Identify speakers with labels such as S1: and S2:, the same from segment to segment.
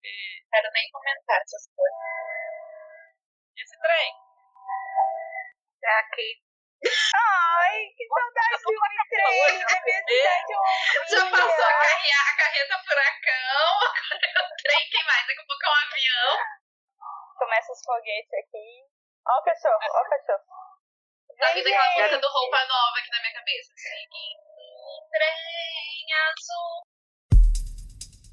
S1: ter.
S2: Quero nem comentar essas coisas.
S1: E esse trem?
S2: É aqui.
S3: Ai, que saudade de um trem, da minha cidade
S2: Já passou a, carre a carreta furacão, agora é o trem, quem mais? Daqui a pouco é um avião.
S3: Começa os foguetes aqui. Ó o cachorro, ó o cachorro.
S2: Tá vindo aquela música do Roupa Nova aqui na minha cabeça. Seguindo o trem azul.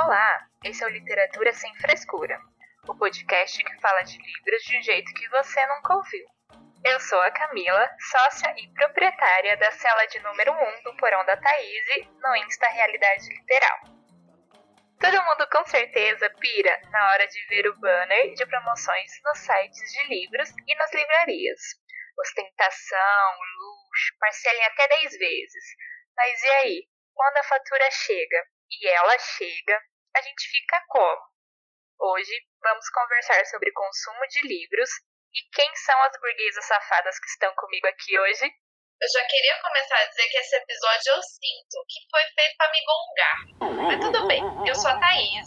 S2: Olá, esse é o Literatura Sem Frescura, o podcast que fala de livros de um jeito que você nunca ouviu. Eu sou a Camila, sócia e proprietária da cela de número 1 do Porão da Thaís no Insta Realidade Literal. Todo mundo com certeza pira na hora de ver o banner de promoções nos sites de livros e nas livrarias. Ostentação, luxo, parcela em até 10 vezes. Mas e aí, quando a fatura chega e ela chega, a gente fica como? Hoje vamos conversar sobre consumo de livros e quem são as burguesas safadas que estão comigo aqui hoje. Eu já queria começar a dizer que esse episódio eu sinto que foi feito para me gongar. Mas tudo bem, eu sou a Thaís,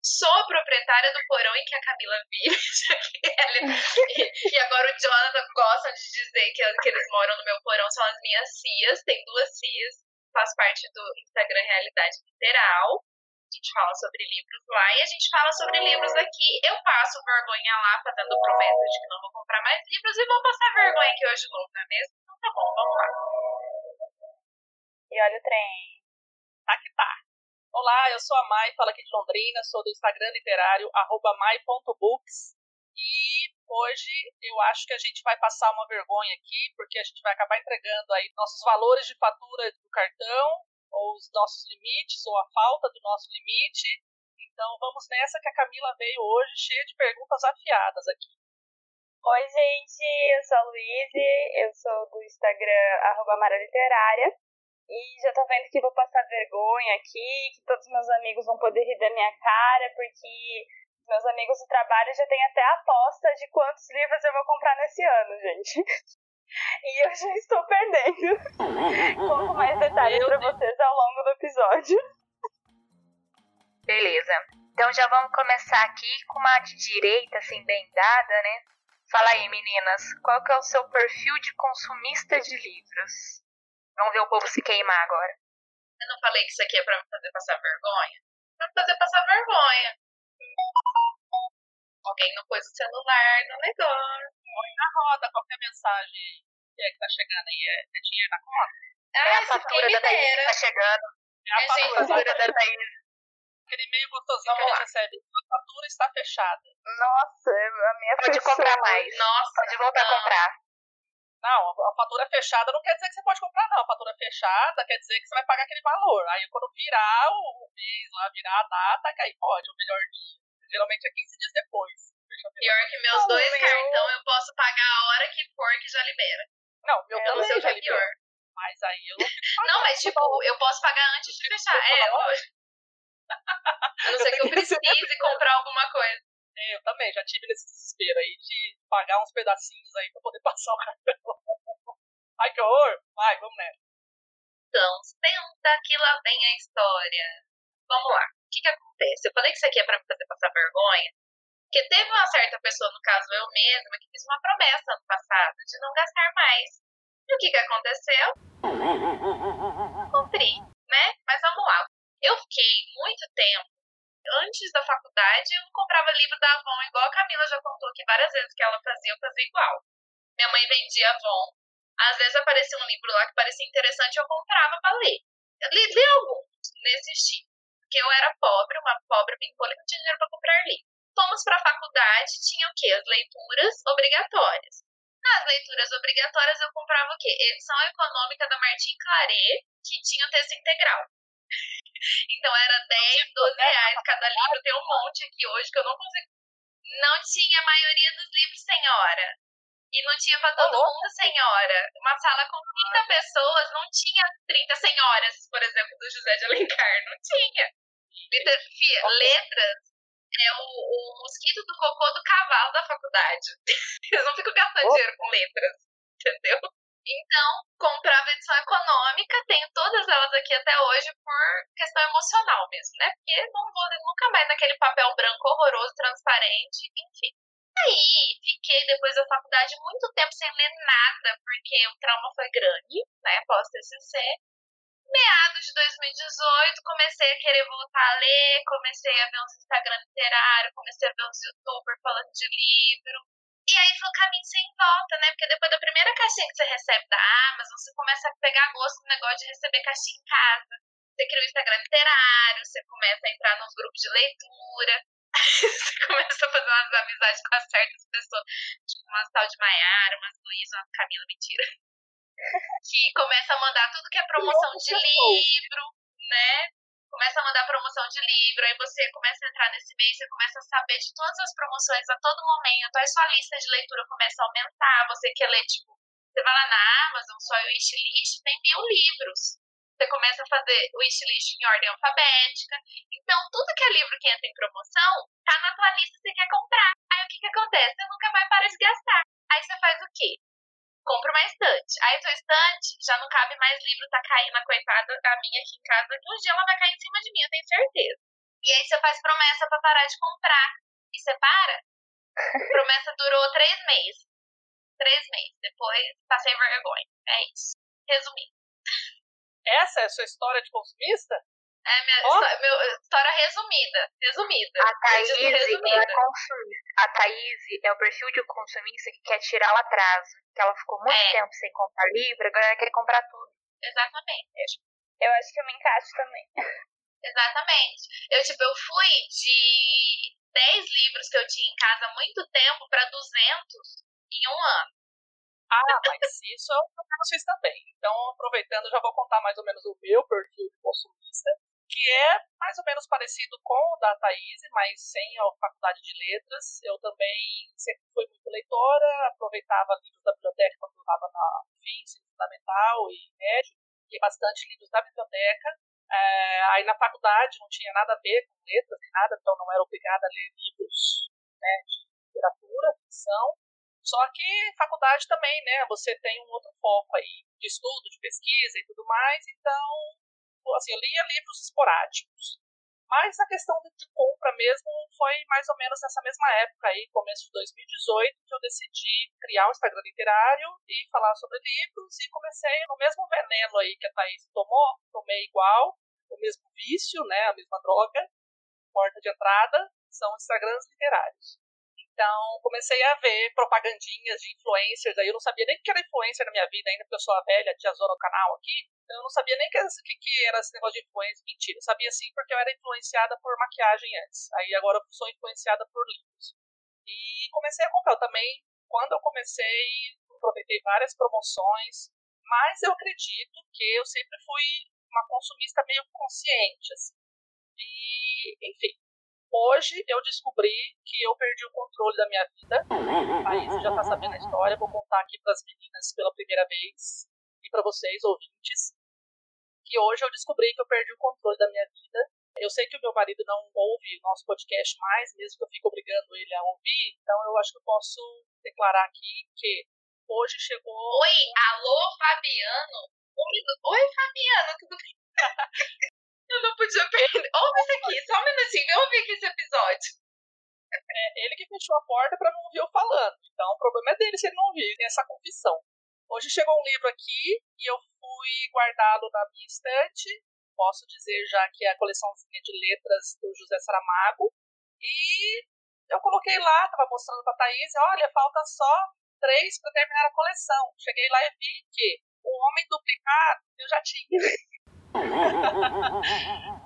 S2: sou a proprietária do porão em que a Camila vive. ela- e, e agora o Jonathan gosta de dizer que eles moram no meu porão, são as minhas cias, tem duas cias, faz parte do Instagram Realidade Literal. A gente fala sobre livros lá e a gente fala sobre livros aqui. Eu passo vergonha lá fazendo promessa de que não vou comprar mais livros e vou passar vergonha aqui hoje de novo, não é mesmo? Então tá bom, vamos lá.
S3: E olha o trem.
S1: Tá que tá. Olá, eu sou a Mai, falo aqui de Londrina, sou do Instagram literário, arroba mai.books. E hoje eu acho que a gente vai passar uma vergonha aqui, porque a gente vai acabar entregando aí nossos valores de fatura do cartão, ou os nossos limites, ou a falta do nosso limite. Então vamos nessa que a Camila veio hoje cheia de perguntas afiadas aqui.
S3: Oi, gente, eu sou a Luíse, eu sou do Instagram, arroba Literária. E já tô vendo que vou passar vergonha aqui, que todos meus amigos vão poder rir da minha cara, porque meus amigos do trabalho já têm até aposta de quantos livros eu vou comprar nesse ano, gente. E eu já estou perdendo. Conto mais detalhes
S1: Deus.
S3: vocês ao longo do episódio.
S2: Beleza. Então já vamos começar aqui com uma de direita, assim, bem dada, né? Fala aí, meninas, qual que é o seu perfil de consumista de livros? Vamos ver o povo se queimar agora. Eu não falei que isso aqui é pra me fazer passar vergonha? Pra me fazer passar vergonha. Alguém não pôs o celular no negócio.
S1: Põe na roda qualquer mensagem que é que tá chegando aí. É, é dinheiro na conta?
S2: é a fatura da Thaís que tá chegando.
S1: É a
S2: É,
S1: fatura.
S2: da Thaís.
S1: Aquele e-mail gostosinho que a
S2: Vamos
S1: gente recebe. A fatura está fechada.
S3: Nossa, a minha
S2: Pode comprar mais. Nossa, pode voltar a
S1: não.
S2: comprar.
S1: Não, a fatura fechada não quer dizer que você pode comprar, não. A fatura fechada quer dizer que você vai pagar aquele valor. Aí quando virar o mês lá, virar a data, que aí pode, o melhor dia. Geralmente é 15 dias depois.
S2: Pior que meus
S3: Oh,
S2: dois
S3: meu.
S2: cartão eu posso pagar a hora que for que já libera.
S1: Não, meu
S3: É,
S2: não
S1: também já
S2: é
S1: liberou.
S2: pior.
S1: Mas aí eu não
S2: Não, mas tipo, eu posso pagar antes de fechar. É, lógico. A não ser que eu precise comprar alguma coisa.
S1: É, eu também, já tive nesse desespero aí de pagar uns pedacinhos aí pra poder passar o cartão. Ai, que horror! Vai, vamos nessa.
S2: Então, senta que lá vem a história. Vamos lá. O que que acontece? Eu falei que isso aqui é pra me fazer passar vergonha. Porque teve uma certa pessoa, no caso eu mesma, que fiz uma promessa ano passado de não gastar mais. E o que que aconteceu? Cumpri, né? Mas vamos lá. Eu fiquei muito tempo, antes da faculdade, eu não comprava livro da Avon, igual a Camila já contou aqui várias vezes que ela fazia, eu fazia igual. Minha mãe vendia Avon, às vezes aparecia um livro lá que parecia interessante, eu comprava pra ler. Eu li, li alguns nesse estilo. Porque eu era pobre, uma pobre pimpolha, não tinha dinheiro pra comprar livro. Fomos pra faculdade, tinha o quê? As leituras obrigatórias. Nas leituras obrigatórias eu comprava o quê? Edição econômica da Martin Claret, que tinha o texto integral. Então era 10, 12 reais cada livro. Tem um monte aqui hoje que eu não consigo. Não tinha a maioria dos livros, senhora. E não tinha pra todo mundo, senhora. Uma sala com 30 pessoas não tinha 30 senhoras, por exemplo, do José de Alencar. Não tinha. Letras é o, o mosquito do cocô do cavalo da faculdade. Eles não ficam gastando dinheiro com letras, entendeu? Então, comprava edição econômica, tenho todas elas aqui até hoje por questão emocional mesmo, né? Porque não vou ler nunca mais naquele papel branco horroroso, transparente, enfim. Aí, fiquei depois da faculdade muito tempo sem ler nada, porque o trauma foi grande, né, pós-TCC. Meados de 2018, comecei a querer voltar a ler, comecei a ver uns Instagram literários, comecei a ver uns youtubers falando de livro, e aí foi um caminho sem volta, né? Porque depois da primeira caixinha que você recebe da Amazon, você começa a pegar gosto no negócio de receber caixinha em casa. Você cria o Instagram literário, você começa a entrar nos grupos de leitura, você começa a fazer umas amizades com certas pessoas, tipo uma tal de Maiara, umas Luísa, uma Camila, mentira. Que começa a mandar tudo que é promoção de livro, né? começa a mandar promoção de livro, aí você começa a entrar nesse mês, você começa a saber de todas as promoções a todo momento, aí sua lista de leitura começa a aumentar, você quer ler, tipo, você vai lá na Amazon, sua wishlist tem mil livros. Você começa a fazer o wishlist em ordem alfabética. Então, tudo que é livro que entra em promoção, tá na tua lista você quer comprar. Aí o que que acontece? Você nunca vai parar de gastar. Aí você faz o quê? Compra uma estante. Aí tua estante já não cabe mais livro, tá caindo a coitada, a minha aqui em casa, que um dia ela vai cair em cima de mim, eu tenho certeza. E aí você faz promessa para parar de comprar. E você para. promessa durou três meses. Três meses. Depois passei vergonha. É isso. Resumindo.
S1: Essa é a sua história de consumista?
S2: É minha oh. história, meu, história resumida. Resumida.
S4: A Thaís, resumida. É consumista. A Thaís é o perfil de consumista que quer tirar o atraso. Que ela ficou muito é. tempo sem comprar livro, agora ela quer comprar tudo.
S2: Exatamente.
S4: Eu acho que eu me encaixo também.
S2: Exatamente. Eu, tipo, eu fui de 10 livros que eu tinha em casa há muito tempo para 200 em um ano.
S1: Ah, mas isso eu vocês também. Então, aproveitando, já vou contar mais ou menos o meu perfil de consumista que é mais ou menos parecido com o da Thaís, mas sem a faculdade de letras. Eu também sempre fui muito leitora, aproveitava livros da biblioteca quando eu estava na fim, fundamental e médio, e bastante livros da biblioteca. É, aí na faculdade não tinha nada a ver com letras nem nada, então não era obrigada a ler livros né, de literatura, ficção. Só que faculdade também, né? Você tem um outro foco aí de estudo, de pesquisa e tudo mais, então assim, eu lia livros esporádicos. Mas a questão de compra mesmo foi mais ou menos nessa mesma época aí, começo de 2018, que eu decidi criar o Instagram literário e falar sobre livros e comecei no mesmo veneno aí que a Thaís tomou, tomei igual, o mesmo vício, né, a mesma droga, porta de entrada, são Instagrams literários. Então, comecei a ver propagandinhas de influencers, aí eu não sabia nem que era influencer na minha vida ainda, porque eu sou a velha tiazona no canal aqui, então eu não sabia nem que, que, que era esse negócio de influência. Mentira, eu sabia sim porque eu era influenciada por maquiagem antes. Aí agora eu sou influenciada por livros. E comecei a comprar. Eu também, quando eu comecei, aproveitei várias promoções, mas eu acredito que eu sempre fui uma consumista meio consciente, assim. E, enfim, Hoje eu descobri que eu perdi o controle da minha vida. Aí você já está sabendo a história, vou contar aqui para as meninas pela primeira vez e para vocês, ouvintes, que hoje eu descobri que eu perdi o controle da minha vida. Eu sei que o meu marido não ouve o nosso podcast mais, mesmo que eu fique obrigando ele a ouvir, então eu acho que eu posso declarar aqui que hoje chegou.
S2: Oi, alô, Fabiano? Oi, Fabiano, tudo bem? Eu não podia perder. Ouve isso aqui, só um minutinho, eu ouvi aqui esse episódio.
S1: É ele que fechou a porta para não ouvir eu falando. Então o problema é dele se ele não ouvir, tem essa confissão. Hoje chegou um livro aqui e eu fui guardá-lo na minha estante. Posso dizer já que é a coleçãozinha de letras do José Saramago. E eu coloquei lá, tava mostrando pra Thaís, olha, falta só três para terminar a coleção. Cheguei lá e vi que o Homem Duplicado eu já tinha.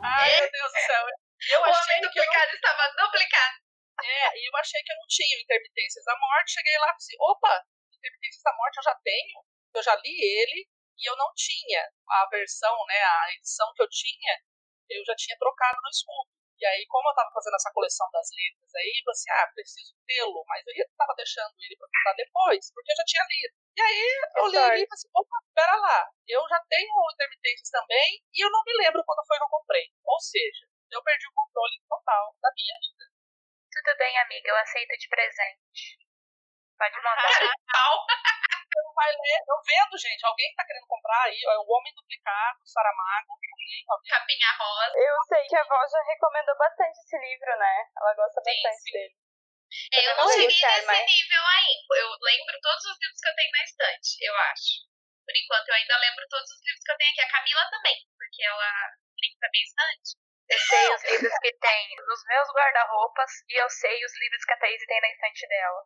S1: Ai, meu Deus do céu.
S2: Eu o achei homem duplicado não... estava duplicado.
S1: É, e eu achei que eu não tinha Intermitências da Morte. Cheguei lá e disse, opa, Intermitências da Morte eu já tenho. Eu já li ele e eu não tinha a versão, né, a edição que eu tinha eu já tinha trocado no escudo. E aí, como eu tava fazendo essa coleção das letras aí, eu falei assim, ah, preciso tê-lo, mas eu ia tava deixando ele pra comprar depois, porque eu já tinha lido. E aí eu li ali e falei assim, opa, pera lá, eu já tenho intermitências também e eu não me lembro quando foi que eu comprei. Ou seja, eu perdi o controle total da minha vida.
S2: Tudo bem, amiga, eu aceito de presente. Pode mandar.
S1: Eu vai ler, eu vendo, gente, alguém tá querendo comprar aí, é o Homem Duplicado, Saramago, alguém, alguém.
S2: Capinha rosa.
S3: Eu sei que a avó já recomendou bastante esse livro, né? Ela gosta
S2: Sim,
S3: bastante
S2: sim.
S3: dele.
S2: É, Eu
S3: não
S2: não cheguei nesse
S3: mas-
S2: nível ainda. Eu lembro todos os livros que eu tenho na estante, eu acho. Por enquanto, eu ainda lembro todos os livros que eu tenho aqui. A Camila também, porque ela limpa minha estante. Eu sei os livros que tem nos meus guarda-roupas e eu sei os livros que a Thaís tem na estante dela.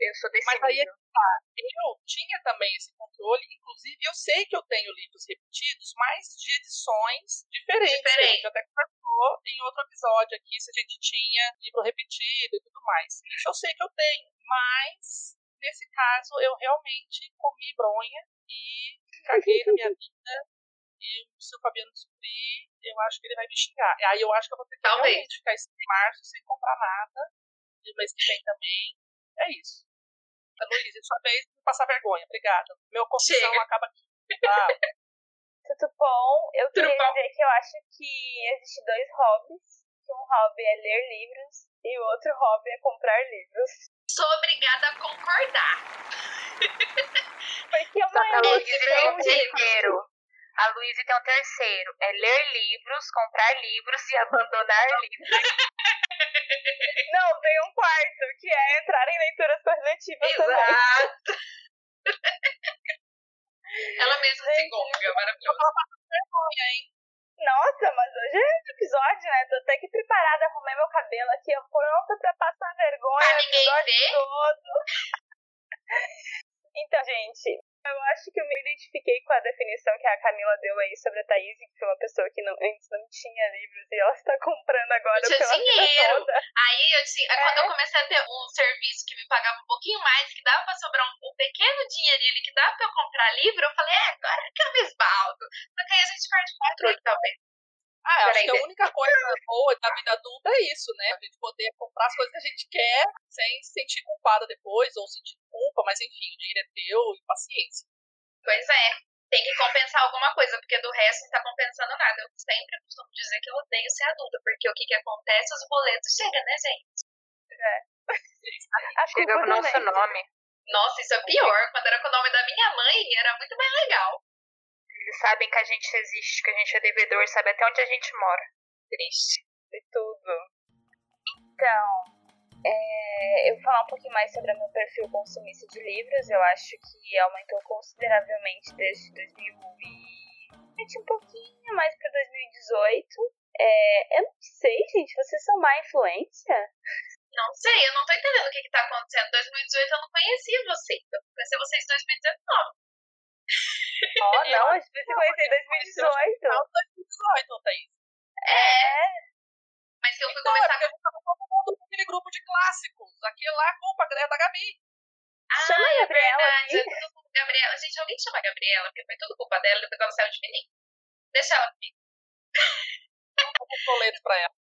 S2: Eu sou desse
S1: Mas aí é
S2: nível.
S1: que tá. Eu tinha também esse controle, inclusive eu sei que eu tenho livros repetidos, mas de edições diferentes.
S2: Diferente.
S1: A gente até conversou em outro episódio aqui se a gente tinha livro repetido e tudo mais. Isso eu sei que eu tenho, mas nesse caso eu realmente comi bronha e caguei na minha vida. E se o Fabiano descobrir, eu acho que ele vai me xingar. Aí eu acho que eu vou ter que
S2: Talvez.
S1: realmente ficar esse março sem comprar nada. E o mês que vem também. É isso. A Luísa, sua vez de passar vergonha. Obrigada. Meu confissão
S2: Chega.
S1: acaba aqui. Tá?
S3: Tudo bom? Eu
S2: Tudo
S3: queria
S2: bom.
S3: dizer que eu acho que existem dois hobbies. Que um hobby é ler livros e o outro hobby é comprar livros.
S2: Sou obrigada a concordar.
S3: Porque é
S2: Só que a A Luísa tem um terceiro. É ler livros, comprar livros e abandonar livros.
S3: Não, tem um quarto, que é entrar em leituras coletivas também.
S2: Exato. Ela mesma se
S3: Gente,
S2: maravilhoso.
S1: Vergonha, hein?
S3: Nossa, mas hoje é episódio, né? Tô até que preparada, arrumei meu cabelo aqui, pronta pra passar vergonha
S2: Pra ninguém
S3: episódio
S2: ver.
S3: todo. Então, gente, eu acho que eu me identifiquei com a definição que a Camila deu aí sobre a Thaís, que foi uma pessoa que não, antes não tinha livros e ela está comprando agora
S2: tinha
S3: pela
S2: dinheiro. Aí eu
S3: É.
S2: quando eu comecei a ter um serviço que me pagava um pouquinho mais, que dava pra sobrar um, um pequeno dinheirinho que dava pra eu comprar livro, eu falei, é, agora que eu me esbaldo. Só que aí a gente perde o controle, talvez.
S1: Ah, eu acho
S2: Peraí,
S1: que a única coisa boa da vida adulta é isso, né? A gente poder comprar as coisas que a gente quer sem se sentir culpada depois, ou sentir culpa, mas enfim, o dinheiro é teu e paciência.
S2: Pois é. Tem que compensar alguma coisa, porque do resto não tá compensando nada. Eu sempre costumo dizer que eu odeio ser adulta, porque o que que acontece, os boletos chegam, né, gente?
S3: A
S2: Chega
S3: culpa
S2: o nosso nome. Nossa, isso é pior. Quando era com o nome da minha mãe, era muito mais legal. Eles sabem que a gente existe, que a gente é devedor, sabe até onde a gente mora. Triste.
S3: de tudo. Então, é, eu vou falar um pouquinho mais sobre o meu perfil consumista de livros. Eu acho que aumentou consideravelmente desde 2020, um pouquinho mais para 2018. É, eu não sei, gente, vocês são má influência?
S2: Não sei, eu não tô entendendo o que que tá acontecendo. Em 2018 eu não conhecia vocês. Eu conheci vocês em 2019.
S3: Ó, não, a gente se conheceu em 2018.
S1: Final de 2018, Thaís.
S2: É. Mas que eu fui
S1: Então, é
S2: começar
S1: a gente tava todo mundo naquele grupo de clássicos. Aquilo lá, culpa, é da Gabi.
S2: Ah,
S3: Chama a
S2: é
S3: Gabriela
S2: verdade.
S3: aqui.
S2: É tudo culpa da Gabriela. Gente, alguém chama a Gabriela, porque foi tudo culpa dela depois ela saiu de mim. Deixa ela comigo.
S1: Vou um boleto pra ela.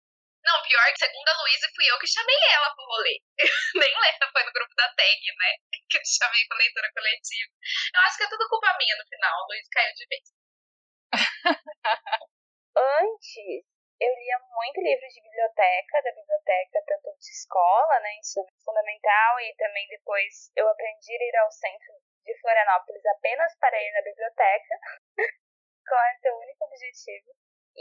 S2: Não, pior que segundo a Luísa, fui eu que chamei ela pro rolê. Nem lembro, foi no grupo da tag, né? Que eu chamei pra leitura coletiva. Eu acho que é tudo culpa minha no final. A Luísa caiu de vez.
S3: Antes, eu lia muito livro de biblioteca, da biblioteca tanto de escola, né, ensino fundamental, e também depois eu aprendi a ir ao centro de Florianópolis apenas para ir na biblioteca, com esse único objetivo.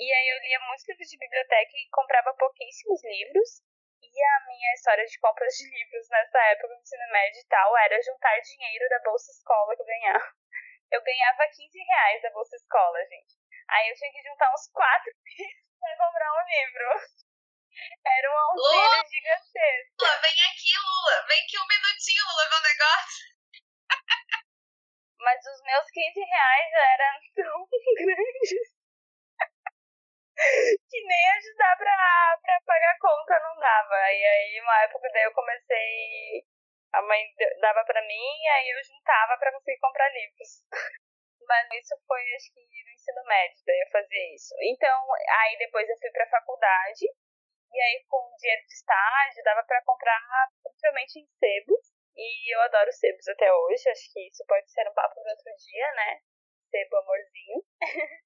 S3: E aí eu lia muitos livros de biblioteca e comprava pouquíssimos livros. E a minha história de compras de livros nessa época do ensino médio e tal era juntar dinheiro da Bolsa Escola que eu ganhava. Eu ganhava 15 reais da Bolsa Escola, gente. Aí eu tinha que juntar uns 4 pra comprar um livro. Era um
S2: Lula!
S3: gigantesco.
S2: Lula, vem aqui, Lula. Vem aqui um minutinho, Lula, ver um negócio.
S3: Mas os meus 15 reais eram tão grandes que nem ajudar pra, pra pagar conta não dava. E aí, uma época daí eu comecei. A mãe dava pra mim, e aí eu juntava pra conseguir comprar livros. Mas isso foi, acho que, no ensino médio, daí eu fazia isso. Então, aí depois eu fui pra faculdade, e aí com dinheiro de estágio dava para comprar principalmente em sebos, e eu adoro sebos até hoje, acho que isso pode ser um papo para outro dia, né? Sebo amorzinho.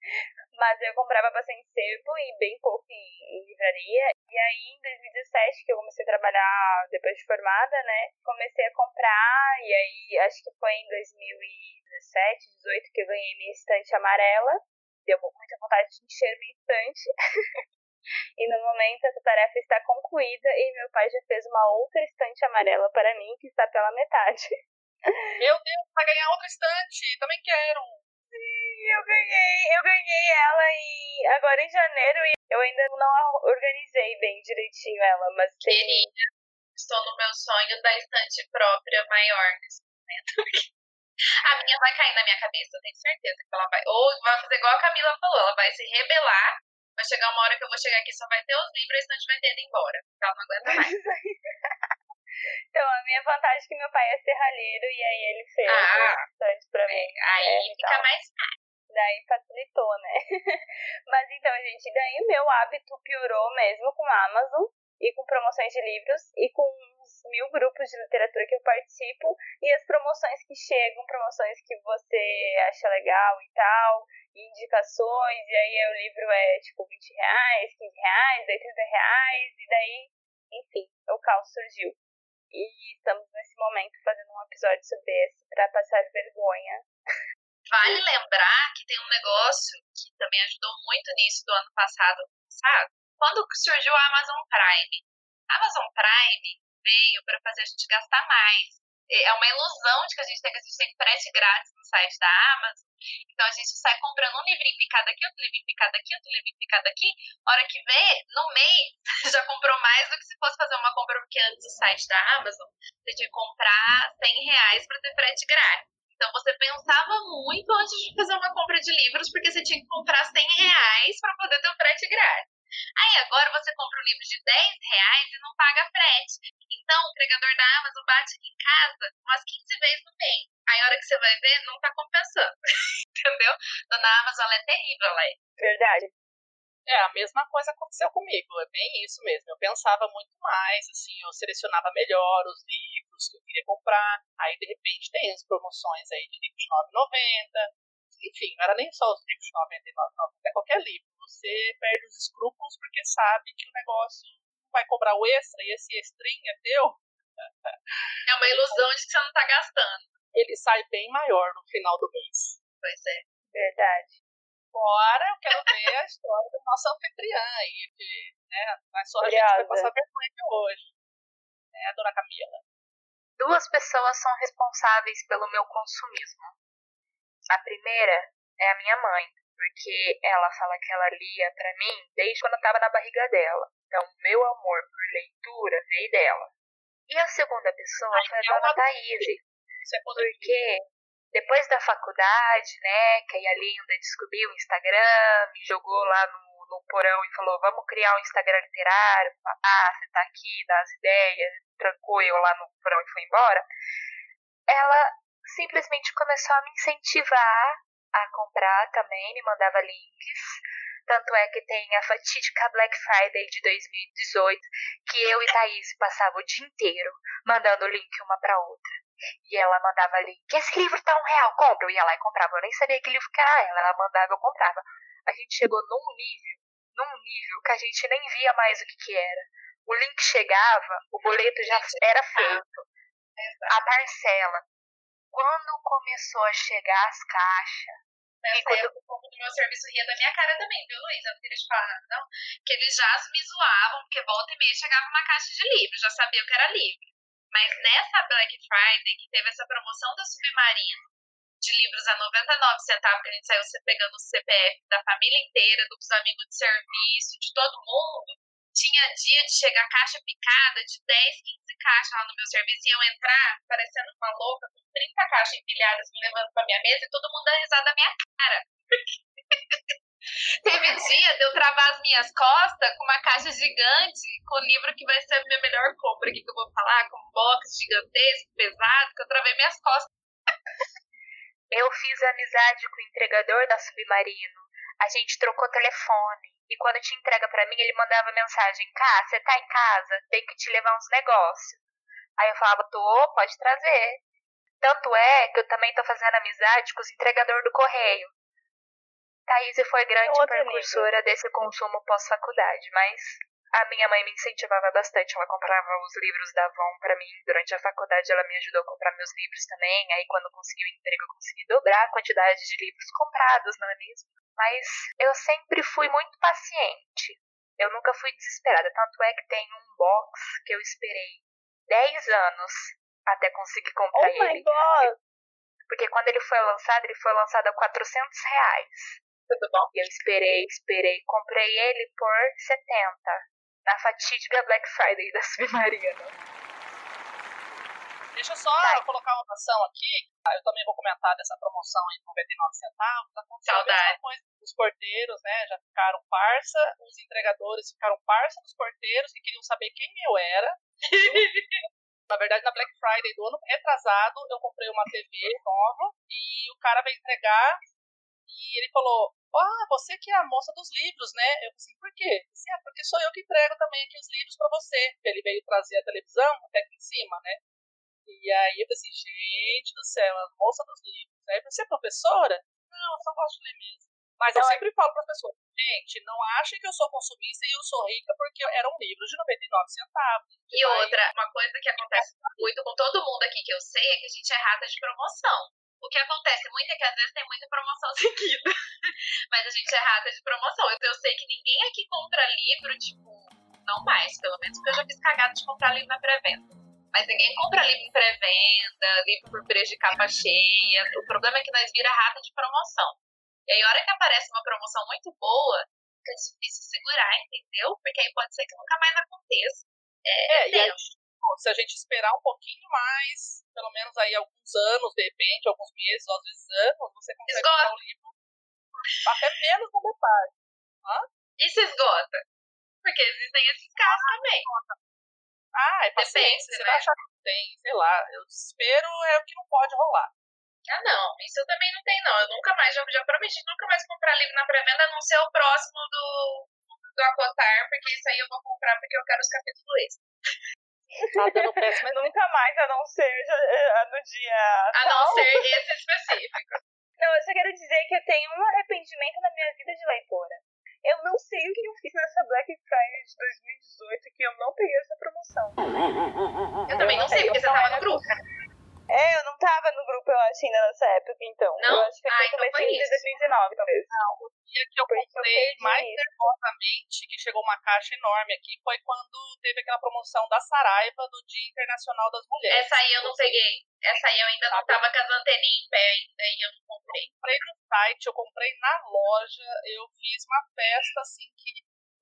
S3: Mas eu comprava bastante sebo e bem pouco em, em, livraria. E aí, em 2017, que eu comecei a trabalhar depois de formada, né? Comecei a comprar, e aí acho que foi em 2017, 2018 que eu ganhei minha estante amarela. Deu muita vontade de encher minha estante. E no momento essa tarefa está concluída e meu pai já fez uma outra estante amarela para mim que está pela metade.
S1: Meu Deus, vai ganhar outra estante! Também quero!
S3: Sim, eu ganhei, eu ganhei ela em, agora em janeiro e eu ainda não organizei bem direitinho ela, mas tem...
S4: Querida, estou no meu sonho da estante própria maior nesse momento. A minha vai cair na minha cabeça, eu tenho certeza que ela vai. Ou vai fazer igual a Camila falou, ela vai se rebelar Vai chegar uma hora que eu vou chegar aqui só vai ter os livros, senão a gente vai ter ido embora. Ela não aguenta mais.
S3: então, a minha vantagem é que meu pai é serralheiro e aí ele fez ah, bastante pra mim.
S4: É, aí é, fica então. mais fácil.
S3: Daí facilitou, né? Mas então, gente, daí meu hábito piorou mesmo com a Amazon e com promoções de livros e com uns mil grupos de literatura que eu participo e as promoções que chegam, promoções que você acha legal e tal, indicações, e aí o livro é tipo 20 reais, 15 reais, daí 30 reais, e daí, enfim, o caos surgiu. E estamos nesse momento fazendo um episódio sobre esse para passar vergonha.
S4: Vale lembrar que tem um negócio que também ajudou muito nisso do ano passado, sabe? Quando surgiu a Amazon Prime. A Amazon Prime veio para fazer a gente gastar mais é uma ilusão de que a gente tem que a gente tem frete grátis no site da Amazon. Então a gente sai comprando um livrinho picado aqui, outro livrinho picado aqui, outro livrinho picado aqui. Hora que vê, no mês, já comprou mais do que se fosse fazer uma compra, porque antes do site da Amazon, você tinha que comprar 100 reais para ter frete grátis. Então você pensava muito antes de fazer uma compra de livros, porque você tinha que comprar 100 reais para poder ter o frete grátis. Aí agora você compra um livro de 10 reais e não paga frete. Então o entregador da Amazon bate aqui em casa umas 15 vezes no mês. Aí a hora que você vai ver, não tá compensando. Entendeu? Dona Amazon ela é terrível, ela é.
S3: Verdade.
S1: É, a mesma coisa aconteceu comigo, é bem isso mesmo. Eu pensava muito mais, assim, eu selecionava melhor os livros que eu queria comprar. Aí, de repente, tem as promoções aí de livros de 9,90, enfim, não era nem só os livros de 99, não, é qualquer livro. Você perde os escrúpulos porque sabe que o negócio vai cobrar o extra e esse extrinha é teu.
S4: É uma ilusão de que você não está gastando.
S1: Ele sai bem maior no final do mês.
S4: Pois é.
S3: Verdade.
S1: Agora eu quero ver a história da nossa anfitriã aí, de, né, mas só a gente vai passar vergonha aqui hoje. Né, dona Camila?
S4: Duas pessoas são responsáveis pelo meu consumismo. A primeira é a minha mãe, porque ela fala que ela lia para mim desde quando eu estava na barriga dela. Então, meu amor por leitura veio dela. E a segunda pessoa foi a é dona Thaís, é porque depois da faculdade, né, que aí a Linda descobriu o Instagram, me jogou lá no, no porão e falou, vamos criar um Instagram literário, ah, você tá aqui, dá as ideias, trancou eu lá no porão e foi embora. Ela simplesmente começou a me incentivar a comprar também, me mandava links. Tanto é que tem a fatídica Black Friday de 2018, que eu e Thaís passava o dia inteiro mandando link uma pra outra. E ela mandava link, esse livro tá um real, compra. Eu ia lá e comprava. Eu nem sabia que livro que era ela. Ela mandava, eu comprava. A gente chegou num nível, num nível que a gente nem via mais o que que era. O link chegava, o boleto já era feito. A parcela quando começou a chegar as caixas.
S3: Nessa quando... época, o meu serviço ria da minha cara também, viu, Luísa? Eu não queria te falar nada, não. Que eles já me zoavam, porque volta e meia chegava uma caixa de livro, já sabia o que era livro. Mas nessa Black Friday, que teve essa promoção da Submarino, de livros a 99 centavos, que a gente saiu pegando o CPF da família inteira, dos amigos de serviço, de todo mundo, tinha dia de chegar caixa picada de 10, 15 caixas lá no meu serviço e eu entrar parecendo uma louca com 30 caixas empilhadas me levando pra minha mesa e todo mundo dando risada na minha cara. Teve dia de eu travar as minhas costas com uma caixa gigante, com o livro que vai ser a minha melhor compra aqui que eu vou falar, com um box gigantesco, pesado, que eu travei minhas costas.
S4: Eu fiz amizade com o entregador da Submarino A gente trocou telefone. E quando te entrega para mim, ele mandava mensagem: Cá, você tá em casa? Tem que te levar uns negócios. Aí eu falava: Tô, pode trazer. Tanto é que eu também tô fazendo amizade com os entregadores do correio. Thaís foi grande
S3: outro
S4: precursora desse consumo pós-faculdade, mas a minha mãe me incentivava bastante. Ela comprava os livros da Avon para mim. Durante a faculdade, ela me ajudou a comprar meus livros também. Aí, quando consegui o emprego, eu consegui dobrar a quantidade de livros comprados, não é mesmo? Mas eu sempre fui muito paciente. Eu nunca fui desesperada. Tanto é que tem um box que eu esperei 10 anos até conseguir comprar
S3: Oh my
S4: ele.
S3: god!
S4: Porque quando ele foi lançado, ele foi lançado a 400 reais.
S1: Tudo bom?
S4: E eu esperei, esperei. Comprei ele por 70. Na fatídica Black Friday da Submarina.
S1: Deixa eu só
S4: Vai.
S1: colocar uma noção aqui. Ah, Eu também vou comentar dessa promoção aí de 99 centavos. Aconteceu a
S4: Saudade.
S1: coisa. Os porteiros, né, já ficaram parça. Os entregadores ficaram parça dos porteiros que queriam saber quem eu era. Na verdade, na Black Friday do ano retrasado, eu comprei uma TV nova e o cara veio entregar e ele falou: Ah, você que é a moça dos livros, né? Eu falei assim: Por quê? Ele disse, é, porque sou eu que entrego também aqui os livros pra você. Ele veio trazer a televisão até aqui em cima, né? E aí eu falei assim: Gente do céu, a moça dos livros. Aí você é professora? Não, eu só gosto de ler mesmo. Mas eu
S3: é-
S1: sempre falo para as pessoas: Gente, não achem que eu sou consumista e eu sou rica porque era um livro de 99 centavos.
S2: E outra, uma coisa que acontece muito com todo mundo aqui que eu sei é que a gente é rata de promoção. O que acontece muito é que às vezes tem muita promoção seguida. Mas a gente é rata de promoção. Eu, eu sei que ninguém aqui compra livro, tipo, não mais, pelo menos, porque eu já fiz cagada de comprar livro na pré-venda. Mas ninguém compra livro em pré-venda, livro por preço de capa cheia. O problema é que nós vira rata de promoção. E aí, a hora que aparece uma promoção muito boa, fica difícil segurar, entendeu? Porque aí pode ser que nunca mais aconteça.
S1: É, e aí,
S2: tenso.
S1: tipo, se a gente esperar um pouquinho mais, pelo menos aí alguns anos, de repente, alguns meses, às vezes anos, você consegue
S2: Esgota.
S1: comprar o livro por até menos da metade.
S2: E se esgota? Porque existem esses casos também.
S1: Ah, é paciência.
S2: Depende,
S1: Você
S2: né?
S1: vai achar que tem, sei lá. O desespero é o que não pode rolar.
S2: Ah, não. Isso eu também não tenho, não. Eu nunca mais, já, já prometi nunca mais comprar livro na pré-venda, a não ser o próximo do, do Acotar, porque isso aí eu vou comprar porque eu quero os capítulos extras.
S1: Tá dando péssimo.
S3: Mas nunca mais, a não ser no dia.
S2: A não
S3: tal.
S2: ser esse específico.
S3: Não, eu só quero dizer que eu tenho um arrependimento na minha vida de leitora. Eu não sei o que eu fiz nessa Black Friday de 2018 que eu não peguei essa promoção.
S2: Eu também não sei, porque você tava no grupo.
S3: É, eu não tava no grupo, eu acho, ainda nessa época, então.
S2: Não?
S3: Eu acho que
S2: Ah,
S3: eu
S2: então
S3: comecei
S2: foi
S3: em
S2: isso.
S3: 2019, talvez.
S1: O dia que eu
S3: Foi eu
S1: comprei mais
S3: isso.
S1: nervosamente, que chegou uma caixa enorme aqui, foi quando teve aquela promoção da Saraiva do Dia Internacional das Mulheres.
S2: Essa aí eu não peguei. Essa aí eu ainda não tava com as anteninhas em pé ainda e eu não comprei.
S1: comprei no site, eu comprei na loja, eu fiz uma festa assim que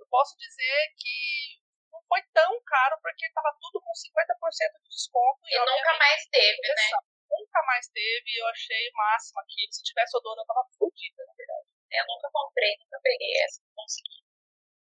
S1: eu posso dizer que não foi tão caro porque tava tudo com 50% de desconto
S2: E
S1: eu
S2: nunca mais teve, né?
S1: Nunca mais teve, eu achei o máximo aquilo. Se tivesse odor, eu tava fodida, na verdade.
S2: Eu nunca comprei, nunca peguei essa. Não consegui.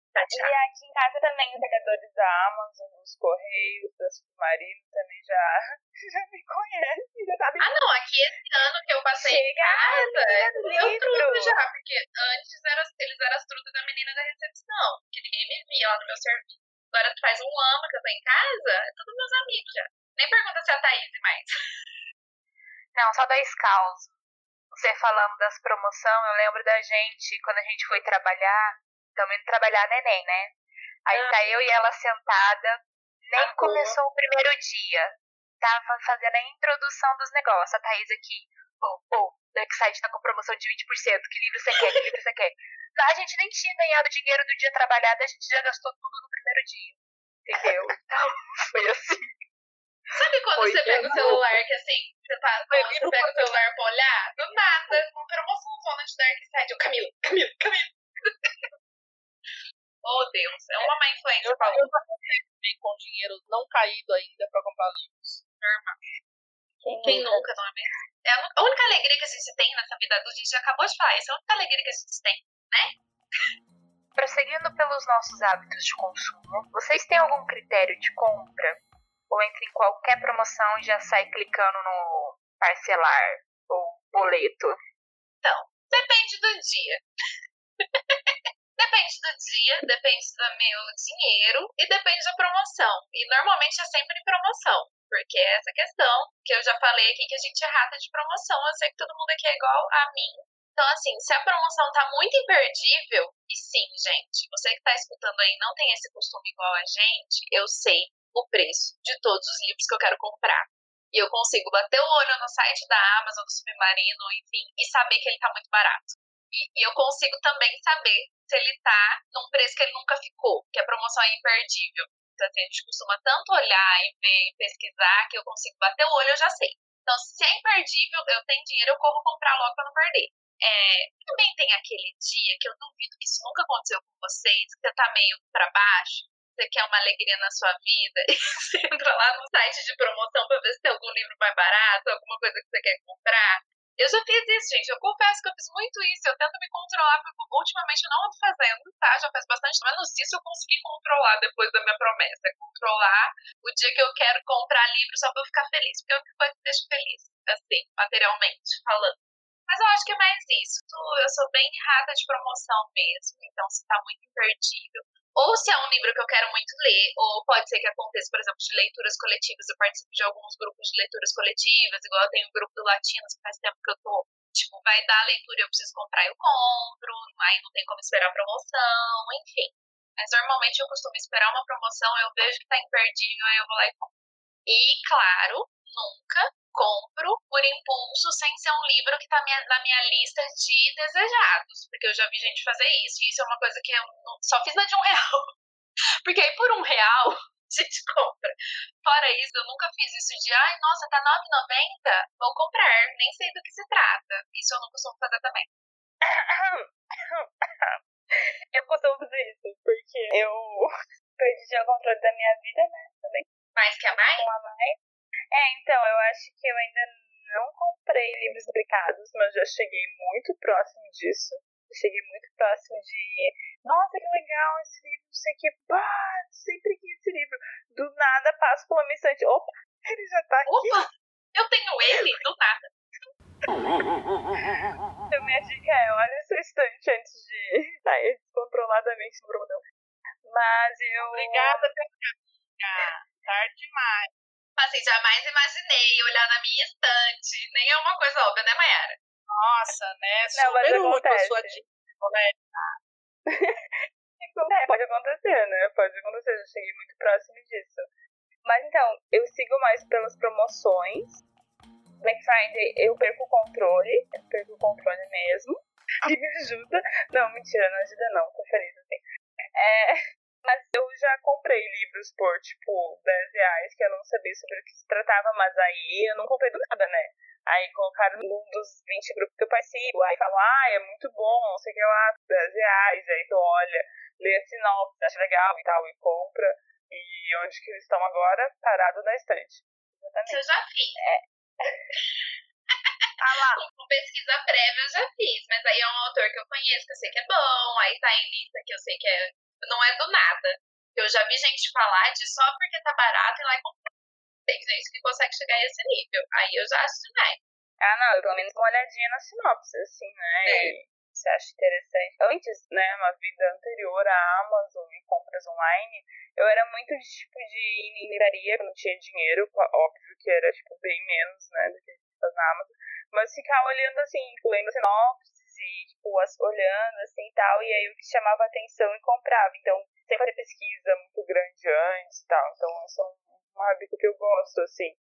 S3: E
S2: Tatear.
S3: aqui em casa também, os entregadores da Amazon, dos Correios, da Submarino também já, já me conhecem, já sabem.
S2: Ah, não. Aqui esse ano que eu passei em
S3: Chega,
S2: casa,
S3: menina do
S2: eu truta já, porque antes era, eles eram as trutas da menina da recepção, que ninguém me via lá no meu serviço. Agora faz um ano que eu tô em casa, é tudo meus amigos já. Nem pergunta se é a Thaís mais.
S4: Não, só dois caos. Você falando das promoções, eu lembro da gente, quando a gente foi trabalhar, também trabalhar neném, né? Aí
S2: Ah.
S4: tá eu e ela sentada, nem
S2: Ah,
S4: começou o primeiro dia. Tava fazendo a introdução dos negócios. A Thaís aqui, ô, ô, Darkside tá com promoção de 20%, que livro você quer, que livro você quer? A gente nem tinha ganhado dinheiro do dia trabalhado, a gente já gastou tudo no primeiro dia. Entendeu? Então, foi assim.
S2: Sabe quando
S4: Foi
S2: você pega o celular, que assim, você, tá,
S1: Foi
S2: você
S1: livro
S2: pega o celular pra olhar, do nada, uma promoção zona de Dark Side. Eu, Camila, Camila, Camila. oh, Deus, é uma má influência
S1: Eu, eu também com dinheiro não caído ainda pra comprar livros.
S2: Quem nunca, não é mesmo? É a única alegria que a gente tem nessa vida adulta, a gente já acabou de falar, essa é a única alegria que a gente tem.
S4: Prosseguindo pelos nossos hábitos de consumo, vocês têm algum critério de compra? Ou entra em qualquer promoção e já sai clicando no parcelar ou boleto?
S2: Depende do dia. Depende do dia, depende do meu dinheiro e depende da promoção. E normalmente é sempre em promoção, porque é essa questão que eu já falei aqui que a gente é rata de promoção. Eu sei que todo mundo aqui é igual a mim. Então, assim, se a promoção tá muito imperdível, e sim, gente, você que tá escutando aí não tem esse costume igual a gente, eu sei o preço de todos os livros que eu quero comprar. E eu consigo bater o olho no site da Amazon, do Submarino, enfim, e saber que ele tá muito barato. E, e eu consigo também saber se ele tá num preço que ele nunca ficou, que a promoção é imperdível. Assim, a gente costuma tanto olhar e ver e pesquisar que eu consigo bater o olho, eu já sei. Então, se é imperdível, eu tenho dinheiro, eu corro comprar logo pra não perder. É, também tem aquele dia que eu duvido que isso nunca aconteceu com vocês, que você tá meio pra baixo, você quer uma alegria na sua vida, e você entra lá no site de promoção pra ver se tem algum livro mais barato, alguma coisa que você quer comprar. Eu já fiz isso, gente. Eu confesso que eu fiz muito isso. Eu tento me controlar, porque ultimamente eu não ando fazendo, tá? Já faz bastante menos isso eu consegui controlar depois da minha promessa. Controlar o dia que eu quero comprar livro só pra eu ficar feliz. Porque é o que me deixa feliz, assim, materialmente falando. Mas eu acho que é mais isso. Eu sou bem rata de promoção mesmo, então se tá muito imperdível. Ou se é um livro que eu quero muito ler, ou pode ser que aconteça, por exemplo, de leituras coletivas. Eu participo de alguns grupos de leituras coletivas, igual eu tenho um grupo do Latinos, que faz tempo que eu tô. Tipo, vai dar a leitura, eu preciso comprar, eu compro, aí não tem como esperar a promoção, enfim. Mas normalmente eu costumo esperar uma promoção, eu vejo que tá imperdível, aí eu vou lá e compro. E, claro, nunca compro por impulso sem ser um livro que está na minha lista de desejados. Porque eu já vi gente fazer isso, e isso é uma coisa que eu não, só fiz na de um real. Porque aí por um real a gente compra. Fora isso, eu nunca fiz isso de ai, nossa, tá 9,90? Vou comprar, nem sei do que se trata. Isso eu não costumo fazer também.
S3: Eu costumo fazer isso, porque eu perdi o controle da minha vida, né? Também.
S2: Mais que a mãe?
S3: Com a mãe. É, então, eu acho que eu ainda não comprei livros duplicados, mas já cheguei muito próximo disso. cheguei muito próximo de. Nossa, que legal esse livro, não sei o que. Bah, sempre quis esse livro. Do nada passo por uma instante. Opa, ele já tá aqui.
S2: Opa, eu tenho ele, do nada.
S3: Então, minha dica é: olha essa estante antes de sair descontroladamente no brodão. Mas eu.
S1: Obrigada. Tarde demais.
S2: Assim, jamais imaginei olhar na minha estante. Nem é uma coisa óbvia, né, Mayara?
S1: Nossa, né?
S3: Não, mas
S1: a
S3: acontece.
S1: sua dica, né?
S3: É, pode acontecer, né? Pode acontecer, eu cheguei muito próximo disso. Mas então, eu sigo mais pelas promoções. Black Friday eu perco o controle, eu perco o controle mesmo. Me ajuda. Não, mentira, não ajuda não, tô feliz assim. É, mas eu já comprei livros por, tipo, 10 reais, que eu não sabia sobre o que se tratava, mas aí eu não comprei do nada, né? Aí colocaram num dos 20 grupos que eu participo, aí falam, ah, é muito bom, não sei o que lá, 10 reais, aí tu olha, lê a sinopse, acha legal e tal, e compra. E onde que eles estão agora? Parado na estante. Exatamente.
S2: Isso eu já fiz.
S3: Ah lá,
S2: Com pesquisa prévia eu já fiz, mas aí é um autor que eu conheço, que eu sei que é bom, aí tá em lista que eu sei que é, não é do nada. Eu já vi gente falar de só porque tá barato e lá e comprar. Tem gente que consegue chegar a esse nível. Aí eu já acho demais.
S3: Ah, não, eu pelo menos uma olhadinha na sinopse, assim, né?
S2: É.
S3: Você acha interessante. Antes, né, uma vida anterior à Amazon e compras online, eu era muito de, tipo, de ir em livraria, quando tinha dinheiro, óbvio que era, tipo, bem menos, né, do que a gente faz na Amazon, mas ficar olhando, assim, lendo e, tipo, as, olhando, assim, e tal, e aí o que chamava atenção e comprava. Então, sem fazer pesquisa muito grande antes e tal. Então, é um, um hábito que eu gosto, assim.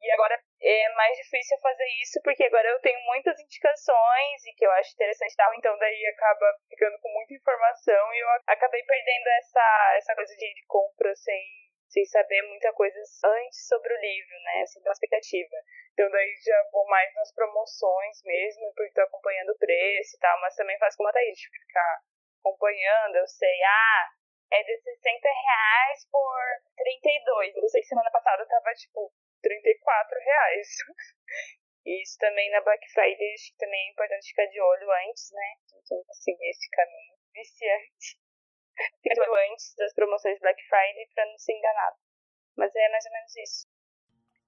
S3: E agora é mais difícil fazer isso porque agora eu tenho muitas indicações e que eu acho interessante tal, então daí acaba ficando com muita informação e eu acabei perdendo essa, essa coisa de, de compra sem, sem saber muita coisa antes sobre o livro, né? Ter uma expectativa. Então daí já vou mais nas promoções mesmo, porque tô acompanhando o preço e tal, mas também faço como a Thaís, tipo, ficar acompanhando, eu sei, ah, é de 60 reais por 32. Eu sei que semana passada tava, tipo, 34 reais. Isso também na Black Friday, acho que também é importante ficar de olho antes, né? Então, seguir esse caminho viciante. Antes das promoções Black Friday pra não se enganar. Mas é mais ou menos isso.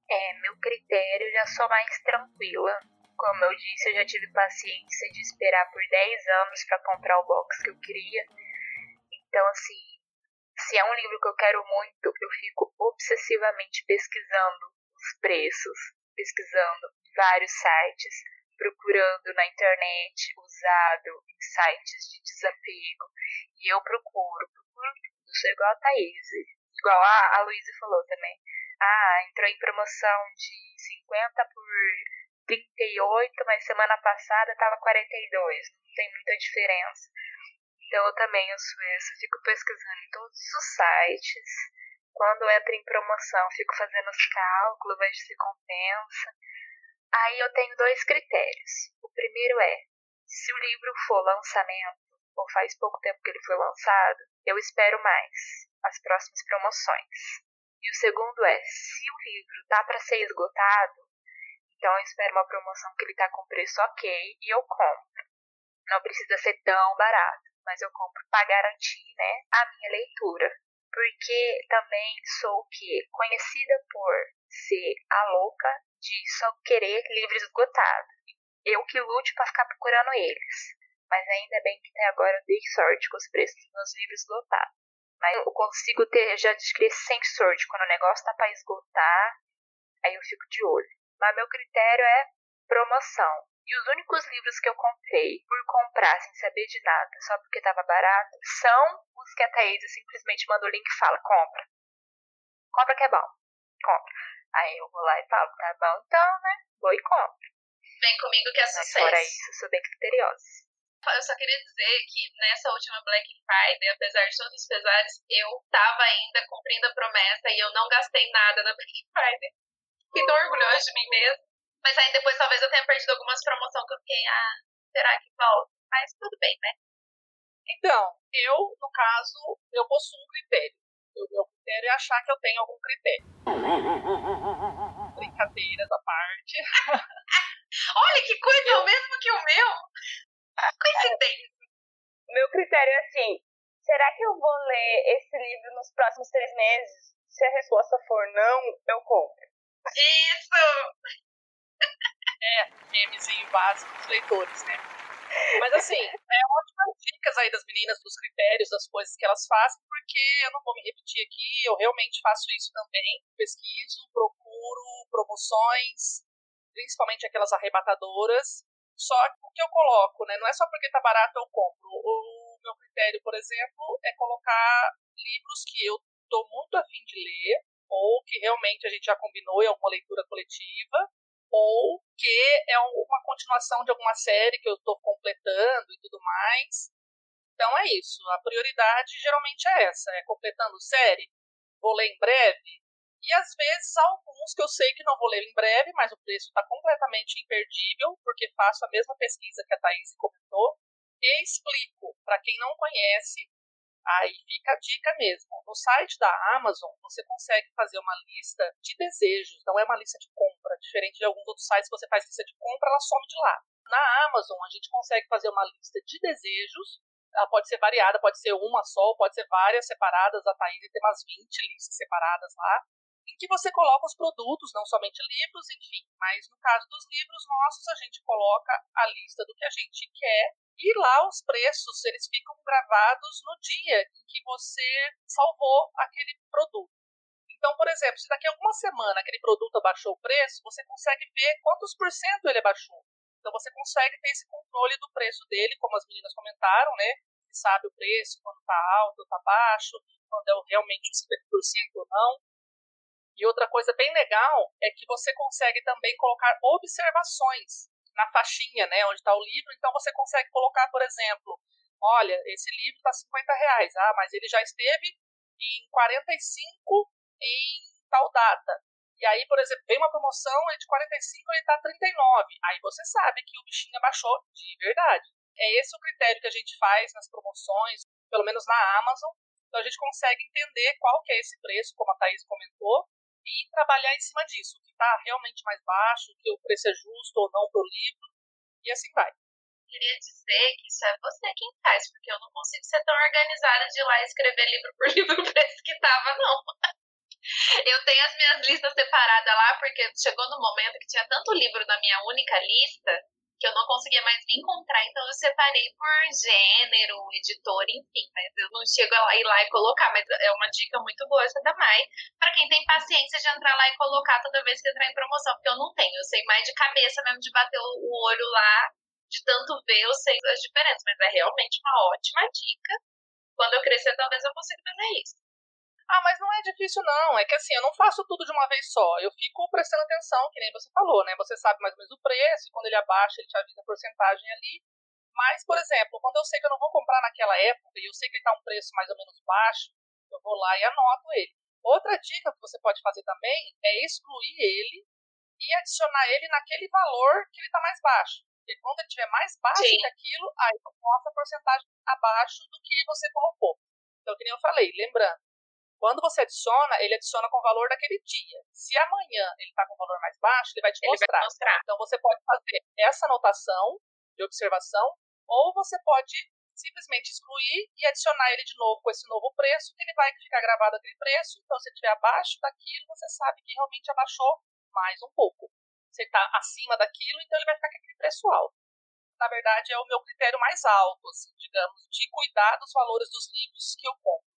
S4: É, meu critério já sou mais tranquila Como eu disse, eu já tive paciência de esperar por 10 anos para comprar o box que eu queria. Então, assim, se é um livro que eu quero muito, eu fico obsessivamente pesquisando os preços, pesquisando vários sites, procurando na internet, usado em sites de desapego. E eu procuro, procuro tudo. Sou igual a Thaís, igual a, a Luísa falou também. Ah, entrou em promoção de 50 por 38, mas semana passada tava 42. Não tem muita diferença. Então eu também eu sou essa, fico pesquisando em todos os sites. Quando entra em promoção, fico fazendo os cálculos, vejo se compensa. Aí eu tenho dois critérios. O primeiro é, se o livro for lançamento, ou faz pouco tempo que ele foi lançado, eu espero mais as próximas promoções. E o segundo é, se o livro tá para ser esgotado, então eu espero uma promoção que ele tá com preço ok e eu compro. Não precisa ser tão barato, mas eu compro para garantir, né, a minha leitura. Porque também sou o quê? Conhecida por ser a louca de só querer livros esgotados. Eu que lute para ficar procurando eles. Mas ainda bem que até agora eu dei sorte com os preços dos meus livros esgotados. Mas eu consigo ter, já descrever sem sorte, quando o negócio tá para esgotar, aí eu fico de olho. Mas meu critério é promoção. E os únicos livros que eu comprei por comprar sem saber de nada, só porque estava barato, são os que a Thaís simplesmente manda o link e fala: compra. Compra que é bom. Compra. Aí eu vou lá e falo, tá bom então, né? Vou e compro.
S2: Vem comigo que é sucesso.
S4: Fora isso, eu sou bem criteriosa.
S2: Eu só queria dizer que nessa última Black Friday, apesar de todos os pesares, eu tava ainda cumprindo a promessa e eu não gastei nada na Black Friday. Fiquei orgulhosa de mim mesmo. Mas aí depois talvez eu tenha perdido algumas promoções que eu fiquei, ah, será que volta? Mas tudo bem, né?
S1: Então, eu, no caso, eu possuo um critério. O meu critério é achar que eu tenho algum critério. Brincadeiras à parte.
S2: Olha que coisa, o mesmo que o meu. Coincidência.
S3: Meu critério é assim: será que eu vou ler esse livro nos próximos três meses? Se a resposta for não, eu compro.
S2: Isso!
S1: É, memezinho básico dos leitores, né? Mas assim, é ótimas dicas aí das meninas, dos critérios, das coisas que elas fazem, porque eu não vou me repetir aqui, eu realmente faço isso também. Pesquiso, procuro promoções, principalmente aquelas arrebatadoras. Só que o que eu coloco, né? Não é só porque tá barato eu compro. O meu critério, por exemplo, é colocar livros que eu tô muito afim de ler, ou que realmente a gente já combinou em alguma leitura coletiva, ou que é uma continuação de alguma série que eu estou completando e tudo mais. Então é isso. A prioridade geralmente é essa: é completando série, vou ler em breve. E às vezes alguns que eu sei que não vou ler em breve, mas o preço está completamente imperdível, porque faço a mesma pesquisa que a Thaís comentou, e explico para quem não conhece Aí fica a dica mesmo. No site da Amazon, você consegue fazer uma lista de desejos, não é uma lista de compra, diferente de alguns outros sites que você faz lista de compra, ela some de lá. Na Amazon, a gente consegue fazer uma lista de desejos, ela pode ser variada, pode ser uma só, pode ser várias separadas, a Thaís tem umas 20 listas separadas lá, em que você coloca os produtos, não somente livros, enfim. Mas no caso dos livros nossos, a gente coloca a lista do que a gente quer e lá os preços, eles ficam gravados no dia em que você salvou aquele produto. Então, por exemplo, se daqui a alguma semana aquele produto abaixou o preço, você consegue ver quantos por cento ele abaixou. Então você consegue ter esse controle do preço dele, como as meninas comentaram, né? Você sabe o preço, quando está alto, está baixo, quando é realmente 50% ou não. E outra coisa bem legal é que você consegue também colocar observações na faixinha, né, onde está o livro. Então você consegue colocar, por exemplo, olha, esse livro está 50 reais, ah, mas ele já esteve em 45 em tal data. E aí, por exemplo, vem uma promoção é de 45 ele está 39. Aí você sabe que o bichinho abaixou de verdade. É esse o critério que a gente faz nas promoções, pelo menos na Amazon. Então a gente consegue entender qual que é esse preço, como a Thaís comentou, e trabalhar em cima disso, o que está realmente mais baixo, que o preço é justo ou não para o livro, e assim vai.
S2: Queria dizer que isso é você quem faz, porque eu não consigo ser tão organizada de ir lá escrever livro por livro o preço que tava, não. Eu tenho as minhas listas separadas lá, porque chegou no momento que tinha tanto livro na minha única lista que eu não conseguia mais me encontrar, então eu separei por gênero, editor, enfim, mas eu não chego a ir lá e colocar, mas é uma dica muito boa essa da Mai, para quem tem paciência de entrar lá e colocar toda vez que entrar em promoção, porque eu não tenho, eu sei mais de cabeça mesmo de bater o olho lá, de tanto ver, eu sei as diferenças, mas é realmente uma ótima dica. Quando eu crescer, talvez eu consiga fazer isso.
S1: Ah, mas não é difícil, não. É que assim, eu não faço tudo de uma vez só. Eu fico prestando atenção, que nem você falou, né? Você sabe mais ou menos o preço, e quando ele abaixa, ele te avisa a porcentagem ali. Mas, por exemplo, quando eu sei que eu não vou comprar naquela época e eu sei que ele tá um preço mais ou menos baixo, eu vou lá e anoto ele. Outra dica que você pode fazer também é excluir ele e adicionar ele naquele valor que ele está mais baixo. Porque quando ele estiver mais baixo
S2: Sim.
S1: que aquilo, aí eu mostro a porcentagem abaixo do que você colocou. Então, que nem eu falei, lembrando, quando você adiciona, ele adiciona com o valor daquele dia. Se amanhã ele está com o valor mais baixo, ele vai te
S2: Ele vai
S1: mostrar.
S2: mostrar.
S1: Então você pode fazer essa anotação de observação, ou você pode simplesmente excluir e adicionar ele de novo com esse novo preço, que ele vai ficar gravado aquele preço. Então, se estiver abaixo daquilo, você sabe que realmente abaixou mais um pouco. Se está acima daquilo, então ele vai ficar com aquele preço alto. Na verdade, é o meu critério mais alto, assim, digamos, de cuidar dos valores dos livros que eu compro.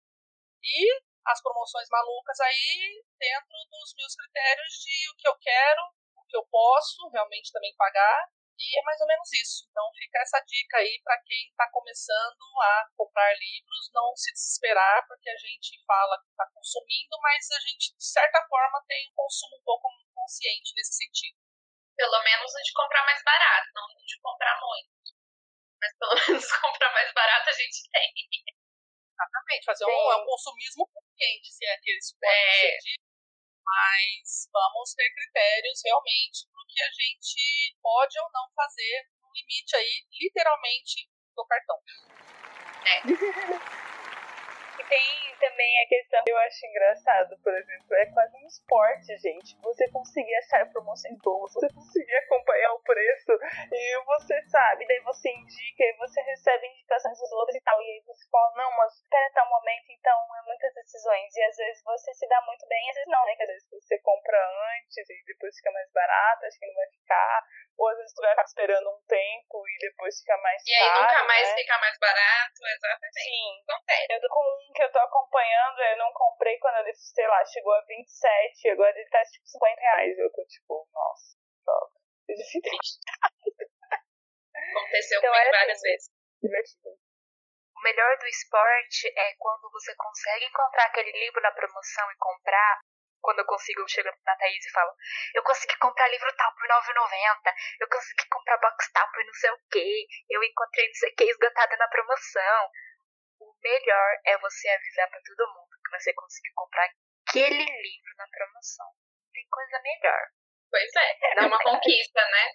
S1: E as promoções malucas aí dentro dos meus critérios de o que eu quero, o que eu posso realmente também pagar, e é mais ou menos isso. Então fica essa dica aí para quem está começando a comprar livros, não se desesperar, porque a gente fala que está consumindo, mas a gente, de certa forma, tem um consumo um pouco consciente nesse sentido.
S2: Pelo menos de comprar mais barato, não de comprar muito. Mas pelo menos comprar mais barato a gente tem.
S1: Exatamente, fazer um, é um consumismo consciente, se é que isso pode
S2: É.
S1: mas vamos ter critérios realmente do que a gente pode ou não fazer no limite aí, literalmente, do cartão.
S3: E tem também a questão que eu acho engraçado, por exemplo, é quase um esporte, gente. Você conseguir achar promoções boas, você conseguir acompanhar o preço, e você sabe, daí você indica, e você recebe indicações dos outros e tal, e aí você fala, não, mas espera até um momento, então é muitas decisões, e às vezes você se dá muito bem, às vezes não, né? Que às vezes você compra antes e depois fica mais barato, acho que não vai ficar, ou às vezes tu vai ficar esperando um tempo e depois fica mais
S2: E aí
S3: caro,
S2: nunca mais
S3: né?
S2: fica mais barato, exatamente.
S3: Sim.
S2: Acontece.
S3: Eu tô com um que eu tô acompanhando, eu não comprei quando ele, sei lá, chegou a 27, agora ele tá tipo 50 reais. Eu tô tipo, nossa, droga. Eu devia ter
S2: Aconteceu
S3: Então
S2: comigo
S3: era
S2: várias
S3: assim.
S2: vezes.
S3: divertido.
S4: O melhor do esporte é quando você consegue encontrar aquele livro na promoção e comprar. Quando eu consigo, eu chego na Thaís e falo: Eu consegui comprar livro tal por R$ 9,90. Eu consegui comprar box tal por não sei o que. Eu encontrei não sei o que esgotado na promoção. Melhor é você avisar pra todo mundo que você conseguiu comprar aquele livro na promoção. Tem coisa melhor.
S2: Pois é, dá uma conquista, né?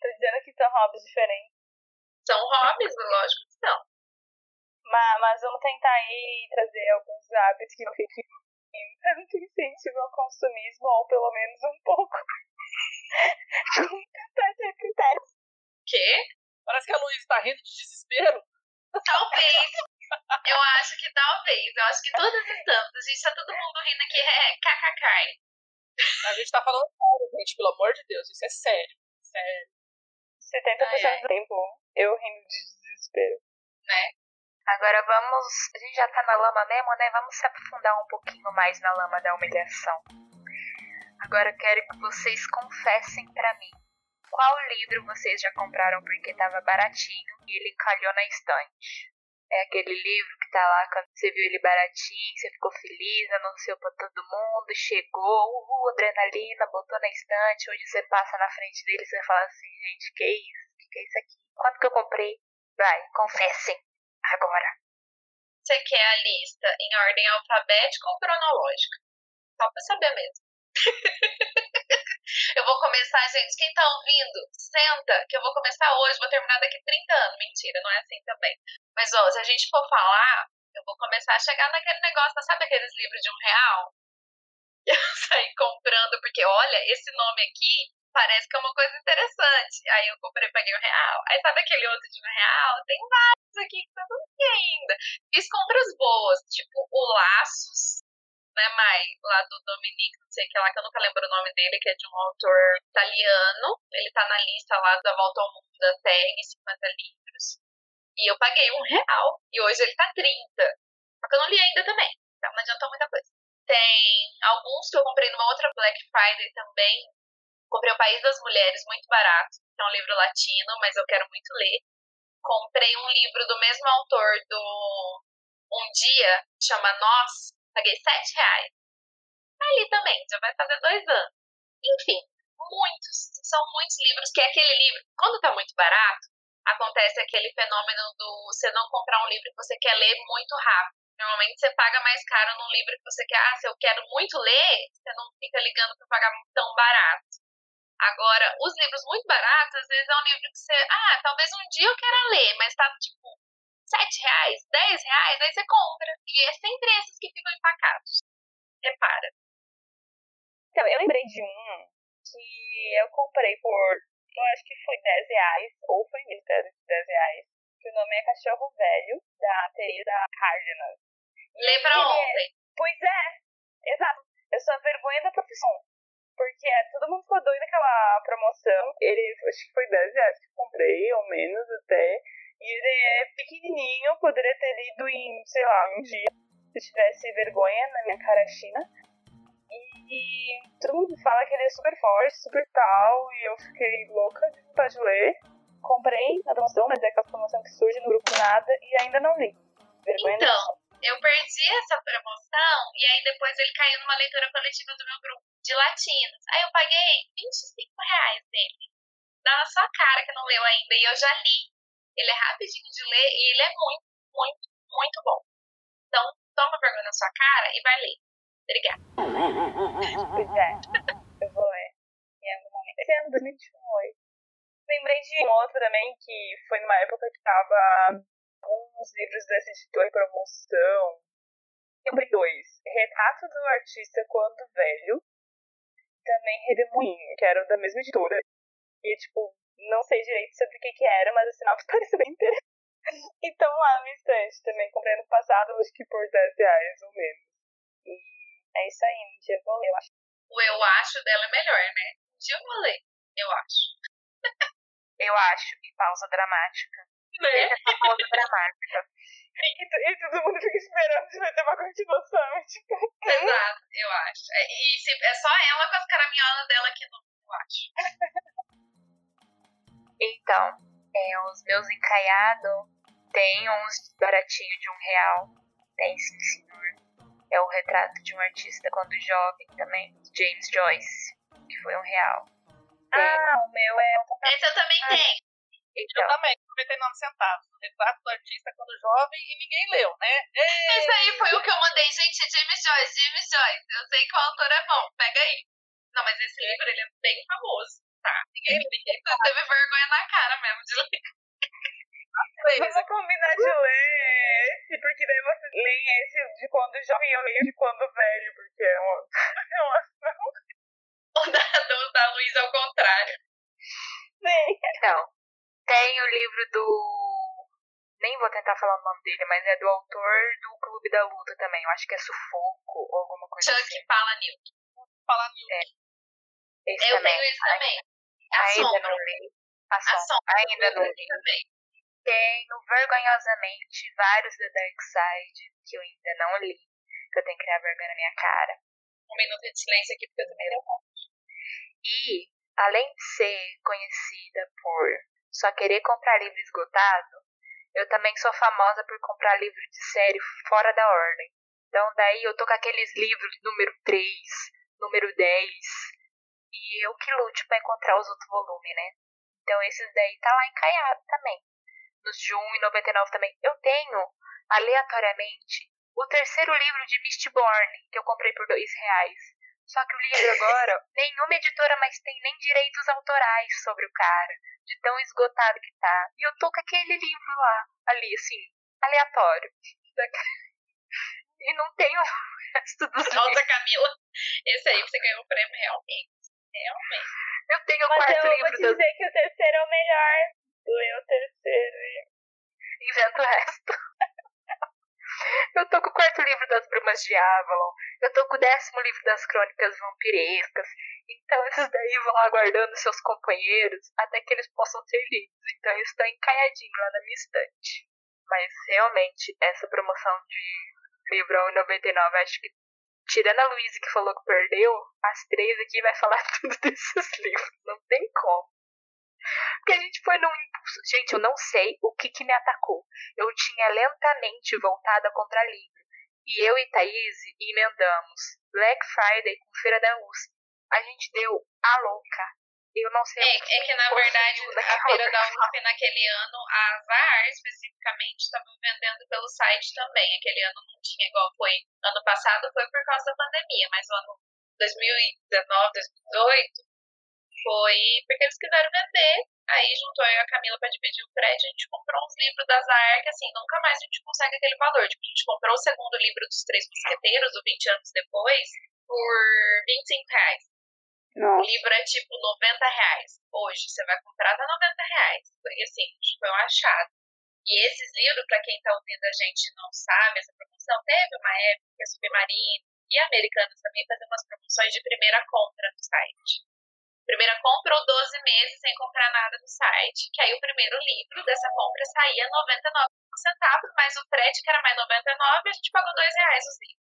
S3: Tô dizendo que são hobbies diferentes.
S2: São hobbies, lógico que são.
S3: Mas, mas vamos tentar aí trazer alguns hábitos que não fiquem tanto incentivo ao consumismo, ou pelo menos um pouco. Vamos tentar ter critérios.
S2: Quê?
S1: Parece que a Luísa tá rindo de desespero.
S2: Talvez. Eu acho que talvez. Eu acho que todas estamos. A gente tá todo mundo rindo aqui. É, kkk.
S1: A gente tá falando sério, gente, pelo amor de Deus, isso é sério. Sério.
S3: 70%
S2: Ai, ai.
S3: do tempo eu rindo de desespero.
S4: Agora vamos. A gente já tá na lama mesmo, né? Vamos se aprofundar um pouquinho mais na lama da humilhação. Agora eu quero que vocês confessem pra mim. Qual livro vocês já compraram porque tava baratinho e ele encalhou na estante? É aquele livro que tá lá, quando você viu ele baratinho, você ficou feliz, anunciou pra todo mundo, chegou, uhul, adrenalina, botou na estante, onde você passa na frente dele, você fala assim, gente, que isso? Que que é isso aqui? Quando que eu comprei? Vai, confessem. Agora.
S2: Você quer a lista em ordem alfabética ou cronológica? Só pra saber mesmo. eu vou começar, gente. Quem tá ouvindo, senta, que eu vou começar hoje, vou terminar daqui 30 anos. Mentira, não é assim também. Mas, ó, se a gente for falar, eu vou começar a chegar naquele negócio, sabe aqueles livros de um real? Eu saí comprando, porque olha, esse nome aqui parece que é uma coisa interessante. Aí eu comprei, paguei um real. Aí sabe aquele outro de um real? Tem vários aqui que tá tudo ainda. Fiz compras boas, tipo o Laços, né, Mai? Lá do Dominique, não sei o que lá, que eu nunca lembro o nome dele, que é de um autor italiano. Ele tá na lista lá da Volta ao Mundo da TEG, 50 livros. E eu paguei um real. E hoje ele tá 30. Só que eu não li ainda também. Então não adiantou muita coisa. Tem alguns que eu comprei numa outra Black Friday também. Comprei O País das Mulheres, muito barato. Que é um livro latino, mas eu quero muito ler. Comprei um livro do mesmo autor do Um Dia, chama Nós. Paguei 7 reais. Ali também, já vai fazer dois anos. Enfim, muitos, são muitos livros, que é aquele livro, quando tá muito barato, acontece aquele fenômeno do você não comprar um livro que você quer ler muito rápido. Normalmente você paga mais caro num livro que você quer, ah, se eu quero muito ler, você não fica ligando para pagar tão barato. Agora, os livros muito baratos, às vezes é um livro que você, ah, talvez um dia eu queira ler, mas tá tipo 7 reais, 10 reais, aí você compra. E é sempre esses que ficam empacados. Repara.
S3: Então, eu lembrei de um que eu comprei por, eu acho que foi 10 reais, ou foi ministério de 10 reais, que o nome é Cachorro Velho, da Teresa Cárdenas.
S2: Lê pra
S3: é-
S2: ontem.
S3: Pois é, exato. Eu sou a vergonha da profissão. Porque é, todo mundo ficou doido naquela promoção. Ele, acho que foi 10 reais que eu comprei, ou menos até. E ele é pequenininho, poderia ter lido em, sei lá, um dia, se tivesse vergonha na minha cara china. E todo mundo fala que ele é super forte, super tal, e eu fiquei louca de vontade de ler. Comprei na promoção, mas é aquela promoção que surge no grupo nada, e ainda não li. Vergonha
S2: Então,
S3: nenhuma.
S2: eu perdi essa promoção e aí depois ele caiu numa leitura coletiva do meu grupo de latinos. Aí eu paguei 25 reais nele. Dá na sua cara que não leu ainda. E eu já li. Ele é rapidinho de ler e ele é muito, muito, muito bom. Então, toma vergonha na sua cara e vai ler. Obrigada.
S3: Pois é, eu vou ler em algum momento. Esse ano, 2021, oi. Lembrei de um outro também que foi numa época que tava alguns livros dessa editora em promoção. Comprei dois. Retrato do Artista Quando Velho. Também Redemoinho, que eram da mesma editora. E, tipo, não sei direito sobre o que que era, mas a sinopse pareceu bem interessante. Então lá no instante também. Comprei no passado, acho que por 10 reais ou menos. E é isso aí, um dia eu vou ler, eu acho.
S2: O eu acho dela é melhor, né? Um dia eu vou ler. Eu acho.
S4: Eu acho. E pausa dramática.
S2: Né?
S4: Essa pausa dramática.
S3: E, e todo mundo fica esperando se vai ter uma continuação. Tipo,
S2: Exato, eu acho. É, E se, é só ela com as caraminholas dela aqui no. Eu acho.
S4: Então, é, os meus encaiados tem uns baratinhos de um real. Tem sim, senhor. É o retrato de um artista quando jovem também. James Joyce, que foi um real.
S3: ah, o meu é um
S2: Esse eu também tenho.
S1: Eu
S4: Então,
S1: também, 99 centavos. O retrato do artista quando jovem e ninguém leu, né? Ei!
S2: Esse aí foi o que eu mandei. Gente, é James Joyce, James Joyce. Eu sei que o autor é bom. Pega aí. Não, mas esse livro, ele é bem famoso. Tá. Ninguém, teve vergonha na cara mesmo de ler.
S3: Vamos combinar de ler esse, porque daí vocês leem esse de quando jovem e eu leio de quando velho, porque é uma, é uma
S2: O da, do, da Luísa ao contrário.
S3: Sim.
S4: então, tem o livro do. Nem vou tentar falar o nome dele, mas é do autor do Clube da Luta também. Eu acho que é Sufoco ou alguma coisa
S2: Chuck
S4: assim.
S2: Palahniuk.
S1: Falar Newton.
S4: Esse
S2: Eu
S4: também.
S2: tenho esse também. A
S4: Ainda
S2: sombra.
S4: não li. A
S2: A
S4: sombra.
S2: sombra.
S4: Ainda não li.
S2: também.
S4: Tenho vergonhosamente vários da Dark Side que eu ainda não li. Que eu tenho que criar vergonha na minha cara.
S2: Um minuto de silêncio aqui, porque eu também não
S4: E, além de ser conhecida por só querer comprar livro esgotado, eu também sou famosa por comprar livro de série fora da ordem. Então, daí eu tô com aqueles livros número 3, número 10, e eu que lute pra encontrar os outros volumes, né? Então, esses daí tá lá encaiado também. Nos de 1,99 também. Eu tenho, aleatoriamente, o terceiro livro de Mistborn, que eu comprei por dois reais. Só que o livro agora, nenhuma editora mais tem nem direitos autorais sobre o cara, de tão esgotado que tá. E eu tô com aquele livro lá, ali, assim, aleatório. E não tenho o resto dos livros.
S2: Nossa, Camila. Esse aí você ganhou o prêmio realmente. Realmente.
S4: Eu tenho o
S3: Mas
S4: quarto
S3: eu vou
S4: livro
S3: te
S4: do
S3: dizer que o terceiro é o melhor. Lê o terceiro. e-
S4: Invento o resto. Eu tô com o quarto livro das Brumas de Avalon. Eu tô com o décimo livro das Crônicas Vampirescas. Então esses daí vão aguardando seus companheiros até que eles possam ser lidos. Então eles estão encalhadinhos lá na minha estante. Mas realmente, essa promoção de livro a 1,99, acho que, tirando a Luísa que falou que perdeu, as três aqui vai falar tudo desses livros. Não tem como. Porque a gente foi num impulso. Gente, eu não sei o que, que me atacou. Eu tinha lentamente voltada contra livro. E eu e Thaís emendamos Black Friday com Feira da USP. A gente deu a louca. Eu não sei.
S2: É, é que na verdade a Feira da USP naquele ano, a VAR especificamente, estava vendendo pelo site também. Aquele ano não tinha, igual foi. Ano passado foi por causa da pandemia, mas o ano 2019, 2018 foi porque eles quiseram vender. Aí juntou eu e a Camila para dividir o crédito. A gente comprou uns livros da Zahar que assim, nunca mais a gente consegue aquele valor. Tipo, a gente comprou o segundo livro dos Três Mosqueteiros, o 20 anos depois, por 25 reais.
S3: Nossa.
S2: Livro é tipo 90 reais. Hoje você vai comprar tá 90 reais. Porque assim, foi um achado. E esses livros, para quem tá ouvindo a gente não sabe, essa promoção teve uma época que a Submarino e Americanas também faziam umas promoções de primeira compra no site. Primeira compra ou 12 meses sem comprar nada no site, que aí o primeiro livro dessa compra saía 99 centavos, mas o frete que era mais 99, a gente pagou 2 reais os livros.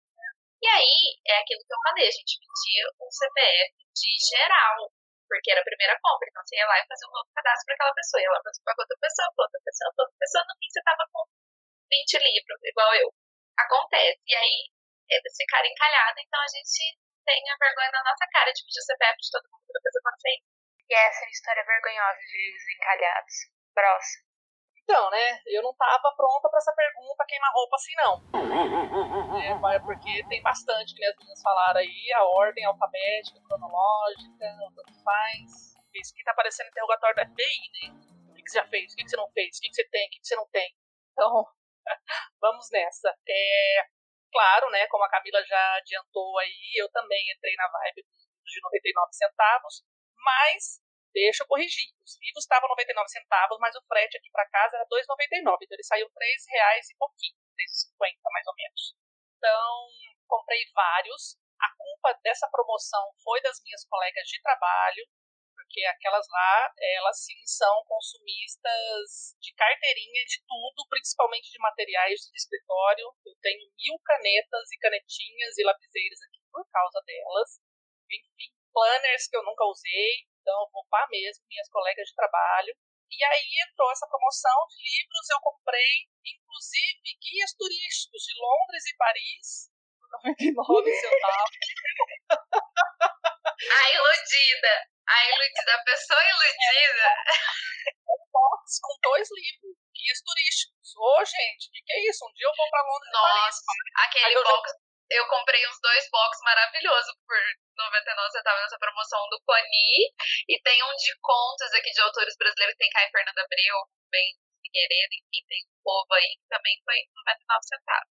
S2: E aí, é aquilo que eu falei, a gente pedia um CPF de geral, porque era a primeira compra, então você ia lá e fazia um novo cadastro para aquela pessoa, ia lá fazer para outra pessoa, para outra pessoa, para outra pessoa, no fim você tava com 20 livros, igual eu. Acontece. E aí, eles ficaram encalhados, então a gente tem a vergonha na nossa cara de pedir o CPF de todo mundo toda coisa acontecer.
S4: E essa é a história vergonhosa de livros encalhados. Próximo.
S1: Então, né, eu não tava pronta para essa pergunta queimar roupa assim, não. É, porque tem bastante, que as meninas falaram aí, a ordem alfabética, cronológica, tanto faz. Isso aqui tá parecendo interrogatório da FBI, né? O que, que você já fez? O que, que você não fez? O que, que você tem? O que, que você não tem? Então, vamos nessa. É, claro, né, como a Camila já adiantou aí, eu também entrei na vibe de 99 centavos, mas deixa eu corrigir. Os livros estavam 99 centavos, mas o frete aqui para casa era 2,99. Então ele saiu 3 reais e pouquinho, 3,50 mais ou menos. Então, comprei vários. A culpa dessa promoção foi das minhas colegas de trabalho, porque aquelas lá, elas sim são consumistas de carteirinha de tudo, principalmente de materiais de escritório. Eu tenho mil canetas e canetinhas e lapiseiras aqui por causa delas. Enfim, planners que eu nunca usei, então eu vou pá mesmo, minhas colegas de trabalho. E aí entrou essa promoção de livros, eu comprei, inclusive, guias turísticos de Londres e Paris, por 99 centavos.
S2: A iludida. A iludida. A pessoa iludida.
S1: box com dois livros, guias turísticos. Ô, gente, o que, que é isso? Um dia eu vou pra Londres e Paris.
S2: Nossa, aquele box. Eu comprei uns dois box maravilhosos por 99 centavos nessa promoção do Coni. E tem um de contos aqui de autores brasileiros. Tem Caio Fernando Abreu, bem Figueiredo, enfim, tem um povo aí que também foi 99 centavos.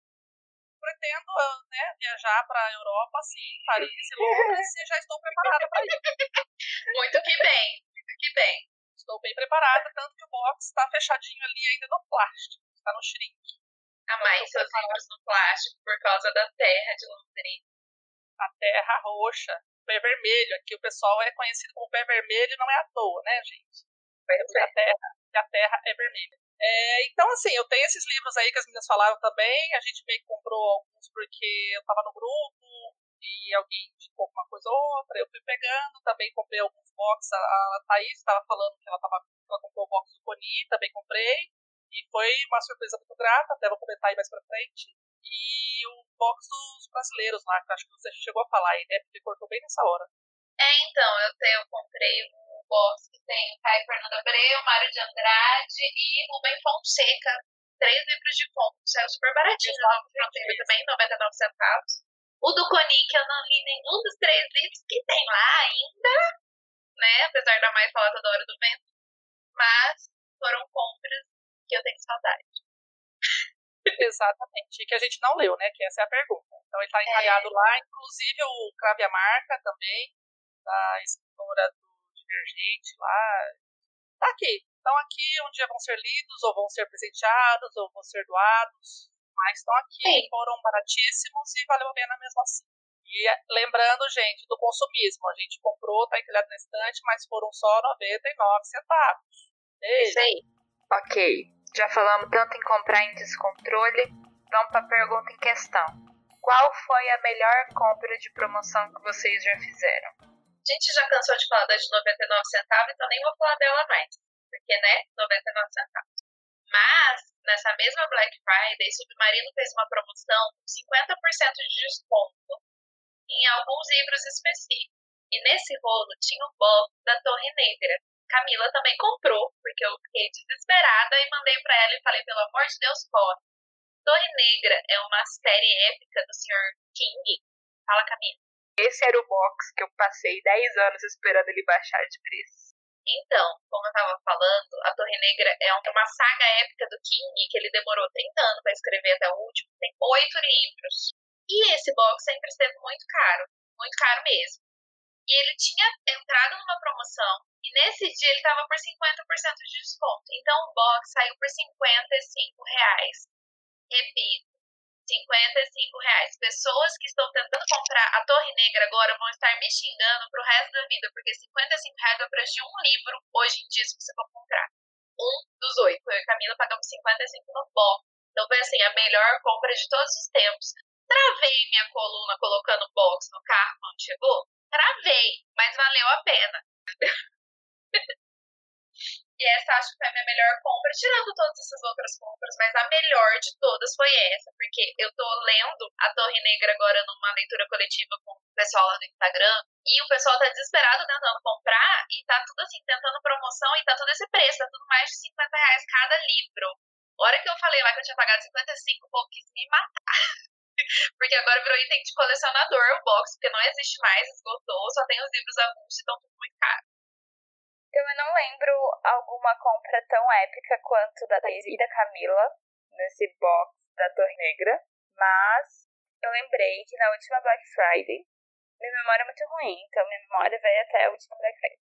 S1: Pretendo né, viajar pra Europa, sim, Paris e Londres, e já estou preparada para isso.
S2: Muito que bem, muito que bem.
S1: Estou bem preparada, tanto que o box está fechadinho ali ainda no plástico, está no shrink.
S2: A mais seus livros no plástico por causa da terra de Londrina.
S1: A terra roxa, pé vermelho. Aqui o pessoal é conhecido como pé vermelho, não é à toa, né, gente?
S2: Pois
S1: A terra, a terra é vermelha. É, então, assim, eu tenho esses livros aí que as meninas falaram também. A gente meio que comprou alguns porque eu tava no grupo e alguém indicou uma coisa ou outra. Eu fui pegando, também comprei alguns box. A, a Thaís estava falando que ela, tava, ela comprou o box do Coni, também comprei. E foi uma surpresa muito grata, até vou comentar aí mais pra frente. E o box dos brasileiros lá, que acho que você chegou a falar aí, né? Porque cortou bem nessa hora.
S2: É, então, eu, tenho, eu comprei um box que tem Caio Fernando Abreu, Mário de Andrade e Rubem Fonseca. Três livros de contos. Saiu super baratinho na Nova Fronteira também, 99 centavos. O do Coni, que eu não li nenhum dos três livros que tem lá ainda, né? Apesar da mais falar toda hora do vento. Mas foram compras que eu tenho saudade.
S1: Exatamente. E que a gente não leu, né? Que essa é a pergunta. Então ele está encalhado lá, inclusive o Crave a Marca também, da escritora do Divergente lá. Tá aqui. Então aqui um dia vão ser lidos, ou vão ser presenteados, ou vão ser doados. Mas estão aqui,
S2: Sim.
S1: foram baratíssimos e valeu a pena mesmo assim. E é, lembrando, gente, do consumismo. A gente comprou, tá encalhado na estante, mas foram só 99 centavos. Beijo.
S2: Isso aí.
S4: Ok, já falamos tanto em comprar em descontrole, vamos para a pergunta em questão. Qual foi a melhor compra de promoção que vocês já fizeram?
S2: A gente já cansou de falar da de 99 centavos, então nem vou falar dela mais. Porque, né, 99 centavos. Mas, nessa mesma Black Friday, Submarino fez uma promoção com 50% de desconto em alguns livros específicos. E nesse rolo tinha o box da Torre Negra. Camila também comprou, porque eu fiquei desesperada e mandei pra ela e falei, pelo amor de Deus, corre. Torre Negra é uma série épica do Sr. King. Fala, Camila.
S4: Esse era o box que eu passei 10 anos esperando ele baixar de preço.
S2: Então, como eu tava falando, a Torre Negra é uma saga épica do King que ele demorou 30 anos para escrever até o último. Tem oito livros. E esse box sempre esteve muito caro. Muito caro mesmo. E ele tinha entrado numa promoção. E nesse dia ele tava por 50% de desconto. Então o box saiu por 55 reais. Repito. 55 reais. Pessoas que estão tentando comprar a Torre Negra agora vão estar me xingando pro resto da vida, porque 55 reais é o preço de um livro hoje em dia, se você for comprar. Um dos oito. Eu e Camila pagamos 55 no box. Então foi assim, a melhor compra de todos os tempos. Travei minha coluna colocando box no carro quando chegou? Travei, mas valeu a pena. E essa acho que foi a minha melhor compra, tirando todas essas outras compras, mas a melhor de todas foi essa, porque eu tô lendo a Torre Negra agora numa leitura coletiva com o pessoal lá do Instagram, e o pessoal tá desesperado tentando comprar, e tá tudo assim, tentando promoção, e tá tudo esse preço, tá tudo mais de 50 reais cada livro. A hora que eu falei lá que eu tinha pagado 55, o povo quis me matar. Porque agora virou item de colecionador o box, porque não existe mais, esgotou, só tem os livros avulsos e estão tudo muito caros.
S3: Eu não lembro alguma compra tão épica quanto da Thaís e da Camila nesse box da Torre Negra, mas eu lembrei que na última Black Friday, minha memória é muito ruim, então minha memória veio até a última Black Friday.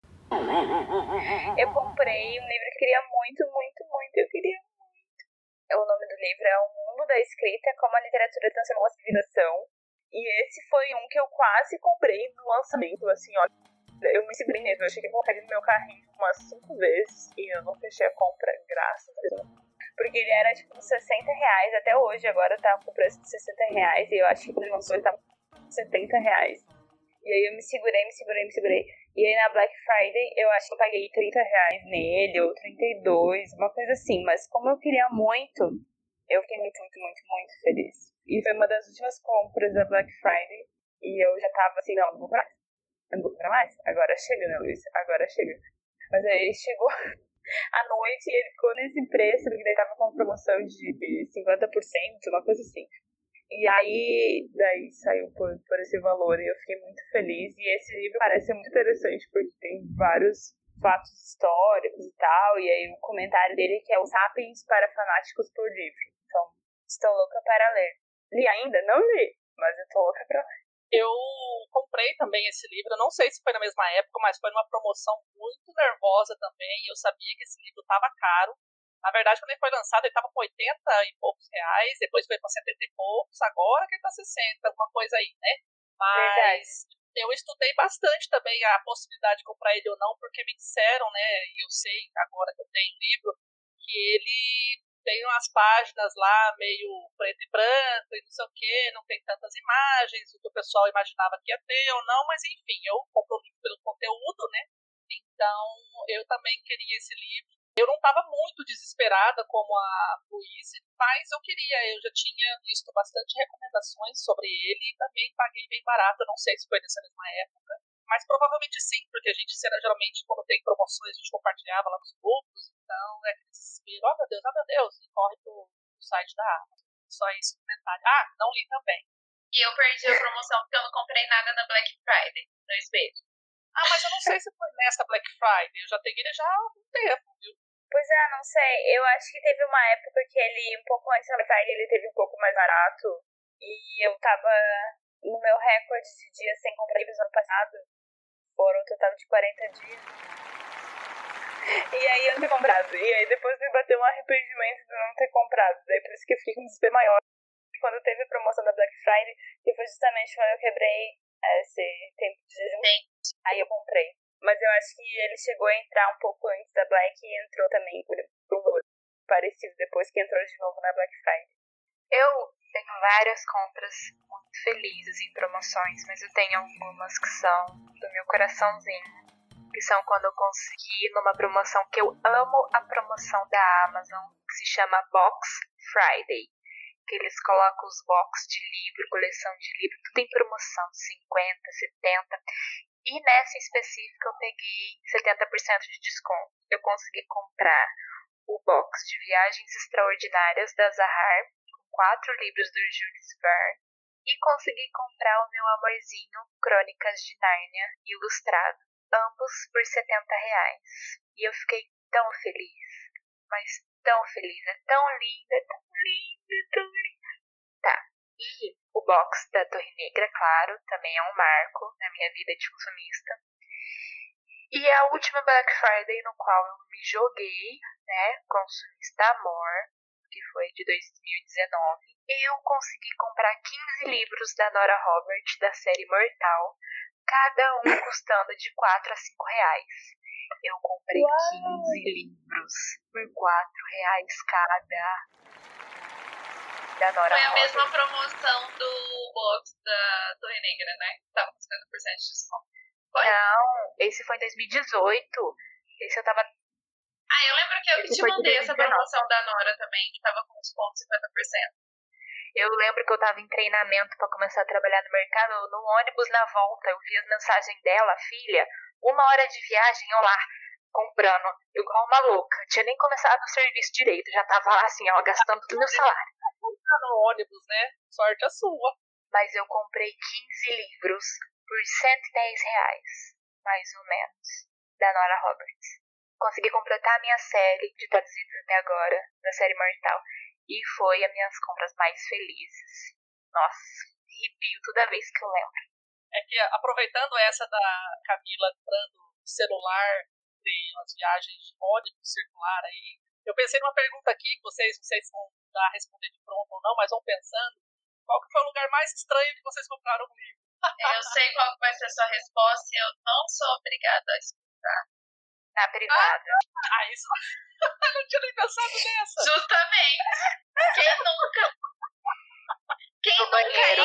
S3: Eu comprei um livro que eu queria muito, muito, muito, eu queria muito. O nome do livro é O Mundo da Escrita, como a literatura transformou a civilização. E esse foi um que eu quase comprei no lançamento, assim, ó. Eu me segurei nele, eu cheguei colocar ele no meu carrinho umas cinco vezes e eu não fechei a compra, graças a Deus. Porque ele era tipo 60 reais até hoje, agora tá com preço de 60 reais e eu acho que ele lançou ele tava com 70 reais. E aí eu me segurei, me segurei, me segurei. E aí na Black Friday eu acho que eu paguei 30 reais nele, ou 32, uma coisa assim. Mas como eu queria muito, eu fiquei muito, muito, muito, muito feliz. E foi uma das últimas compras da Black Friday. E eu já tava assim, não, vou mais. Eu não vou comprar mais. Agora chega, né, Luiz? Agora chega. Mas aí ele chegou à noite e ele ficou nesse preço, porque daí tava com promoção de 50%, uma coisa assim. E aí, daí saiu por, por esse valor e eu fiquei muito feliz. E esse livro parece muito interessante porque tem vários fatos históricos e tal. E aí o comentário dele que é o Sapiens para fanáticos por livro. Então, estou louca para ler. Li ainda? Não li, mas eu louca pra ler.
S1: Eu comprei também esse livro, eu não sei se foi na mesma época, mas foi numa promoção muito nervosa também. Eu sabia que esse livro estava caro. Na verdade, quando ele foi lançado, ele estava com 80 e poucos reais, depois foi para 70 e poucos, agora que ele tá 60, alguma coisa aí, né? Mas
S3: Verdade.
S1: eu estudei bastante também a possibilidade de comprar ele ou não, porque me disseram, né, e eu sei agora que eu tenho o livro, que ele tem umas páginas lá meio preto e branco e não sei o que, não tem tantas imagens, o que o pessoal imaginava que ia ter ou não, mas enfim, eu compro o livro pelo conteúdo, né? Então eu também queria esse livro. Eu não estava muito desesperada como a Luíse, mas eu queria, eu já tinha visto bastante recomendações sobre ele e também paguei bem barato, não sei se foi nessa mesma época, mas provavelmente sim, porque a gente geralmente quando tem promoções a gente compartilhava lá nos grupos, então é aquele desespero, oh meu Deus, oh meu Deus, e corre pro, pro site da Amazon. Só isso, comentário. Ah, não li também.
S2: E eu perdi a promoção porque eu não comprei nada na Black Friday. Dois beijos.
S1: Ah, mas eu não sei se foi nessa Black Friday, eu já tenho ele já há algum tempo, viu?
S3: Pois é, não sei. Eu acho que teve uma época que ele, um pouco antes da Black Friday, ele teve um pouco mais barato. E eu tava no meu recorde de dias sem comprar livros no ano passado. Foram um total de 40 dias. E aí eu não ter comprado. E aí depois me bateu um arrependimento de não ter comprado. Daí por isso que eu fiquei com um desespero maior. Quando teve a promoção da Black Friday, que foi justamente quando eu quebrei esse tempo de jejum,
S2: Sim.
S3: aí eu comprei. Mas eu acho que ele chegou a entrar um pouco antes da Black e entrou também por, um parecido depois que entrou de novo na Black Friday.
S4: Eu tenho várias compras muito felizes em promoções, mas eu tenho algumas que são do meu coraçãozinho. São quando eu consegui numa promoção que eu amo a promoção da Amazon, que se chama Box Friday. Que eles colocam os box de livro, coleção de livro, tudo em promoção, 50, 70. E nessa específica eu peguei 70% de desconto. Eu consegui comprar o box de Viagens Extraordinárias da Zahar, com quatro livros do Jules Verne, e consegui comprar o meu amorzinho Crônicas de Nárnia ilustrado, ambos por 70 reais. E eu fiquei tão feliz, mas tão feliz, é tão linda, é tão linda, é tão linda. Tá, e o box da Torre Negra, claro, também é um marco na minha vida de consumista. E a última Black Friday no qual eu me joguei, né, consumista amor, que foi de 2019, eu consegui comprar 15 livros da Nora Roberts da série Mortal, cada um custando de 4 a 5 reais. Eu comprei 15 livros por 4 reais cada. Da Nora
S2: Foi a
S4: Roberts.
S2: mesma promoção do box da Torre Negra, né? Tava com 50% de desconto. Foi?
S4: Não, esse foi em 2018. Esse eu tava.
S2: Ah, eu lembro que eu que te mandei essa
S4: 2019.
S2: promoção da Nora também, que tava com desconto 50%.
S4: Eu lembro que eu tava em treinamento pra começar a trabalhar no mercado. No ônibus na volta, eu vi as mensagens dela, filha. Uma hora de viagem, eu lá, comprando, igual uma louca. Tinha nem começado o serviço direito, já tava lá assim, ó, gastando todo o meu salário.
S1: Tá no ônibus, né? Sorte a sua.
S4: Mas eu comprei 15 livros por 110 reais, mais ou menos, da Nora Roberts. Consegui completar a minha série de traduzidos até agora, da série Mortal, e foi as minhas compras mais felizes. Nossa, arrepio toda vez que eu lembro.
S1: É que aproveitando essa da Camila comprando celular de umas viagens de ônibus circular aí, eu pensei numa pergunta aqui, que vocês não sei se vão dar a responder de pronto ou não, mas vão pensando. Qual que foi o lugar mais estranho que vocês compraram um livro?
S2: Eu sei qual que vai ser a sua resposta e eu não sou obrigada a escutar.
S4: Na privada.
S1: Ah, isso. eu não tinha nem pensado nessa.
S2: Justamente. Quem nunca. Quem
S4: No
S2: nunca
S4: banheiro.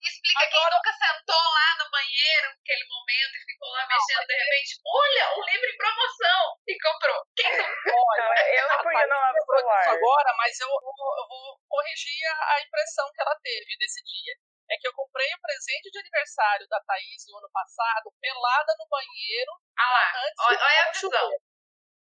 S2: Explica quem nunca sentou lá no banheiro naquele momento e ficou lá mexendo de repente. Olha, um livro em promoção! E comprou. Quem nunca?
S1: Olha,
S3: Não, eu não porque não abro o
S1: lembrou disso
S3: celular.
S1: agora, mas eu, eu vou- eu vou corrigir a, a impressão que ela teve desse dia. É que eu comprei o presente de aniversário da Thaís no ano passado, pelada no banheiro,
S2: Ah lá.
S1: antes
S2: Olha, olha a visão.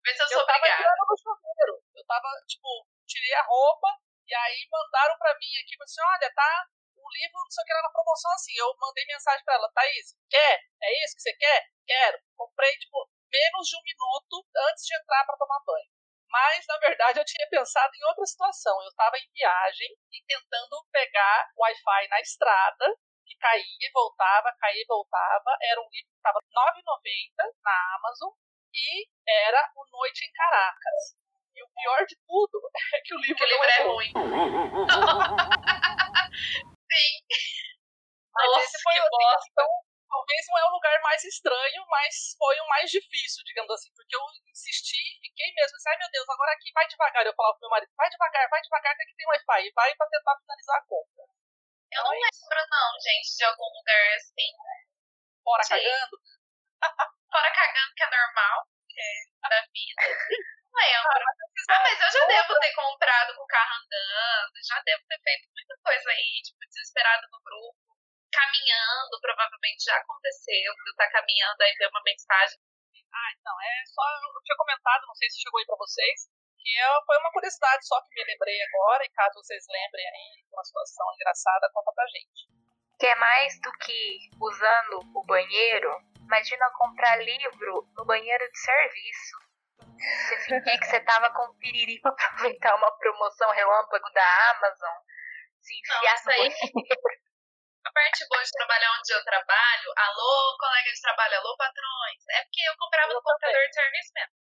S2: Vê se eu sou
S1: Eu tava
S2: obrigada.
S1: no chuveiro. Eu tava, tipo, tirei a roupa e aí mandaram pra mim aqui, falou assim, olha, tá o livro, não sei o que lá na promoção assim. Eu mandei mensagem pra ela, Thaís, quer? É isso que você quer? Quero. Comprei, tipo, menos de um minuto antes de entrar pra tomar banho. Mas, na verdade, eu tinha pensado em outra situação. Eu estava em viagem e tentando pegar Wi-Fi na estrada, que caía e voltava, caía e voltava. Era um livro que estava R$ 9,90 na Amazon e era O Noite em Caracas. E o pior de tudo é que o livro,
S2: Que livro é
S1: bom.
S2: ruim.
S1: Mas
S2: Nossa,
S1: esse foi
S2: que bosta.
S1: então, talvez não é o lugar mais estranho, mas foi o mais difícil, digamos assim, porque eu insisti, fiquei mesmo, assim, ai meu Deus, agora aqui vai devagar. Eu falava pro meu marido, vai devagar, vai devagar, que aqui tem Wi-Fi, e vai pra tentar finalizar a compra.
S2: Eu não lembro, não, gente, de algum lugar assim.
S1: Fora
S2: Sim.
S1: cagando.
S2: Fora cagando, que é normal. Que é da vida. Não lembro. Ah, mas eu já devo ter comprado com o carro andando, já devo ter feito muita coisa aí, tipo, desesperado no grupo, caminhando, provavelmente já aconteceu, eu tá caminhando aí ver uma mensagem.
S1: Ah, então, é só, eu tinha comentado, não sei se chegou aí pra vocês, que é, foi uma curiosidade só que me lembrei agora, e caso vocês lembrem aí de uma situação engraçada, conta pra gente.
S4: Que é mais do que usando o banheiro, imagina comprar livro no banheiro de serviço. Você fingir que você tava com piriri pra aproveitar uma promoção relâmpago da Amazon, se enfiar
S2: isso
S4: no
S2: aí-
S4: banheiro.
S2: A parte boa de trabalhar onde eu trabalho, alô, colega de trabalho, alô, patrões, é porque eu comprava no computador de serviço mesmo.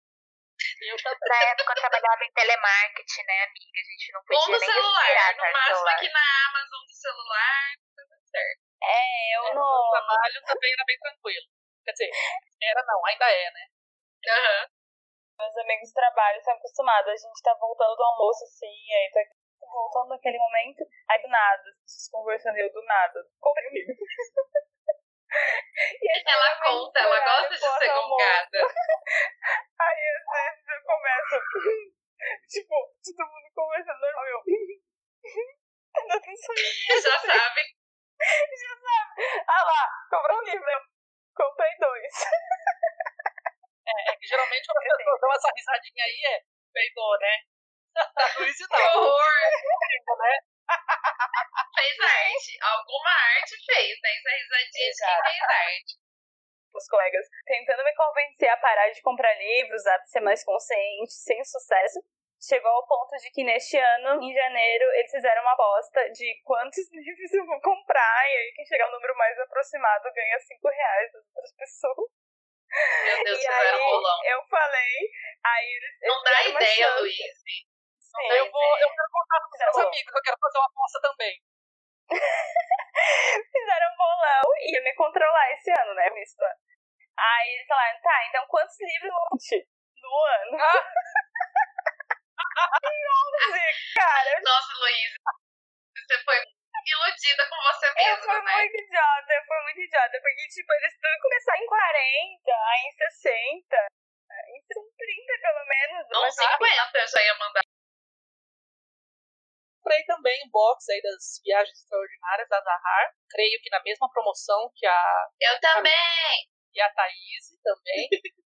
S4: Na época eu trabalhava em telemarketing, né, amiga? A gente não podia
S2: do
S4: nem
S2: celular. No máximo aqui na Amazon do celular, tá tudo certo.
S3: É, eu
S1: É,
S3: no.
S1: no trabalho também era bem tranquilo. Quer dizer, era não, ainda é, né?
S2: Aham.
S3: Meus amigos de trabalho estão acostumados. A gente tá voltando do almoço assim, aí tá voltando naquele momento. Aí do nada, as pessoas conversando eu do nada. Comprei um livro. E
S2: Ela conta, ela gosta de ser gongada.
S3: Aí às vezes eu começo, tipo, todo mundo conversando normal, eu. Tem sonho.
S2: Já sabe.
S3: Já sabe. Ah lá, comprou um livro. Eu comprei dois.
S1: É, é que geralmente quando as pessoas dão essa risadinha aí é peidou, né? Luísa
S2: Que
S1: não,
S2: horror.
S1: né?
S2: Fez arte. Alguma arte fez, né? Essa risadinha de quem fez arte.
S3: Os colegas tentando me convencer a parar de comprar livros, a ser mais consciente, sem sucesso. Chegou ao ponto de que neste ano, em janeiro, eles fizeram uma aposta de quantos livros eu vou comprar. E aí, quem chegar ao número mais aproximado ganha 5 reais das outras pessoas.
S2: Meu Deus,
S3: e aí,
S2: rolão.
S3: eu falei, aí eles.
S2: Não dá ideia. Luiz.
S1: Eu vou, eu quero contar pros meus amigos, eu quero fazer uma aposta também.
S3: fizeram um bolão e ia me controlar esse ano, né, visto? Aí eles falaram, tá, então quantos livros no ano?
S1: Ah.
S3: 11, cara.
S2: Nossa, Luiz. Você foi iludida com você
S3: Eu
S2: mesma,
S3: fui
S2: né?
S3: muito idiota, eu fui muito idiota, porque, tipo, eles tudo começar em 40, aí em 60, em 30 pelo menos.
S2: Não
S3: mas enfim.
S2: 50 eu já ia mandar.
S1: Comprei também um box aí das viagens extraordinárias da Zahar. Creio que na mesma promoção que a,
S2: Eu também.
S1: e a Thaís também.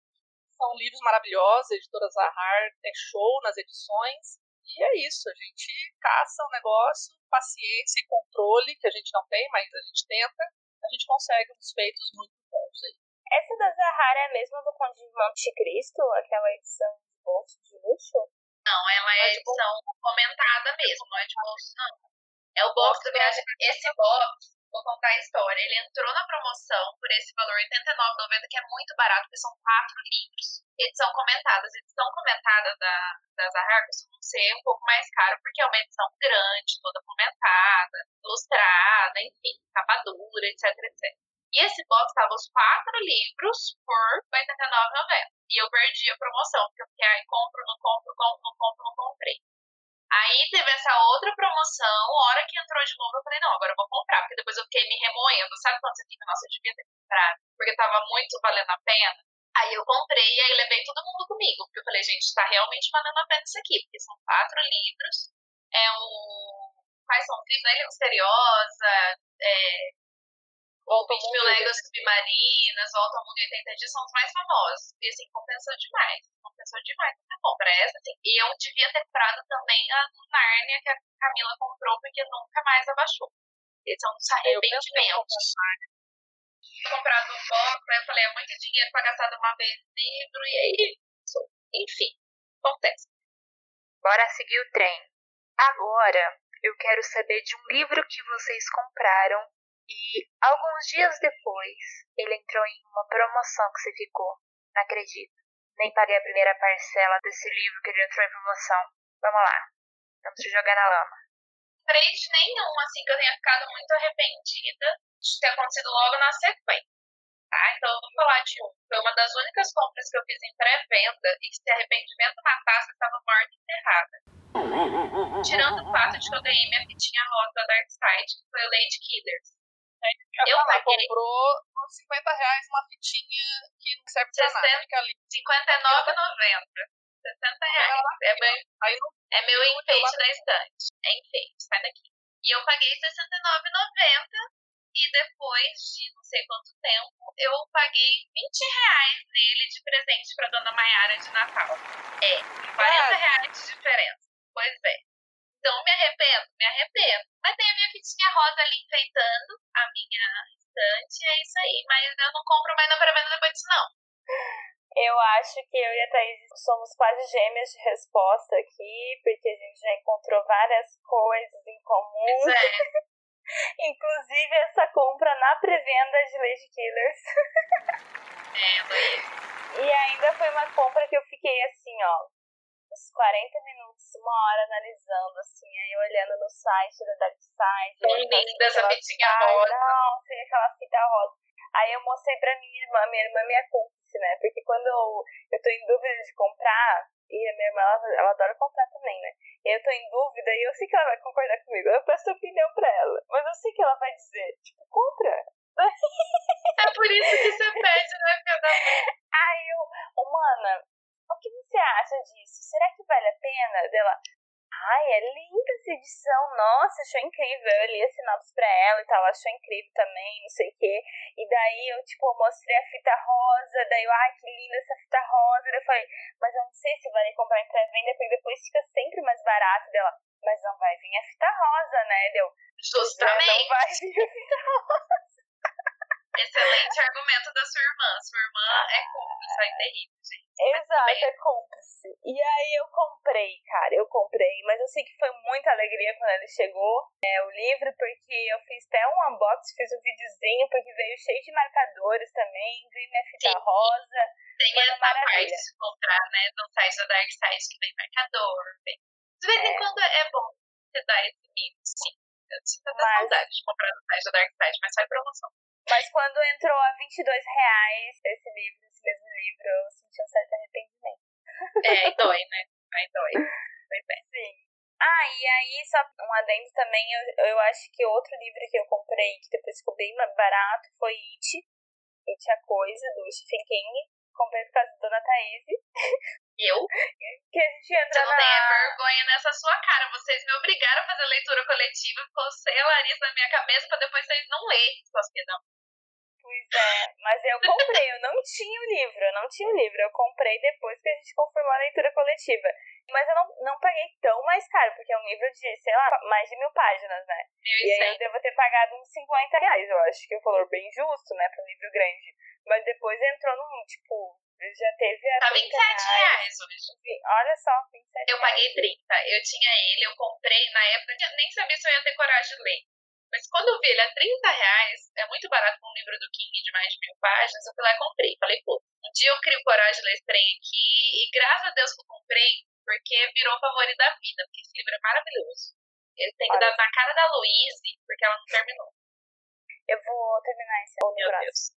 S1: São livros maravilhosos, a editora Zahar é show nas edições. E é isso, a gente caça um negócio, paciência e controle, que a gente não tem, mas a gente tenta, a gente consegue uns feitos muito bons aí.
S3: Essa da Zahara é a mesma do Conde de Monte Cristo, aquela edição de bolso de luxo?
S2: Não, ela é
S1: é
S2: edição comentada mesmo, não é de bolso, não. É o box do viagem. Esse box, vou contar a história. Ele entrou na promoção por esse valor R$ 89,90, que é muito barato, porque são quatro livros. Edição comentadas. Edição comentada da, da Zahar costuma ser um pouco mais caro, porque é uma edição grande, toda comentada, ilustrada, enfim, capa dura, etc, etc. E esse box tava os quatro livros por R$ 89,90. E eu perdi a promoção, porque eu fiquei, ai, compro, não compro, compro, não compro, não comprei. Aí teve essa outra promoção, hora que entrou de novo, eu falei, não, agora eu vou comprar, porque depois eu fiquei me remoendo. Sabe quando você fica, nossa, eu devia ter comprado, porque tava muito valendo a pena? Aí eu comprei e aí levei todo mundo comigo, porque eu falei, gente, tá realmente valendo a pena isso aqui, porque são quatro livros, é o... Quais são os livros? A Ilha Misteriosa, é...
S1: Volta ao
S2: 20 mil
S1: mundo,
S2: léguas submarinas, Volta ao Mundo em 80 dias são os mais famosos. E assim, compensou demais. Compensou demais essa compra. Essa, assim, e eu devia ter comprado também a Nárnia que a Camila comprou, porque nunca mais abaixou. Esse é um dos
S1: Eu
S2: arrependimentos. Tinha comprado um aí eu falei, é muito dinheiro pra gastar de uma vez livro, e aí, enfim, acontece.
S4: Bora seguir o trem. Agora, eu quero saber de um livro que vocês compraram e alguns dias depois ele entrou em uma promoção que você ficou. Não acredito. Nem paguei a primeira parcela desse livro que ele entrou em promoção. Vamos lá. Vamos se jogar na lama.
S2: Três nenhum, assim, que eu tenha ficado muito arrependida de ter acontecido logo na sequência. Tá? Então eu vou falar de um. Foi uma das únicas compras que eu fiz em pré-venda e que se arrependimento matasse, eu estava morta e enterrada. Tirando o fato de que eu ganhei minha fitinha rosa da Dark Side, que foi o Lady Killers.
S1: Eu,
S2: Eu
S1: falar,
S2: paguei.
S1: comprou por 50 reais uma fitinha que não serve pra nada.
S2: 60.
S1: Fica ali.
S2: R$59,90. 60 reais. É meu,
S1: não
S2: é meu enfeite da estante. É enfeite, sai daqui. E eu paguei R$69,90 e depois de não sei quanto tempo, eu paguei 20 reais nele de presente pra Dona Maiara de Natal. É, 40 reais de diferença. Pois é. Então me arrependo, me arrependo. Mas tem a minha fitinha rosa ali enfeitando a minha estante, é isso aí. Mas eu não compro mais na pré-venda depois disso, não.
S3: Eu acho que eu e a Thaís somos quase gêmeas de resposta aqui, porque a gente já encontrou várias coisas em comum.
S2: É.
S3: Inclusive essa compra na pré-venda de Lady Killers.
S2: É, Luiz.
S3: E ainda foi uma compra que eu fiquei assim, ó, uns 40 minutos, uma hora analisando, assim, aí olhando no site da Dark Side.
S2: Tão linda essa fitinha rosa.
S3: Não, sem aquela fita rosa. Aí eu mostrei pra minha irmã, minha irmã é minha cúmplice, né? Porque quando eu, eu tô em dúvida de comprar, e a minha irmã, ela, ela adora comprar também, né? Eu tô em dúvida e eu sei que ela vai concordar comigo. Eu peço opinião pra ela. Mas eu sei que ela vai dizer, tipo, compra.
S2: É por isso que você pede, né, cada
S3: Aí eu, oh, mana, o que você acha disso? Será que vale a pena? Dela, ai, é linda essa edição, nossa, achou incrível. Eu li a sinopse pra ela e tal, achou incrível também, não sei o quê. E daí eu, tipo, mostrei a fita rosa, daí eu, ai, que linda essa fita rosa. Daí eu falei, mas eu não sei se vale comprar em pré-venda, porque depois fica sempre mais barato dela. Mas não vai vir a fita rosa, né? Deu.
S2: Justamente.
S3: Não vai vir a fita rosa.
S2: Excelente argumento da sua irmã. Sua irmã é cúmplice, é terrível, gente.
S3: Exato, é cúmplice. E aí eu comprei, cara, eu comprei, mas eu sei que foi muita alegria quando ele chegou, é, o livro, porque eu fiz até um unboxing, fiz um videozinho, porque veio cheio de marcadores também, veio minha fita
S2: Sim.
S3: rosa.
S2: Tem
S3: Foi
S2: essa parte
S3: maravilha.
S2: de comprar, né, no site da Dark Side que vem marcador. Vem. De vez em
S3: É.
S2: quando é bom você dar esse mimo, sim. Eu sinto até
S3: Mas-
S2: saudade de comprar no site da Dark Side, mas sai promoção.
S3: Mas quando entrou a 22 reais esse livro, esse mesmo livro, eu senti um certo arrependimento.
S2: É, aí dói, né? Aí dói. Pois é.
S3: Sim. Ah, e aí, só um adendo também, eu, eu acho que outro livro que eu comprei, que depois ficou bem barato, foi It. It a Coisa, do Stephen King. Comprei por causa da Dona Thaís.
S2: Eu?
S3: Que a gente
S2: Você
S3: entra
S2: não tem a
S3: na...
S2: vergonha nessa sua cara. Vocês me obrigaram a fazer leitura coletiva, ficou você e a Larissa na minha cabeça pra depois vocês não lerem. Só que não.
S3: Pois é, mas eu comprei, eu não tinha o livro, eu não tinha o livro, eu comprei depois que a gente confirmou a leitura coletiva. Mas eu não, não paguei tão mais caro, porque é um livro de, sei lá, mais de mil páginas, né?
S2: Eu
S3: E aí eu devo ter pagado uns 50 reais, eu acho que é um valor bem justo, né, para um livro grande. Mas depois entrou num, tipo, já teve a
S2: Tá
S3: 30
S2: 27 reais hoje.
S3: Sim, Olha só, 27
S2: Eu paguei 30. Eu tinha ele, eu comprei na época, eu nem sabia se eu ia ter coragem de ler. Mas quando eu vi ele a 30 reais, é muito barato pra um livro do King de mais de mil páginas, eu fui lá e comprei. Falei, pô, um dia eu crio coragem de ler esse trem aqui, e graças a Deus que eu comprei, porque virou favorito da vida, porque esse livro é maravilhoso. Ele tem que dar na cara da Louise, porque ela não terminou.
S3: Eu vou terminar esse ano
S2: Meu
S3: próximo.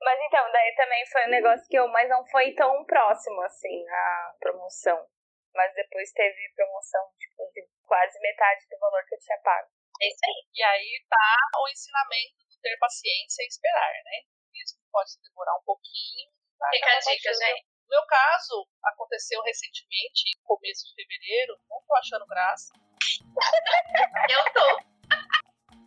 S3: Mas então, daí também foi um negócio que eu, mas não foi tão próximo, assim, a promoção. Mas depois teve promoção, tipo, de quase metade do valor que eu tinha pago.
S2: É isso aí.
S1: E aí tá o ensinamento de ter paciência e esperar, né? Mesmo que pode demorar um pouquinho. vai
S2: Fica a
S1: acabar
S2: dica, gente.
S1: No meu caso, aconteceu recentemente, começo de fevereiro, não tô achando graça,
S2: Eu tô.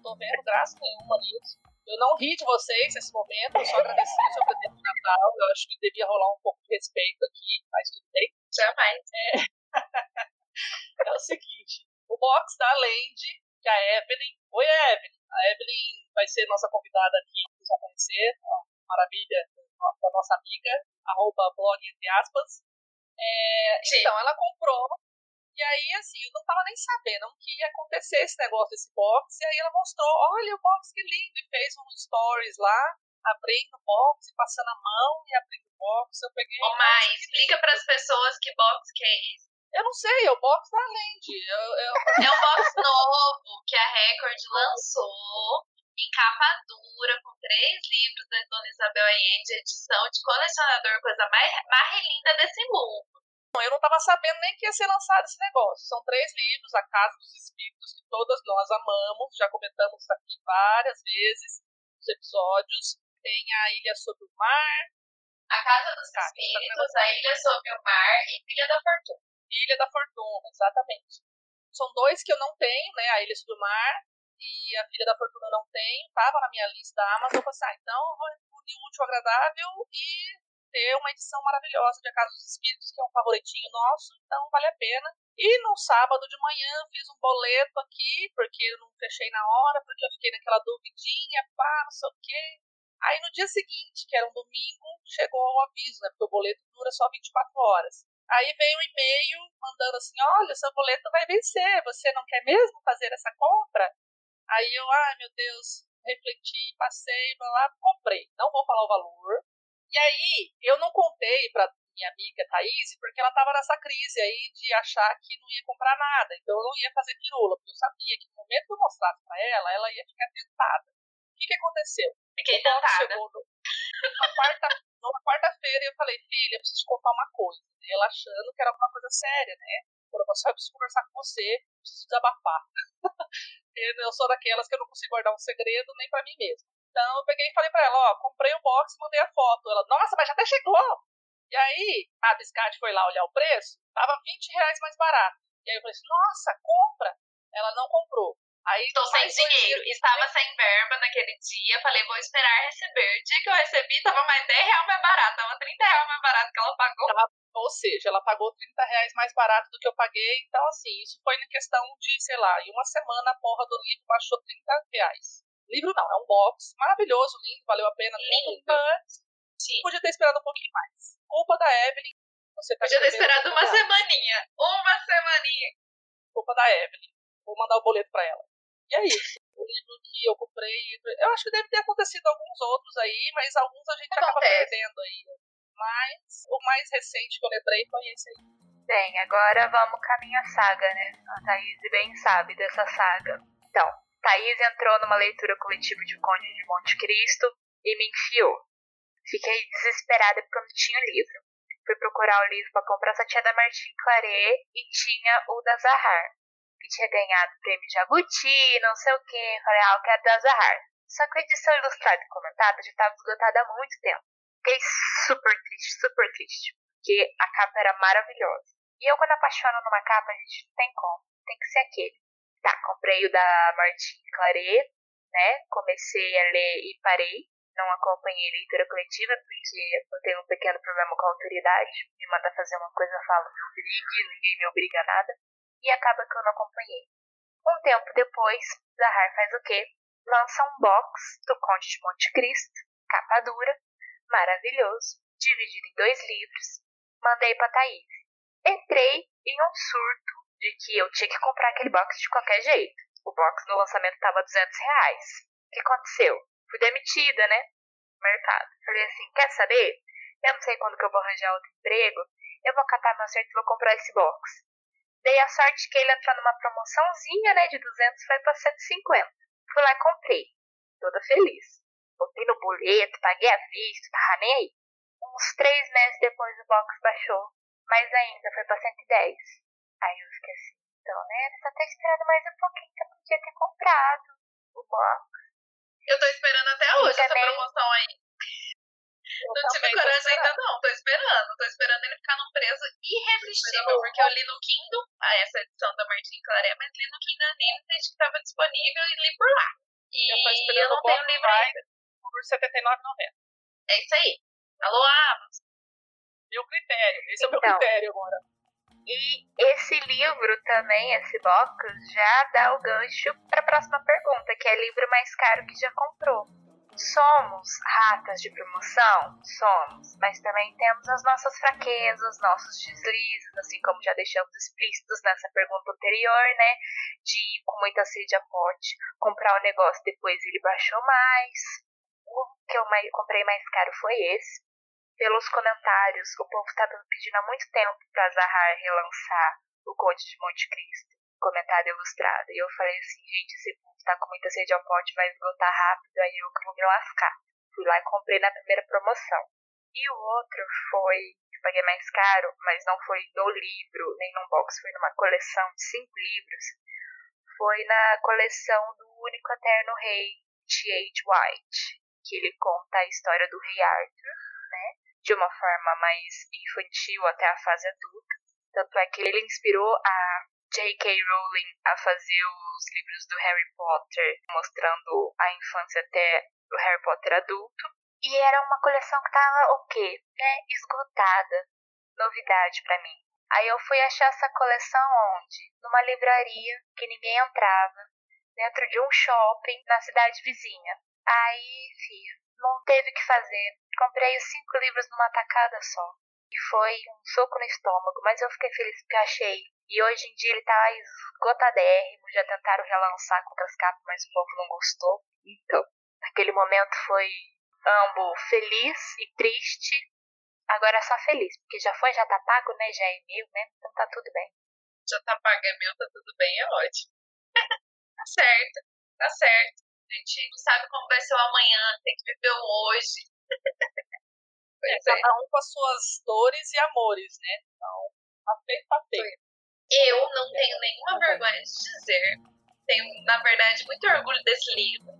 S1: tô vendo graça nenhuma nisso. Eu não ri de vocês nesse momento, eu só agradeci o seu presente de Natal, eu acho que devia rolar um pouco de respeito aqui, mas tudo bem.
S2: Jamais.
S1: É o seguinte, o box da Land, que a Evelyn, oi Evelyn, a Evelyn vai ser nossa convidada aqui, vocês vão conhecer, ó, maravilha da nossa amiga, arroba blog entre aspas. É, então, ela comprou, e aí assim, eu não tava nem sabendo que ia acontecer esse negócio desse box, e aí ela mostrou, olha o box que lindo, e fez um stories lá, abrindo o box, passando a mão e abrindo o box, eu peguei...
S2: Ô, Mai, explica pras pessoas que box que é esse.
S1: Eu não sei, é o box da Land, eu, eu,
S2: É um box novo que a Record lançou em capa dura, com três livros da Dona Isabel Allende, edição de colecionador, coisa mais, mais linda desse mundo.
S1: eu não tava sabendo nem que ia ser lançado esse negócio. São três livros, A Casa dos Espíritos, que todas nós amamos, já comentamos aqui várias vezes nos episódios. Tem A Ilha Sob o Mar,
S2: A Casa dos
S1: Tá,
S2: Espíritos, A Ilha Sob o Mar e Filha da Fortuna.
S1: Ilha da Fortuna, exatamente. São dois que eu não tenho, né? A Ilha Sob o Mar e a Filha da Fortuna não tenho. Tava na minha lista da Amazon. Eu falei assim, ah, então eu vou unir o útil agradável e ter uma edição maravilhosa de A Casa dos Espíritos, que é um favoritinho nosso, então vale a pena. E no sábado de manhã fiz um boleto aqui, porque eu não fechei na hora, porque eu fiquei naquela duvidinha, pá, não sei o quê. Aí no dia seguinte, que era um domingo, chegou o aviso, né? Porque o boleto dura só 24 horas. Aí veio um e-mail mandando assim: olha, seu boleto vai vencer, você não quer mesmo fazer essa compra? Aí eu, ai meu Deus, refleti, passei, blá, comprei. Não vou falar o valor, E aí, eu não contei pra minha amiga Thaís, porque ela tava nessa crise aí de achar que não ia comprar nada. Então eu não ia fazer pirula, porque eu sabia que no momento que eu mostrasse pra ela, ela ia ficar tentada. O que, que aconteceu?
S2: Fiquei tentada.
S1: chegou no, quarta, numa quarta-feira e eu falei, filha, eu preciso contar uma coisa. Ela achando que era alguma coisa séria, né? Falou, eu preciso conversar com você, preciso desabafar. eu sou daquelas que eu não consigo guardar um segredo nem pra mim mesma. Então eu peguei e falei pra ela, ó, comprei o box e mandei a foto. Ela, nossa, mas já até chegou! E aí, a Biscate foi lá olhar o preço, tava 20 reais mais barato. E aí eu falei assim, nossa, compra! Ela não comprou. Aí,
S2: Estou sem dinheiro.
S1: dias-
S2: Estava sem verba naquele dia. Falei, vou esperar receber. O dia que eu recebi, tava mais 10 reais mais barato. Tava 30 reais mais barato que ela pagou.
S1: Ou seja, ela pagou 30 reais mais barato do que eu paguei. Então, assim, isso foi em questão de, sei lá, em uma semana a porra do livro baixou 30 reais. Livro não, é um box maravilhoso, lindo, valeu a pena.
S2: Lindo. Sim.
S1: podia ter esperado um pouquinho mais. Culpa da Evelyn. Você tá
S2: Podia ter esperado uma
S1: 30 reais.
S2: semaninha. Uma semaninha.
S1: Culpa da Evelyn. Vou mandar o boleto pra ela. E é isso. O livro que eu comprei. Eu acho que deve ter acontecido alguns outros aí, mas alguns a gente acaba
S2: Acontece.
S1: perdendo aí. Mas o mais recente que eu lembrei foi esse aí.
S4: Bem, agora vamos com a minha saga, né? A Thaís bem sabe dessa saga. Então, Thaís entrou numa leitura coletiva de Conde de Monte Cristo e me enfiou. Fiquei desesperada porque eu não tinha o livro. Fui procurar o livro para comprar, só tinha da Martin Claret e tinha o da Zahar, que tinha ganhado o prêmio Jabuti, não sei o que. Falei, ah, eu quero da Zahar. Só que a edição ilustrada e comentada já estava esgotada há muito tempo. Fiquei super triste, super triste, porque a capa era maravilhosa. E eu, quando apaixono numa capa, gente, não tem como. Tem que ser aquele. Tá, comprei o da Martin Claret, né? Comecei a ler e parei. Não acompanhei a leitura coletiva, porque eu tenho um pequeno problema com a autoridade. Me manda fazer uma coisa, eu falo, me obrigue, ninguém me obriga a nada. E acaba que eu não acompanhei. Um tempo depois, Zahar faz o quê? Lança um box do Conde de Monte Cristo, capa dura, maravilhoso, dividido em dois livros. Mandei pra Thaís. Entrei em um surto de que eu tinha que comprar aquele box de qualquer jeito. O box no lançamento tava 200 reais. O que aconteceu? Fui demitida, né? Mercado. Falei assim, quer saber? Eu não sei quando que eu vou arranjar outro emprego. Eu vou catar meu certo e vou comprar esse box. Dei a sorte que ele entrou numa promoçãozinha, né? De 200, foi pra 150. Fui lá e comprei. Toda feliz. Botei no boleto, paguei a vista, tava nem aí. Uns três meses depois o box baixou. Mais ainda, foi pra 110. Aí eu fiquei assim, então, né? Era só ter esperado mais um pouquinho que eu podia ter comprado o box.
S2: Eu tô esperando até
S4: E
S2: hoje essa
S4: também-
S2: promoção aí.
S1: Eu
S2: Não tive
S1: tô
S2: coragem ainda
S1: esperando.
S2: não, tô esperando. Tô esperando ele ficar num preço irresistível,
S1: Esperando.
S2: porque eu li no Kindle, ah, essa edição da Martin Claret, mas li no Kindle Unlimited que tava disponível e li por lá. E
S1: Eu tô
S2: eu,
S1: esperando
S2: não tenho livro ainda.
S1: Por R$ 79,90.
S2: É isso aí. Alô, Amazon.
S1: Meu critério. Esse é o meu
S4: Então.
S1: critério agora.
S4: E esse livro também, esse box, já dá o gancho para a próxima pergunta, que é livro mais caro que já comprou. Somos ratas de promoção? Somos, mas também temos as nossas fraquezas, nossos deslizes, assim como já deixamos explícitos nessa pergunta anterior, né? De ir com muita sede a pote, comprar o negócio depois ele baixou mais. Que eu mais- comprei mais caro foi esse pelos comentários, o povo estava pedindo há muito tempo para Zahar relançar o Conde de Monte Cristo, comentário ilustrado. E eu falei assim, gente, esse povo tá com muita sede ao pote, vai esgotar rápido, aí eu que vou me lascar. Fui lá e comprei na primeira promoção. E o outro foi, que paguei mais caro, mas não foi no livro, nem num box, foi numa coleção de cinco livros. Foi na coleção do Único Eterno Rei, T.H. White, que ele conta a história do Rei Arthur, né? de uma forma mais infantil até a fase adulta. Tanto é que ele inspirou a J.K. Rowling a fazer os livros do Harry Potter, mostrando a infância até o Harry Potter adulto. E era uma coleção que tava o quê? Né? Esgotada. Novidade pra mim. Aí eu fui achar essa coleção onde? Numa livraria que ninguém entrava, dentro de um shopping na cidade vizinha. Aí, filha, não teve o que fazer. Comprei os cinco livros numa tacada só. E foi um soco no estômago, mas eu fiquei feliz porque achei. E hoje em dia ele tá esgotadérrimo, já tentaram relançar com outras capas, mas o povo não gostou. Então, naquele momento foi Ambo feliz e triste. Agora é só feliz, porque já foi, já tá pago, né? Já é meu, né? Então tá tudo bem.
S2: Já tá pago, é meu, tá tudo bem, é ótimo. tá certo, tá certo. A gente não sabe como vai ser o amanhã, tem que viver o hoje.
S1: é, é, cada um com as suas dores e amores, né? Então, tá feito, tá feito.
S2: Eu não tenho nenhuma vergonha de dizer. Tenho, na verdade, muito orgulho desse livro.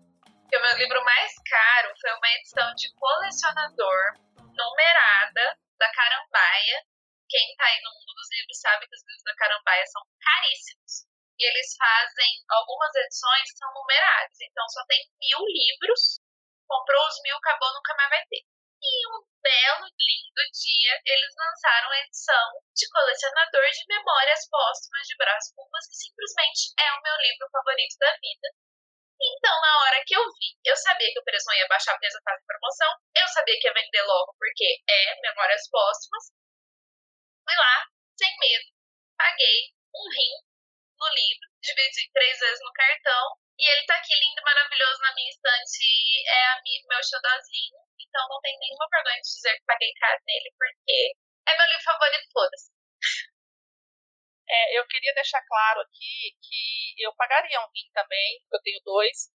S2: Que o meu livro mais caro foi uma edição de colecionador numerada da Carambaia. Quem tá aí no mundo dos livros sabe que os livros da Carambaia são caríssimos. E eles fazem algumas edições que são numeradas. Então só tem mil livros. Comprou os mil, acabou, nunca mais vai ter. E um belo, lindo dia, eles lançaram a edição de colecionador de memórias póstumas de Brás Cubas, que simplesmente é o meu livro favorito da vida. Então, na hora que eu vi, eu sabia que o preço não ia baixar porque já estava em promoção, eu sabia que ia vender logo porque é Memórias Póstumas. Fui lá, sem medo, paguei um rim no livro, dividi três vezes no cartão, e ele tá aqui lindo, maravilhoso na minha estante, é a minha, meu xodózinho, então não tenho nenhuma vergonha de dizer que paguei caro nele, porque é meu livro favorito, foda-se.
S1: É, eu queria deixar claro aqui que eu pagaria um rim também, porque eu tenho dois,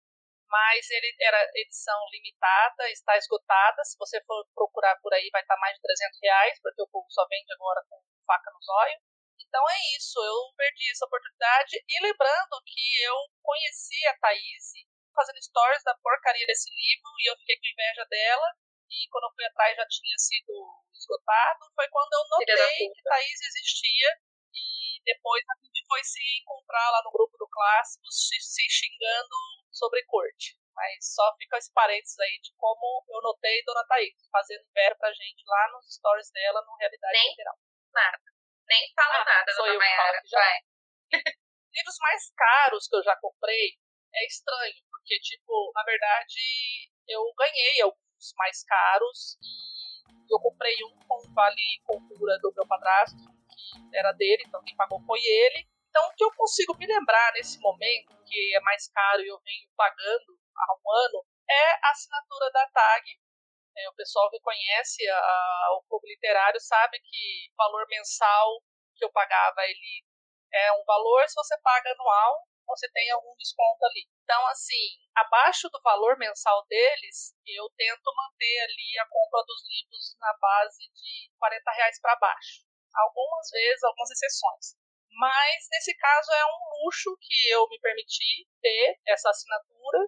S1: mas ele era edição limitada, está esgotada. Se você for procurar por aí, vai estar mais de 300 reais, porque o povo só vende agora com faca no zóio. Então é isso, eu perdi essa oportunidade. E lembrando que eu conheci a Thaís fazendo stories da porcaria desse livro e eu fiquei com inveja dela. E quando eu fui atrás já tinha sido esgotado. Foi quando eu notei que Thaís existia. E depois a gente foi se encontrar lá no grupo do Clássicos, se, se xingando sobre corte. Mas só fica esse parênteses aí de como eu notei Dona Thaís fazendo inveja pra gente lá nos stories dela no Realidade
S2: Nem
S1: Literal.
S2: Nada. Nem fala ah, nada, Dona Mayara. Vai.
S1: Livros mais caros que eu já comprei é estranho, porque, tipo, na verdade, eu ganhei alguns mais caros e eu comprei um com vale cultura do meu padrasto, que era dele, então quem pagou foi ele. Então, o que eu consigo me lembrar nesse momento, que é mais caro e eu venho pagando há um ano, é a assinatura da TAG. É, o pessoal que conhece a, a, o clube literário sabe que o valor mensal que eu pagava ele é um valor, se você paga anual, você tem algum desconto ali. Então, assim, abaixo do valor mensal deles, eu tento manter ali a compra dos livros na base de 40 reais para baixo. Algumas vezes, algumas exceções. Mas, nesse caso, é um luxo que eu me permiti ter essa assinatura.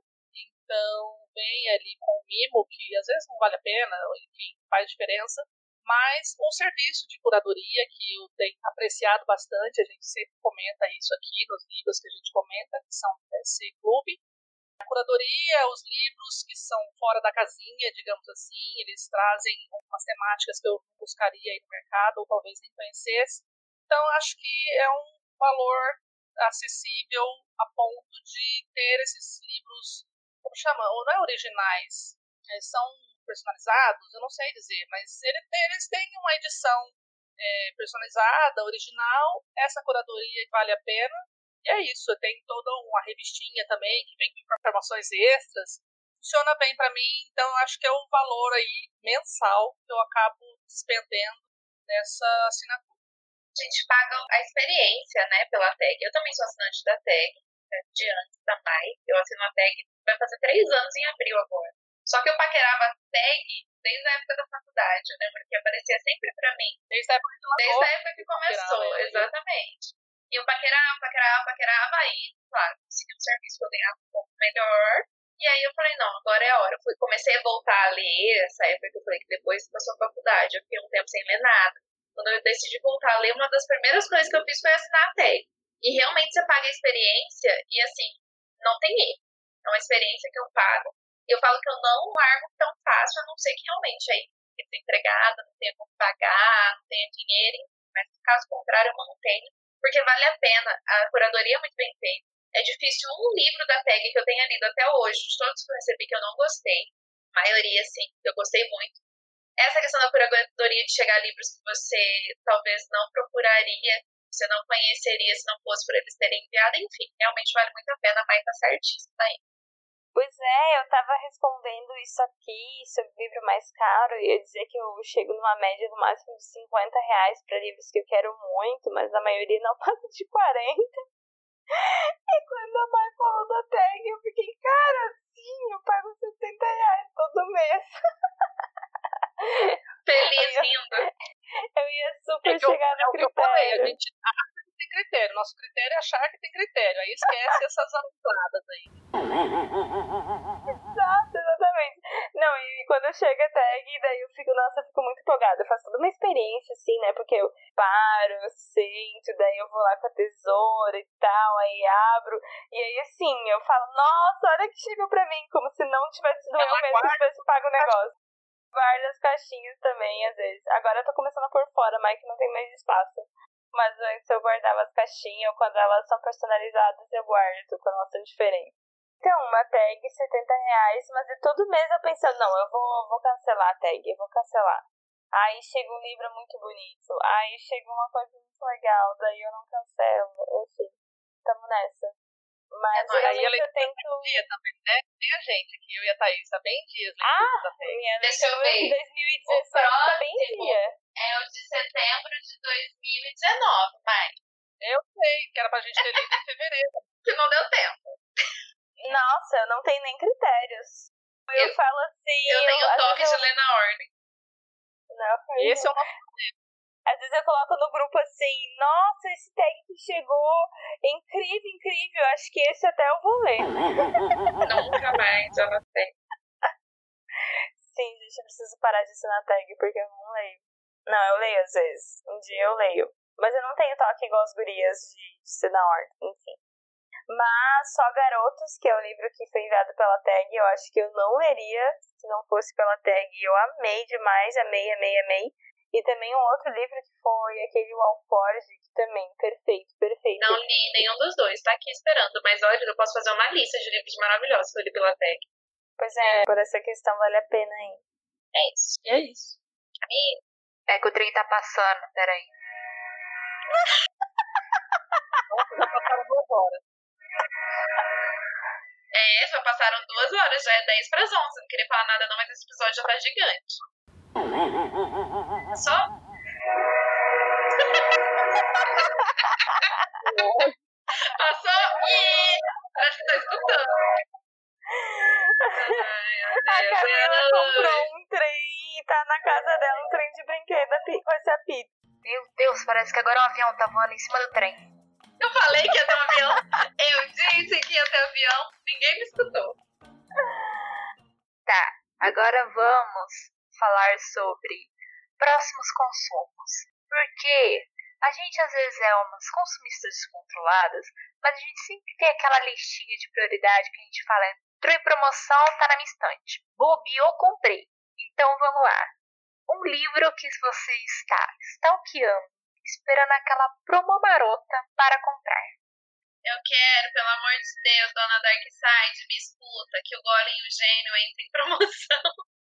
S1: Então, vem ali com o mimo, que às vezes não vale a pena, enfim, faz diferença mas um serviço de curadoria que eu tenho apreciado bastante, a gente sempre comenta isso aqui nos livros que a gente comenta, que são esse clube. A curadoria, os livros que são fora da casinha, digamos assim, eles trazem umas temáticas que eu buscaria aí no mercado, ou talvez nem conhecesse. Então, acho que é um valor acessível a ponto de ter esses livros, como chama? Ou não é originais, é, são personalizados, eu não sei dizer, mas ele eles têm uma edição é, personalizada, original, essa curadoria vale a pena, e é isso, tem toda uma revistinha também, que vem com informações extras, funciona bem para mim, então acho que é o valor aí mensal que eu acabo despendendo nessa assinatura.
S2: A gente paga a experiência, né, pela tag. Eu também sou assinante da tag, né, de antes MAI. Eu assino a tag, vai fazer três anos em abril agora. Só que eu paquerava tag desde a época da faculdade. Eu lembro que aparecia sempre pra mim.
S1: Desde a época que,
S2: desde a época que começou, né? exatamente. E eu paquerava, paquerava, paquerava, aí, claro, consegui um serviço que eu ganhava um pouco melhor. E aí eu falei, não, agora é a hora. Eu fui, comecei a voltar a ler, essa época que eu falei que depois passou a faculdade, eu fiquei um tempo sem ler nada. Quando eu decidi voltar a ler, uma das primeiras coisas que eu fiz foi assinar a tag. E realmente você paga a experiência e assim, não tem erro. É uma experiência que eu pago eu falo que eu não largo tão fácil, a não ser que realmente aí fique empregada, não tenha como pagar, não tenha dinheiro, mas caso contrário eu mantenho, porque vale a pena. A curadoria é muito bem feita. É difícil um livro da PEG que eu tenha lido até hoje, de todos que eu recebi que eu não gostei, a maioria sim, eu gostei muito. Essa questão da curadoria de chegar a livros que você talvez não procuraria, você não conheceria se não fosse por eles terem enviado, enfim, realmente vale muito a pena, mas tá certíssimo, aí.
S3: Pois é, eu tava respondendo isso aqui sobre livro mais caro e eu dizia que eu chego numa média no máximo de 50 reais pra livros que eu quero muito, mas a maioria não passa de 40. E quando a mãe falou da tag, eu fiquei, cara, sim, eu pago 70 reais todo mês.
S2: Feliz, rindo.
S3: Eu ia super
S1: É que eu-
S3: chegar
S1: é
S3: no
S1: o que eu falei, a
S3: critério.
S1: gente tem critério. Nosso critério é achar que tem critério. Aí esquece essas abusadas aí.
S3: Exato, exatamente. Não, e quando chega a tag, daí eu fico, nossa, eu fico muito empolgada. Eu faço toda uma experiência, assim, né? Porque eu paro, eu sento, daí eu vou lá com a tesoura e tal, aí abro. E aí, assim, eu falo, nossa, olha que chegou pra mim, como se não tivesse sido eu mesmo que tivesse pago o negócio. Guardo as caixinhas também, às vezes. Agora eu tô começando a pôr fora, mas que não tem mais espaço. Mas antes eu guardava as caixinhas, ou quando elas são personalizadas, eu guardo, quando elas são diferentes. Então, uma tag 70 reais, mas é todo mês eu pensando, não, eu vou, vou cancelar a tag, eu vou cancelar. Aí chega um livro muito bonito, aí chega uma coisa muito legal, daí eu não cancelo, enfim, tamo nessa. Mas
S2: É, aí
S1: ela
S3: eu tento.
S1: Dia também, né? Tem a gente aqui, eu e a Thaís, tá bem dias. né?
S3: Ah, minha leitura de
S2: ver.
S3: 2017
S2: O
S3: tá bem dia.
S2: É o de setembro de 2019, mas
S1: Eu sei que era pra gente ter lido em fevereiro.
S2: que não deu tempo.
S3: Nossa, eu não tenho nem critérios. Eu,
S2: Eu-
S3: falo assim.
S2: Eu tenho
S3: às
S2: toque de ler na ordem.
S3: eu- Não,
S1: Esse é o nosso
S3: Às vezes eu coloco no grupo assim, nossa, esse tag que chegou, incrível, incrível, acho que esse até eu vou ler.
S2: Nunca mais, eu não sei.
S3: Sim, gente, eu preciso parar de assinar tag porque eu não leio. Não, eu leio às vezes, um dia eu leio. Mas eu não tenho toque igual as gurias de, de ser na ordem, enfim. Mas Só Garotos, que é o livro que foi enviado pela tag, eu acho que eu não leria se não fosse pela tag. Eu amei demais, amei, amei, amei. E também um outro livro que foi aquele O Alforge, que também, perfeito, perfeito.
S2: Não li nenhum dos dois, tá aqui esperando. Mas olha, eu posso fazer uma lista de livros maravilhosos que eu li pela tag.
S3: Pois é, por essa questão vale a pena, hein?
S2: É isso.
S1: E é isso.
S4: É que o trem tá passando, peraí.
S1: Nossa, já passaram duas horas.
S2: É, já passaram duas horas, já é 10 para as 11. Não queria falar nada não, mas esse episódio já tá gigante. Só passou e... Acho que tá escutando. Ai,
S3: A
S2: meu
S3: Camila
S2: Deus.
S3: comprou um trem e tá na casa dela, um trem de brinquedo com esse apito.
S4: Meu Deus, parece que agora um avião tá voando em cima do trem.
S2: Eu falei que ia ter um avião. Eu disse que ia ter avião. Ninguém me escutou.
S4: Tá, agora vamos falar sobre próximos consumos. Porque a gente às vezes é umas consumistas descontroladas, mas a gente sempre tem aquela listinha de prioridade que a gente fala, entrou em promoção, tá na minha estante. Bobeou, comprei. Então vamos lá. Um livro que você está stalkeando, esperando aquela promo marota para comprar.
S2: Eu quero, pelo amor de Deus, dona Darkseid, me escuta, que o Golem e o Gênio entra em promoção.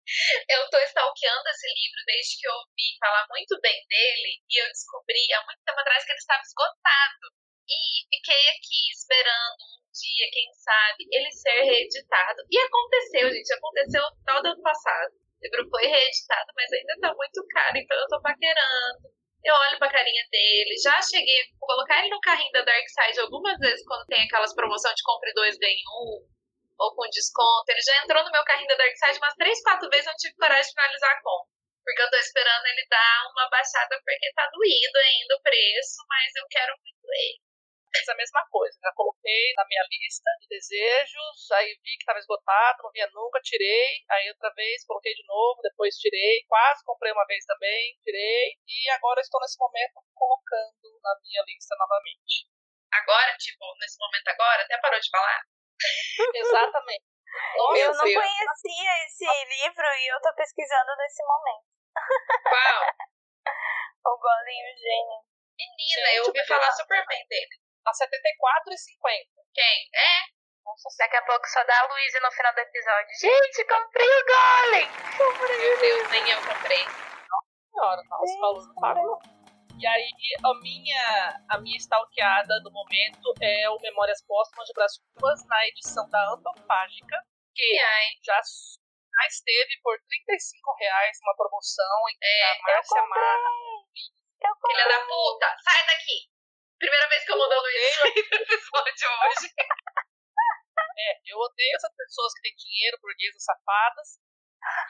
S2: Eu tô stalkeando esse livro desde que eu ouvi falar muito bem dele e eu descobri há muito tempo atrás que ele estava esgotado. E fiquei aqui esperando um dia, quem sabe, ele ser reeditado. E aconteceu, gente, aconteceu no final do ano passado. Livro foi reeditado, mas ainda tá muito caro, então eu tô paquerando. Eu olho pra carinha dele, já cheguei a colocar ele no carrinho da Dark Side algumas vezes quando tem aquelas promoções de compre dois, ganhe um, ou com desconto. Ele já entrou no meu carrinho da Dark Side umas três, quatro vezes eu não tive coragem de finalizar a compra. Porque eu tô esperando ele dar uma baixada porque tá doído ainda o preço, mas eu quero muito ele.
S1: Fiz a mesma coisa. Já coloquei na minha lista de desejos, aí vi que estava esgotado, não via nunca, tirei. Aí outra vez coloquei de novo, depois tirei. Quase comprei uma vez também, tirei. E agora estou nesse momento colocando na minha lista novamente.
S2: Agora, tipo, nesse momento agora, até parou de falar.
S1: Exatamente. Nossa,
S3: eu não
S2: Deus.
S3: conhecia esse livro e eu tô pesquisando nesse momento.
S2: Qual?
S3: O Golem e o Gênio.
S2: Menina,
S1: Gente,
S2: eu ouvi falar super bem dele.
S1: A R$ 74,50.
S2: Quem? É?
S1: Nossa
S4: Daqui a pouco só dá a Luísa no final do episódio. Gente, comprei o Golem!
S2: Meu Deus, nem eu comprei.
S1: senhora, tá, os valores não pagam. não. E aí, a minha, a minha stalkeada do momento é o Memórias Póstumas de Brás Cubas, na edição da Antofágica, que
S2: Ai,
S1: já, já esteve por 35 reais uma promoção em que
S2: É,
S1: a Márcia
S3: comprei. Comprei.
S2: filha da puta, sai daqui! Primeira vez que eu mando isso no episódio hoje.
S1: É, eu odeio essas pessoas que têm dinheiro, burguesas safadas.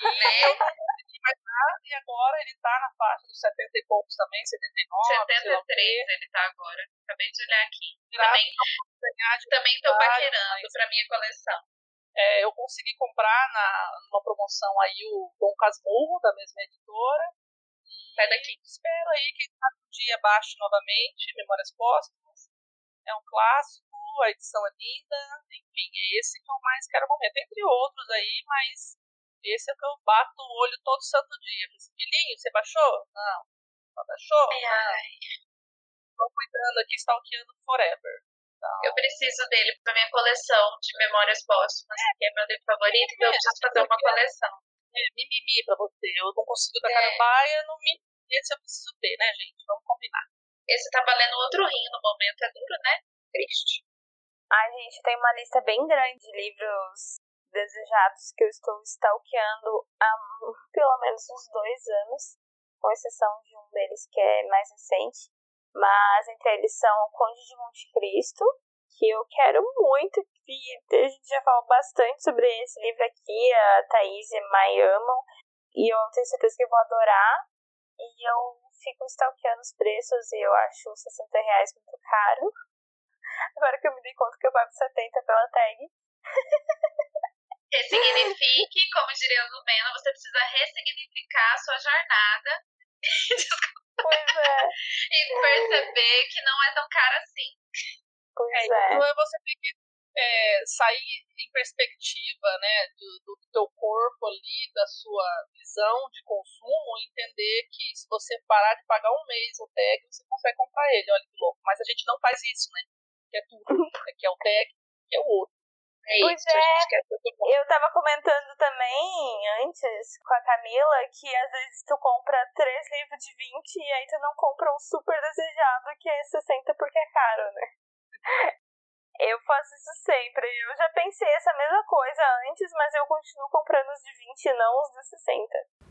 S1: E
S2: Né?
S1: eu não consegui mais nada, e agora ele tá na faixa dos 70 e poucos também, 79, sei lá o
S2: 73
S1: quê.
S2: ele tá agora. Acabei de olhar aqui. Também, também tô paquerando
S1: mas-
S2: pra minha coleção.
S1: É, eu consegui comprar na, numa promoção aí o Dom Casmurro, da mesma editora.
S2: Sai daqui.
S1: Espero aí que um dia baixe novamente, Memórias Póstumas. É um clássico, a edição é linda, enfim, é esse que eu mais quero momento. Entre outros aí, mas esse é o que eu bato o olho todo santo dia. Assim, Filhinho, você baixou? Não. Não baixou?
S2: Ai, ai.
S1: Tô cuidando aqui, stalkeando forever. Então,
S2: Eu preciso dele pra minha coleção de memórias póstumas, que é meu livro favorito, então eu preciso fazer uma coleção.
S1: É mimimi pra você. Eu não consigo dar
S2: É.
S1: cara baia, no mimimi esse eu preciso ter, né, gente? Vamos combinar.
S2: Esse tá valendo outro rim no momento, é duro, né? Triste.
S3: Ai, gente, tem uma lista bem grande de livros desejados que eu estou stalkeando há pelo menos uns dois anos, com exceção de um deles que é mais recente. Mas entre eles são O Conde de Monte Cristo, que eu quero muito, e a gente já falou bastante sobre esse livro aqui, a Thaís e a Mai amam, e eu tenho certeza que eu vou adorar. E eu fico stalkeando os preços e eu acho 60 reais muito caro. Agora que eu me dei conta que eu pago 70 pela tag.
S2: Ressignifique, como diria a Lumena, você precisa ressignificar a sua jornada
S3: Pois é,
S2: e perceber que não é tão cara assim.
S3: Pois
S1: É,
S3: é.
S1: então é você tem que é, sair em perspectiva, né, do, do teu corpo ali, da sua visão de consumo, e entender que se você parar de pagar um mês o tag, você consegue comprar ele, olha que louco. Mas a gente não faz isso, né? Que é tudo. É que é o tag, que é o outro.
S2: É
S3: Pois
S2: isso, a gente quer tudo bom.
S3: Eu tava comentando também antes com a Camila que às vezes tu compra três livros de 20 e aí tu não compra um super desejado que é 60 porque é caro, né? Eu faço isso sempre. Eu já pensei essa mesma coisa antes, mas eu continuo comprando os de 20 e não os de 60.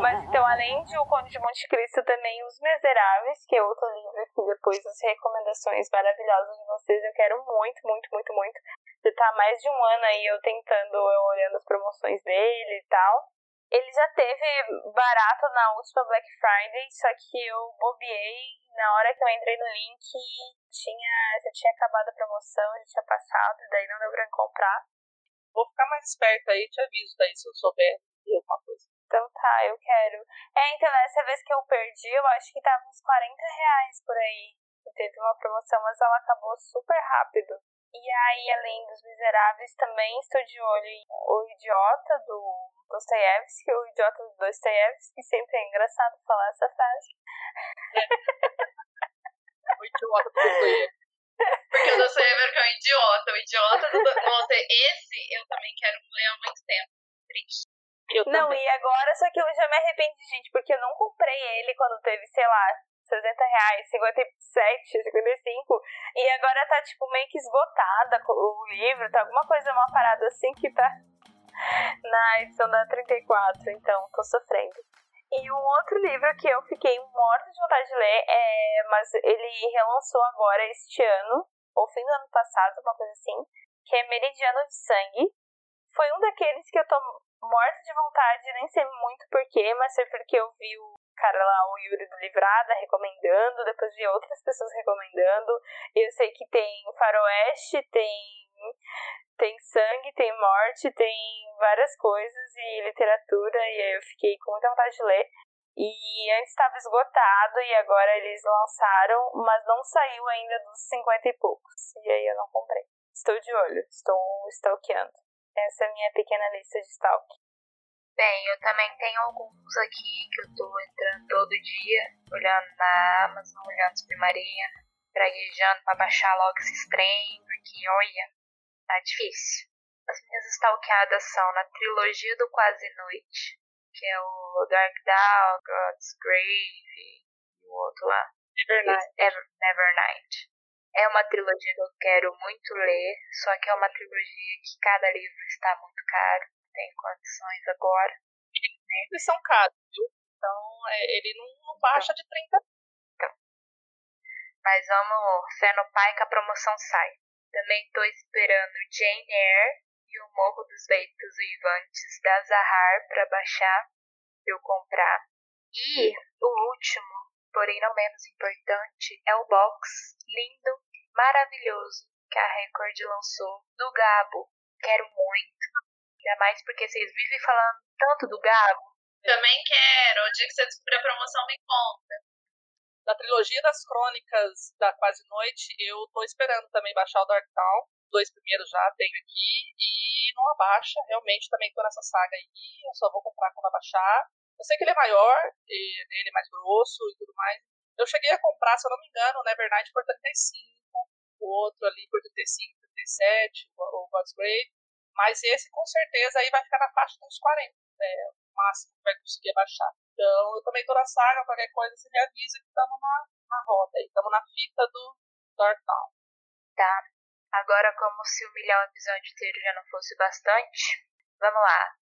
S3: Mas então, além de O Conde de Monte Cristo, também Os Miseráveis, que é outro livro que depois das recomendações maravilhosas de vocês, eu quero muito, muito, muito, muito. Já tá há mais de um ano aí eu tentando, eu olhando as promoções dele e tal. Ele já teve barato na última Black Friday, só que eu bobiei na hora que eu entrei no link, tinha, já tinha acabado a promoção, já tinha passado, daí não deu pra comprar.
S1: Vou ficar mais esperto aí, te aviso daí se eu souber de alguma coisa.
S3: Então tá, eu quero. É, então essa vez que eu perdi, eu acho que tava uns 40 reais por aí. Teve uma promoção, mas ela acabou super rápido. E aí, além dos Miseráveis, também estou de olho em O Idiota do Dostoiévski, O Idiota do Dostoiévski, que sempre é engraçado falar essa frase.
S1: O idiota do Dostoiévski.
S2: Porque o Dostoiévski é um idiota. O idiota do... Nossa, esse eu também quero ler há muito tempo. Triste.
S1: Eu
S3: Não,
S1: também.
S3: e agora, só que eu já me arrependi, gente, porque eu não comprei ele quando teve, sei lá, 60 reais, 57, 55, e agora tá, tipo, meio que esgotada o livro, tá alguma coisa, uma parada assim que tá na edição da 34, então tô sofrendo. E um outro livro que eu fiquei morta de vontade de ler, é, mas ele relançou agora este ano, ou fim do ano passado, uma coisa assim, que é Meridiano de Sangue. Foi um daqueles que eu tô morta de vontade, nem sei muito porquê, mas foi porque eu vi o cara lá, o Yuri do Livrada, recomendando, depois vi outras pessoas recomendando. E eu sei que tem faroeste, tem, tem sangue, tem morte, tem várias coisas e literatura, e aí eu fiquei com muita vontade de ler. E antes estava esgotado e agora eles lançaram, mas não saiu ainda dos 50 e poucos. E aí eu não comprei. Estou de olho, estou stalkeando. Essa é a minha pequena lista de stalk.
S4: Bem, eu também tenho alguns aqui que eu tô entrando todo dia, olhando na Amazon, olhando Submarina, praguejando pra baixar logo esses trem, porque olha, tá difícil. As minhas stalkeadas são na trilogia do Quase Noite, que é o Dark Dawn, God's Grave, outro lá.
S3: Nevernight.
S4: Ever- Nevernight. É uma trilogia que eu quero muito ler, só que é uma trilogia que cada livro está muito caro, tem condições agora.
S1: Eles são caros, viu? Então, é, ele não, baixa de 30
S4: Mas vamos fé no pai que a promoção sai. Também tô esperando Jane Eyre e o Morro dos Ventos Vivantes da Zahar para baixar, eu comprar. E o último, porém não menos importante, é o box lindo, maravilhoso que a Record lançou do Gabo. Quero muito. Ainda mais porque vocês vivem falando tanto do Gabo.
S2: Também quero. O dia que você descobrir a promoção, me conta.
S1: da trilogia das crônicas da Quase Noite, eu tô esperando também baixar o Dark Town. Dois primeiros já tenho aqui e não abaixa. Realmente também tô nessa saga aí. Eu só vou comprar quando abaixar. Eu sei que ele é maior, e ele é mais grosso e tudo mais. Eu cheguei a comprar, se eu não me engano, o Nevernight por 35, o outro ali por 35, 37, o God's Grave. Mas esse com certeza aí vai ficar na faixa uns 40. É o máximo que vai conseguir abaixar. Então eu também tô na saga, qualquer coisa você me avisa que estamos na, na roda aí, estamos na fita do Dark Town.
S4: Tá? Agora, como se o episódio inteiro já não fosse bastante, vamos lá.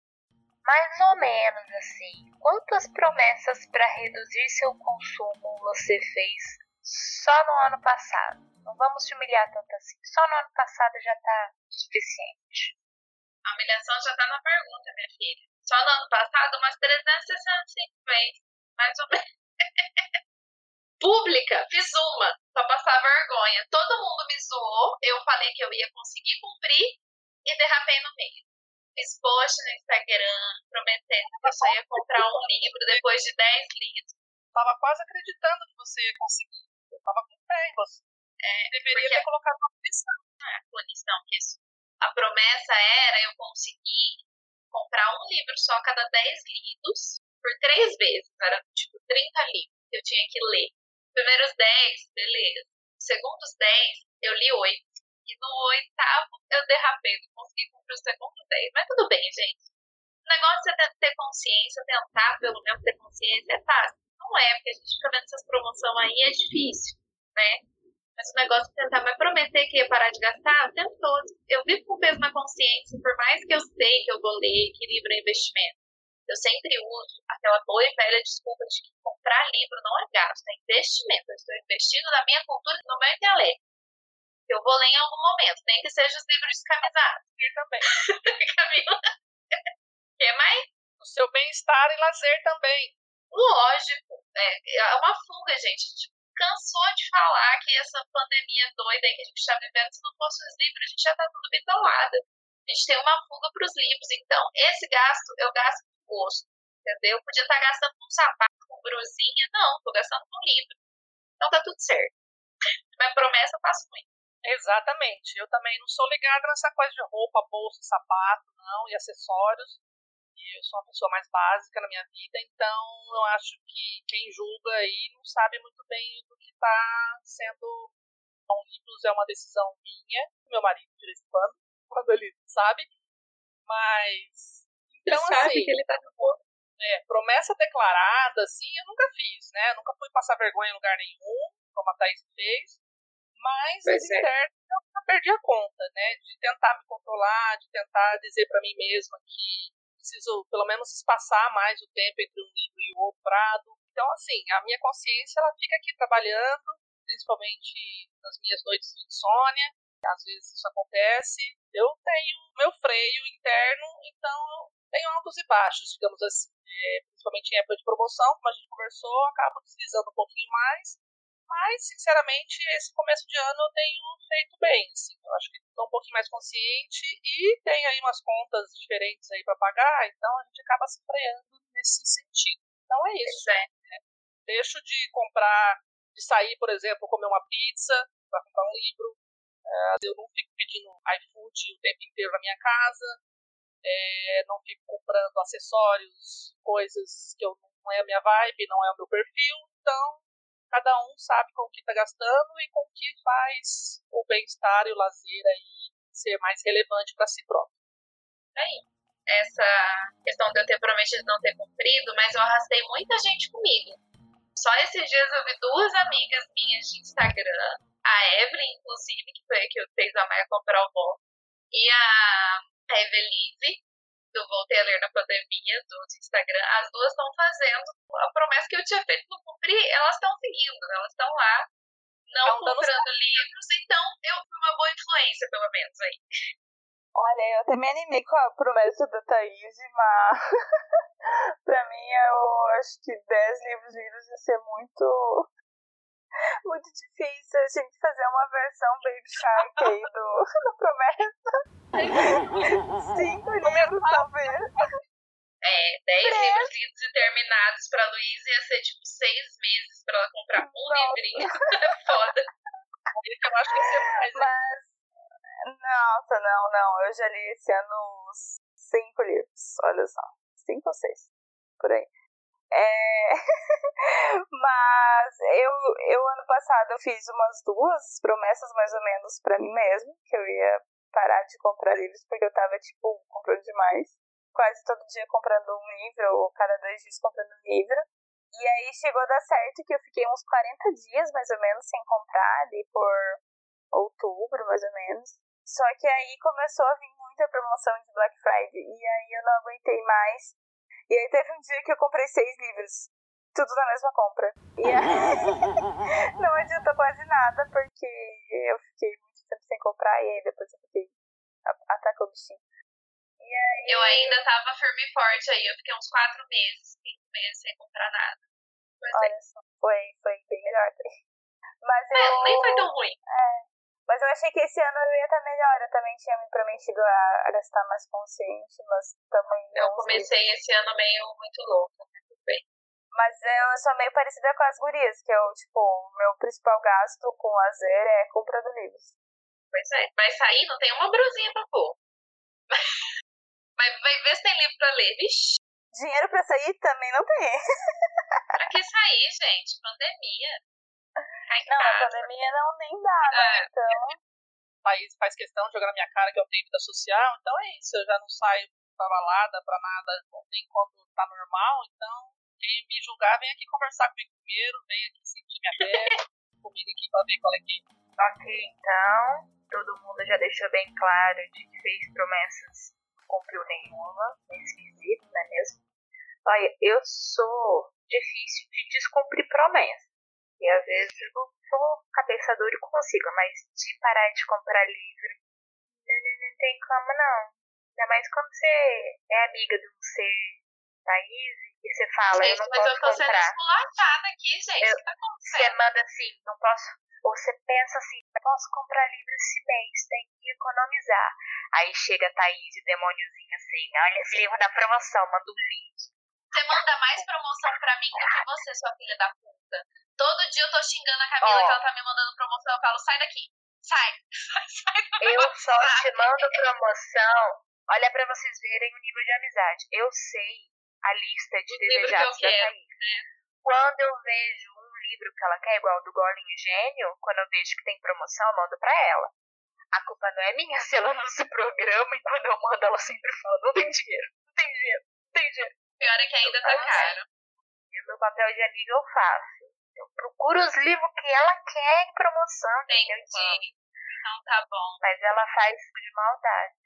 S4: Mais ou menos assim, quantas promessas para reduzir seu consumo você fez só no ano passado? Não vamos te humilhar tanto assim. Só no ano passado já tá suficiente.
S2: A humilhação já tá na pergunta, minha filha. Só no ano passado, umas 365 vezes. Mais ou menos. Pública, fiz uma, pra passar vergonha. Todo mundo me zoou, eu falei que eu ia conseguir cumprir e derrapei no meio. Fiz post no Instagram, prometendo que eu só ia comprar um livro depois de 10 livros.
S1: Tava quase acreditando que você ia conseguir. Eu tava com fé em você.
S2: É,
S1: Deveria ter colocado uma opção.
S2: não é a punição que isso. A promessa era eu conseguir comprar um livro só a cada 10 lidos por três vezes. Era tipo 30 livros que eu tinha que ler. Os primeiros 10, beleza. Os segundos 10, eu li 8. E no oitavo eu derrapei, não consegui cumprir os segundos 10. Mas tudo bem, gente. O negócio é ter- consciência, tentar pelo menos ter consciência, é fácil. Não é, porque a gente fica vendo essas promoções aí, é difícil, né? Mas o negócio é tentar, mas prometer que ia parar de gastar o tempo todo. Eu vivo com peso na consciência, por mais que eu sei que eu vou ler, livro é investimento. Eu sempre uso aquela boa e velha desculpa de que comprar livro não é gasto, é investimento. Eu estou investindo na minha cultura e no meu intelecto. Eu vou ler em algum momento, nem que seja os livros descamisados.
S1: E também.
S2: Camila. que mais?
S1: No seu bem-estar e lazer também.
S2: Lógico, é, é uma fuga, gente. A gente cansou de falar que essa pandemia doida aí que a gente está vivendo, se não fosse os livros, a gente já tá tudo bitolado. A gente tem uma fuga para os livros. Então, esse gasto, eu gasto com gosto. Entendeu? Eu podia estar gastando com sapato, com brusinha. Não, tô gastando com livro. Então tá tudo certo. Mas promessa eu faço muito.
S1: Exatamente. Eu também não sou ligada nessa coisa de roupa, bolsa, sapato, não, e acessórios. E eu sou uma pessoa mais básica na minha vida, então eu acho que quem julga aí não sabe muito bem do que está sendo. Livros é uma decisão minha, do meu marido, de vez em quando, quando ele sabe. Mas. Então, assim.
S2: ele tá no corpo.
S1: É, promessa declarada, assim, eu nunca fiz, né? Eu nunca fui passar vergonha em lugar nenhum, como a Thaís fez. Mas
S2: Pois
S1: as
S2: é.
S1: internas eu perdi a conta, né? De tentar me controlar, de tentar dizer pra mim mesma que preciso, pelo menos, espaçar mais o tempo entre um livro e o outro prado. Então, assim, a minha consciência, ela fica aqui trabalhando, principalmente nas minhas noites de insônia. Às vezes isso acontece. Eu tenho meu freio interno, então eu tenho altos e baixos, digamos assim. É, principalmente em época de promoção, como a gente conversou, acabo deslizando um pouquinho mais. Mas, sinceramente, esse começo de ano eu tenho feito bem. Assim. Eu acho que estou um pouquinho mais consciente e tem aí umas contas diferentes aí para pagar, então a gente acaba se freando nesse sentido. Então é isso.
S2: É.
S1: Deixo de comprar, de sair, por exemplo, comer uma pizza para comprar um livro. É, eu não fico pedindo iFood o tempo inteiro na minha casa. É, não fico comprando acessórios, coisas que eu, não é a minha vibe, não é o meu perfil. Então, cada um sabe com o que está gastando e com o que faz o bem-estar e o lazer aí ser mais relevante para si próprio.
S2: essa questão de eu ter prometido não ter cumprido, mas eu arrastei muita gente comigo. Só esses dias eu vi duas amigas minhas de Instagram, a Evelyn, inclusive, que foi a que fez a Maia comprar o bom, e a Evelise, do Voltei a Ler na Pandemia, do Instagram, as duas estão fazendo a promessa que eu tinha feito não cumprir, elas estão seguindo, elas estão lá, não
S1: Tão dando
S2: comprando livros, então eu fui uma boa influência, pelo menos, aí.
S3: Olha, eu até me animei com a promessa da Thaís, mas pra mim eu acho que 10 livros lidos ia ser muito. Muito difícil. Eu tinha que fazer uma versão Baby Shark aí do, do promessa. Cinco livros, talvez.
S2: É, 10
S3: Credo.
S2: livros lidos e terminados pra Luísa ia ser tipo 6 meses pra ela comprar um
S3: Nossa.
S2: livrinho. É Foda.
S1: Esse eu acho que ia ser mais.
S3: Mas. Nossa, não, não. Eu já li esse ano uns cinco livros. Olha só. Cinco ou seis. Por aí. É... Mas eu, eu, ano passado, eu fiz umas duas promessas, mais ou menos, pra mim mesmo. Que eu ia parar de comprar livros, porque eu tava, tipo, comprando demais. Quase todo dia comprando um livro, ou cada dois dias comprando um livro. E aí chegou a dar certo que eu fiquei uns 40 dias, mais ou menos, sem comprar, ali por outubro, mais ou menos. Só que aí começou a vir muita promoção de Black Friday. E aí eu não aguentei mais. E aí teve um dia que eu comprei seis livros. Tudo na mesma compra. E aí não adiantou quase nada, porque eu fiquei muito tempo sem comprar e aí depois eu fiquei. Atacou o bichinho. E aí.
S2: Eu ainda tava firme e forte aí, eu fiquei uns 4 meses, 5 meses sem comprar nada. É.
S3: Olha só, foi, foi bem melhor. Mas
S2: É,
S3: eu.
S2: nem foi tão ruim.
S3: Mas eu achei que esse ano eu ia estar melhor. Eu também tinha me prometido a, a gastar mais consciente, mas também
S2: Eu comecei esse ano meio muito louca, né? Tudo bem.
S3: Mas eu sou meio parecida com as gurias, que eu, tipo, o meu principal gasto com lazer é compra de livros.
S2: Pois é. Vai sair, não tem uma brusinha pra pôr. Vai, vai ver se tem livro pra ler. Vixe,
S3: Dinheiro pra sair também não tem.
S2: pra que sair, gente? Pandemia.
S3: Não, a
S2: casa.
S3: pandemia não nem dá, né?
S2: É.
S3: Então.
S1: país faz questão de jogar na minha cara que eu tenho vida social, então é isso, eu já não saio pra balada, pra nada, nem quando tá normal, então quem me julgar vem aqui conversar comigo primeiro, vem aqui sentir minha pele, comigo aqui pra ver qual é que
S4: Ok, então, todo mundo já deixou bem claro de que fez promessas, não cumpriu nenhuma, nesse quesito, não é mesmo? Olha, eu sou difícil de descumprir promessas. E às vezes eu sou cabeça dura e consigo, mas de parar de comprar livro, não, não, não tem como não. Ainda mais quando você é amiga de um ser Thaís e você fala, eu
S2: Gente,
S4: não
S2: mas eu
S4: posso
S2: tô sendo
S4: comprar.
S2: esculachada aqui, gente.
S4: Eu-
S2: O que tá
S4: Você manda assim, não posso. Ou você pensa assim, não posso comprar livro esse mês, tem que economizar. Aí chega a Thaís e o demôniozinho assim, olha esse livro da promoção, manda um link.
S2: Você manda mais promoção pra mim do que você, sua filha da puta. Todo dia eu tô xingando a Camila
S4: Ó.
S2: que ela tá me mandando promoção. Eu falo, sai daqui. Sai. Sai, sai do meu
S4: Eu só te mando promoção. Olha pra vocês verem o nível de amizade. Eu sei a lista de
S2: O livro que
S4: desejados da Thaís. Quando eu vejo um livro que ela quer, igual o do Golinho Gênio, quando eu vejo que tem promoção, eu mando pra ela. A culpa não é minha se ela não se programa e quando eu mando ela sempre fala, não tem dinheiro, não tem dinheiro, não tem dinheiro.
S2: Pior é que ainda tá caro.
S4: E o meu papel de amiga eu faço. Eu procuro os livros que ela quer em promoção?
S2: Entendi. Então tá bom.
S4: Mas ela faz de maldade.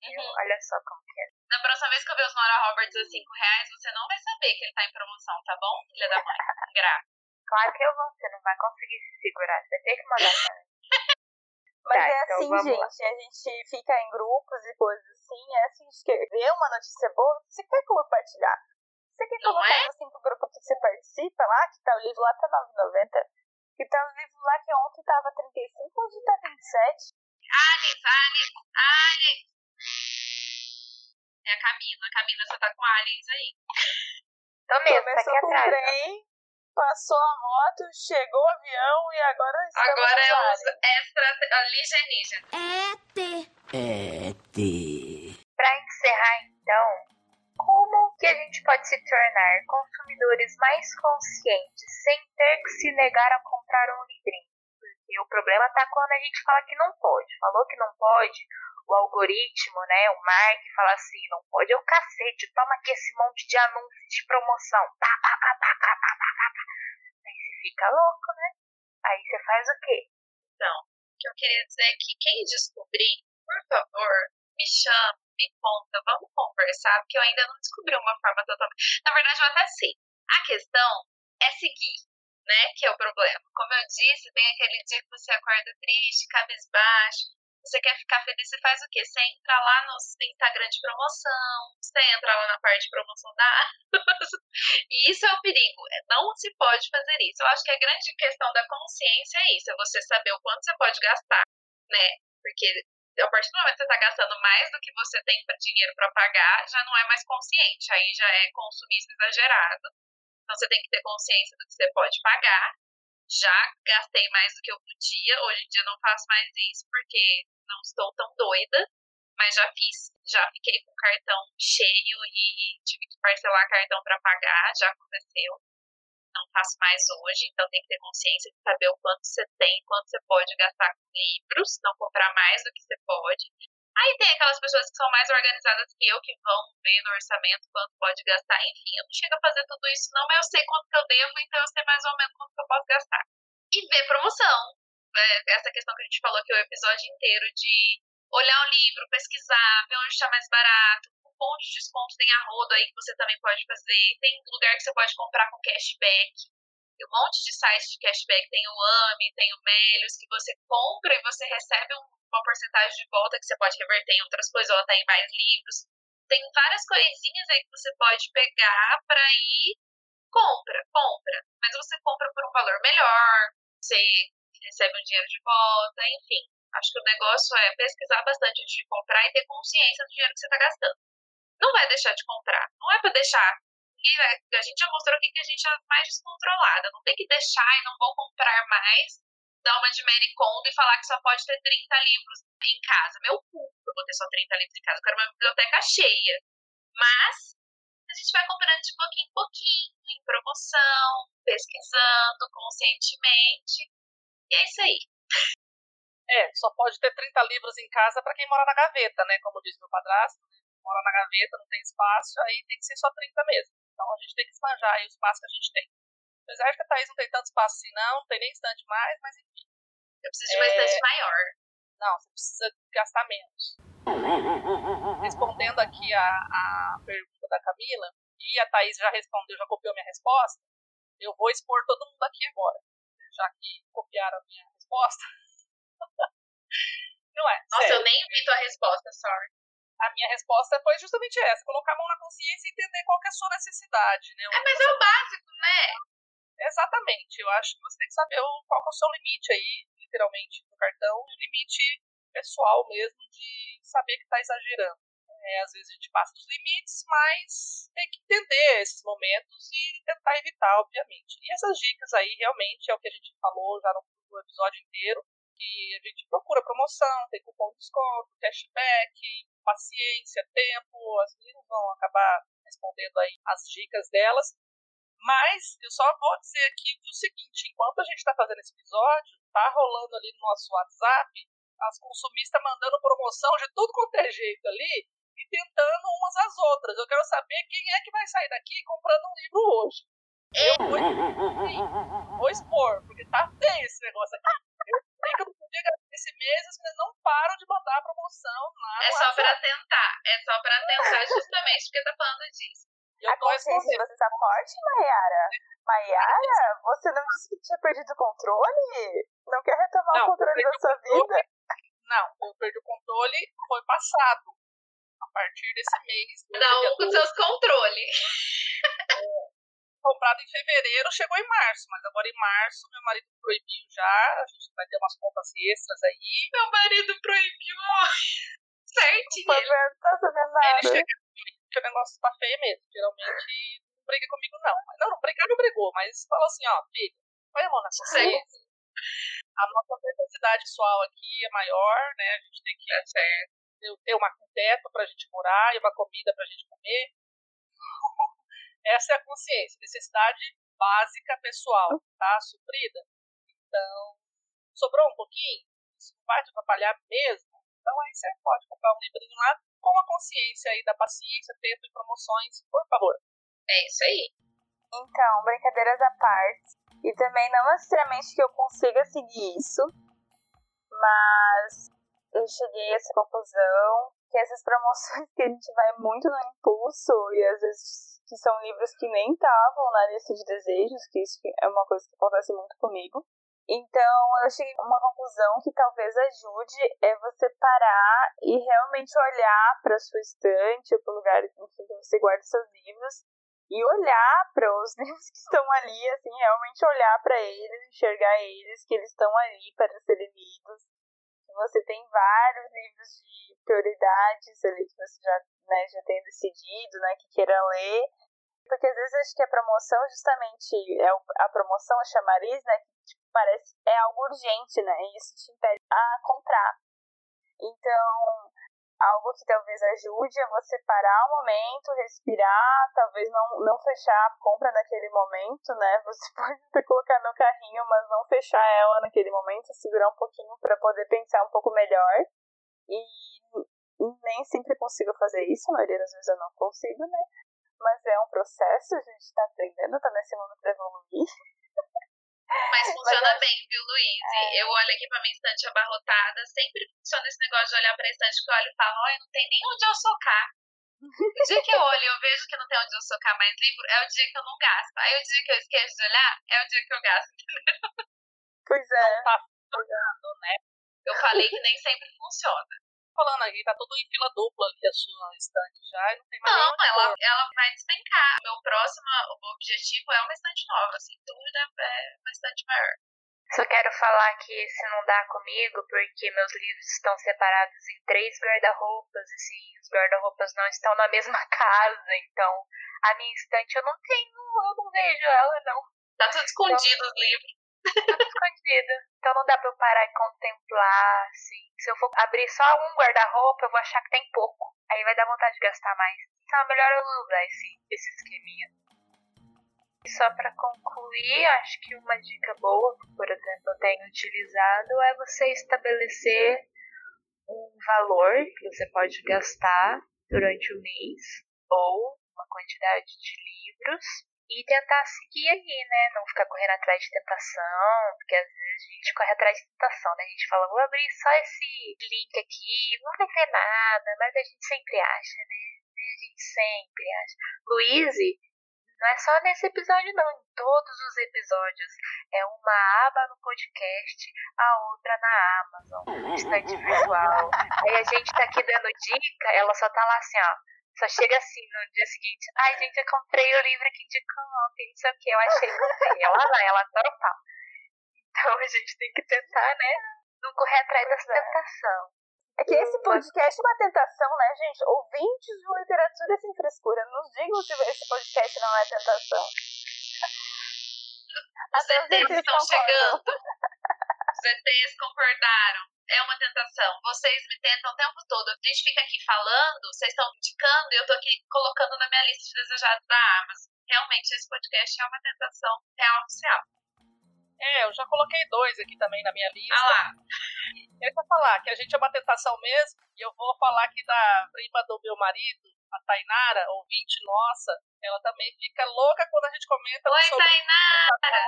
S2: Uhum.
S4: Olha só como que é.
S2: Na próxima vez que eu ver os Nora Roberts a 5 reais, você não vai saber que ele tá em promoção, tá bom, filha da mãe? Graça.
S4: Claro que eu vou, você não vai conseguir se segurar. Você vai ter que mandar pra mim.
S3: Mas
S4: Tá,
S3: é
S4: então
S3: assim, gente.
S4: lá.
S3: A gente fica em grupos e coisas assim. É assim, a gente quer ver uma notícia boa, você quer compartilhar. Você quer colocar
S2: é?
S3: no cinco grupos que você participa lá, que tá o livro lá tá 9,90. Que tá o livro lá que ontem tava 35, hoje tá 27.
S2: Aliens, aliens, aliens. É a Camila. Camila, você tá com aliens aí.
S4: Tô mesmo, tá
S3: Começou
S4: aqui
S3: com
S4: atrás. ó.
S3: trem, passou a moto, chegou o avião e agora estamos
S2: Agora é os
S3: ar.
S2: extra alienígenas.
S4: Pra encerrar, então, como que a gente pode se tornar consumidores mais conscientes sem ter que se negar a comprar um livrinho? Porque o problema tá quando a gente fala que não pode. Falou que não pode, o algoritmo, né, o Mark fala assim, não pode é o cacete, toma aqui esse monte de anúncio de promoção. Pá, pá, pá, pá, pá, pá, pá, pá. Fica louco, né? Aí você faz o quê?
S2: Então, o que eu queria dizer é que quem descobrir, por favor, me chama, me conta, vamos conversar, porque eu ainda não descobri uma forma totalmente. Na verdade, eu até sei. A questão é seguir, né? Que é o problema. Como eu disse, tem aquele dia que você acorda triste, cabisbaixo, você quer ficar feliz, você faz o quê? Você entra lá no Instagram de promoção, você entra lá na parte de promoção da E isso é o perigo. É, não se pode fazer isso. Eu acho que a grande questão da consciência é isso, é você saber o quanto você pode gastar, né? Porque a partir do momento que você está gastando mais do que você tem dinheiro para pagar, já não é mais consciente, aí já é consumismo exagerado. Então você tem que ter consciência do que você pode pagar já gastei mais do que eu podia. Hoje em dia não faço mais isso porque não estou tão doida, mas já fiz. Já fiquei com o cartão cheio e tive que parcelar cartão para pagar, já aconteceu. Não faço mais hoje, então tem que ter consciência de saber o quanto você tem, quanto você pode gastar com livros, não comprar mais do que você pode. Aí tem aquelas pessoas que são mais organizadas que eu, que vão ver no orçamento quanto pode gastar. Enfim, eu não chego a fazer tudo isso não, mas eu sei quanto que eu devo, então eu sei mais ou menos quanto que eu posso gastar. E ver promoção. É, essa questão que a gente falou aqui o episódio inteiro de olhar o livro, pesquisar, ver onde está mais barato, cupom de desconto tem a aí que você também pode fazer. Tem lugar que você pode comprar com cashback. Um monte de sites de cashback, tem o AMI, tem o Melios, que você compra e você recebe um uma porcentagem de volta que você pode reverter em outras coisas ou até em mais livros. Tem várias coisinhas aí que você pode pegar para ir compra, compra. Mas você compra por um valor melhor, você recebe o dinheiro de volta, enfim. Acho que o negócio é pesquisar bastante antes de comprar e ter consciência do dinheiro que você está gastando. Não vai deixar de comprar. Não é para deixar. A gente já mostrou aqui que a gente é mais descontrolada. Não tem que deixar e não vou comprar mais dar uma de Mary Kondo e falar que só pode ter 30 livros em casa. Meu cu, eu vou ter só 30 livros em casa, eu quero uma biblioteca cheia. Mas a gente vai comprando de pouquinho em pouquinho, em promoção, pesquisando conscientemente. E é isso aí.
S1: É, só pode ter 30 livros em casa para quem mora na gaveta, né? Como diz meu padrasto, né? mora na gaveta, não tem espaço, aí tem que ser só 30 mesmo. Então a gente tem que esbanjar aí o espaço que a gente tem. Apesar que a Thaís não tem tanto espaço assim, não, não tem nem estante mais, mas enfim.
S2: Eu preciso de uma é... estante maior.
S1: Não, você precisa gastar menos. Respondendo aqui a, a pergunta da Camila, e a Thaís já respondeu, já copiou minha resposta, eu vou expor todo mundo aqui agora. Já que copiaram a minha resposta. não é?
S2: Nossa,
S1: sério.
S2: eu nem vi tua resposta, sorry.
S1: A minha resposta foi justamente essa: colocar a mão na consciência e entender qual é a sua necessidade. Né?
S2: É, mas é o básico, né?
S1: Exatamente. Eu acho que você tem que saber qual é o seu limite aí, literalmente, do cartão, e o limite pessoal mesmo de saber que está exagerando. É, às vezes a gente passa dos limites, mas tem que entender esses momentos e tentar evitar, obviamente. E essas dicas aí realmente é o que a gente falou já no, no episódio inteiro, que a gente procura promoção, tem cupom de desconto, cashback, paciência, tempo, as meninas vão acabar respondendo aí as dicas delas. Mas eu só vou dizer aqui o seguinte: enquanto a gente está fazendo esse episódio, tá rolando ali no nosso WhatsApp as consumistas mandando promoção de tudo quanto é jeito ali e tentando umas às outras. Eu quero saber quem é que vai sair daqui comprando um livro hoje. Eu vou, sim, vou expor, porque tá feio esse negócio aqui. Eu sei que eu não gastar esse mês, as meninas não param de mandar promoção lá.
S2: É só pra tentar, é só pra tentar, justamente porque tá falando disso.
S3: Eu a consciência de você tá forte, Mayara? Mayara, você não disse que tinha perdido o controle? Não quer retomar não, o controle da sua vida?
S1: Não, eu perdi o controle, foi passado. A partir desse mês.
S2: Cada um com seus controles.
S1: É, comprado em fevereiro, chegou em março, mas agora em março meu marido proibiu já, a gente vai ter umas contas extras aí.
S2: Meu marido proibiu, certinho.
S3: Tá.
S1: Ele chega que o negócio tá feio mesmo. Geralmente não briga comigo, não. Não, não brigar não brigou, mas falou assim, ó, filho, põe a mão na consciência. A nossa necessidade pessoal aqui é maior, né? A gente tem que é, ter uma, um teto pra gente morar e uma comida pra gente comer. Essa é a consciência, necessidade básica pessoal, tá? Suprida. Então, sobrou um pouquinho? Isso vai te atrapalhar mesmo? Então aí você pode comprar um livrinho lá com a consciência aí da paciência, tempo e promoções, por favor.
S2: É isso aí.
S3: Então, brincadeiras à parte, E também não necessariamente que eu consiga seguir isso, mas eu cheguei a essa conclusão que essas promoções que a gente vai muito no impulso e às vezes que são livros que nem estavam na lista de desejos, que isso é uma coisa que acontece muito comigo. Então eu cheguei a uma conclusão que talvez ajude é você parar e realmente olhar para sua estante ou para o lugar em que você guarda seus livros e olhar para os livros que estão ali, assim, realmente olhar para eles, enxergar eles, que eles estão ali para serem lidos. Você tem vários livros de prioridades ali que você já, né, já tem decidido, né, que queira ler. Porque às vezes acho que a promoção justamente é a promoção, a chamariz, né, que tipo, parece é algo urgente, né, e isso te impede a comprar. Então, algo que talvez ajude a você parar um momento, respirar, talvez não, não fechar a compra naquele momento, né? Você pode até colocar no carrinho, mas não fechar ela naquele momento, segurar um pouquinho para poder pensar um pouco melhor. E nem sempre consigo fazer isso, a maioria das vezes eu não consigo, né? Mas é um processo, a gente tá aprendendo, tá nesse mundo pra evoluir.
S2: Mas funciona Mas, bem, viu, Luiz? É... Eu olho aqui pra minha estante abarrotada, sempre funciona esse negócio de olhar pra estante que eu olho e falo, olha, não tem nem onde eu socar. O dia que eu olho e eu vejo que não tem onde eu socar mais livro, é o dia que eu não gasto. Aí o dia que eu esqueço de olhar, é o dia que eu gasto, entendeu?
S3: Pois é.
S1: Não tá funcionando, né?
S2: Eu falei que nem sempre funciona
S1: falando aqui, tá tudo em fila dupla ali a sua estante já e não tem mais
S2: Não, ela, ela vai despencar. Meu próximo objetivo é uma estante nova, sem dúvida, é uma estante maior.
S4: Só quero falar que esse não dá comigo porque meus livros estão separados em três guarda-roupas, assim, os guarda-roupas não estão na mesma casa, então a minha estante eu não tenho, eu não vejo ela, não.
S2: Tá tudo escondido então, os livros.
S4: Tá escondido. Então não dá pra eu parar e contemplar, assim. Se eu for abrir só um guarda-roupa, eu vou achar que tem pouco. Aí vai dar vontade de gastar mais. Então é melhor eu usar esse, esse esqueminha. E só para concluir, acho que uma dica boa, que, por exemplo, eu tenho utilizado, é você estabelecer um valor que você pode gastar durante o mês ou uma quantidade de livros e tentar seguir ali, né? Não ficar correndo atrás de tentação, porque às vezes a gente corre atrás de tentação, né? A gente fala, vou abrir só esse link aqui, não vai ter nada, mas a gente sempre acha, né? A gente sempre acha. Luíse, não é só nesse episódio, não. Em todos os episódios. É uma aba no podcast, a outra na Amazon, estante virtual. Aí a gente tá aqui dando dica, ela só tá lá assim, ó só chega assim no dia seguinte. Ai, gente, eu comprei o livro que indicou ontem, não sei o que, eu achei que comprei. Ela vai, ela adora o pau. Então a gente tem que tentar, né? Não correr atrás dessa é. tentação.
S3: É que esse podcast é uma tentação, né, gente? Ouvintes de literatura sem frescura, nos digam se esse podcast não é tentação.
S2: Os ETs estão chegando. Os ETs concordaram é uma tentação. Vocês me tentam o tempo todo. A gente fica aqui falando, vocês estão indicando e eu tô aqui colocando na minha lista de desejados da Amazon. Realmente, esse podcast é uma tentação real oficial.
S1: É, eu já coloquei dois aqui também na minha lista.
S2: Ah lá.
S1: Eu vou falar que a gente é uma tentação mesmo, e eu vou falar aqui da prima do meu marido, a Tainara, ouvinte nossa, ela também fica louca quando a gente comenta
S2: Oi,
S1: sobre
S2: Tainara!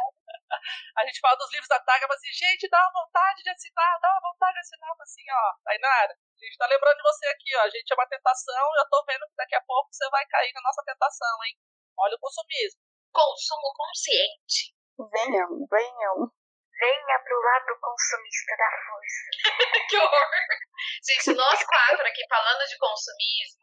S1: A gente fala dos livros da Taga, mas assim, gente, dá uma vontade de assinar, dá uma vontade de assinar, assim, ó, Tainara, a gente tá lembrando de você aqui, ó, a gente é uma tentação, eu tô vendo que daqui a pouco você vai cair na nossa tentação, hein? Olha o consumismo.
S2: Consumo consciente.
S3: Venham, venham.
S4: Venha pro lado consumista da força.
S2: que horror! Gente, nós quatro aqui falando de consumismo,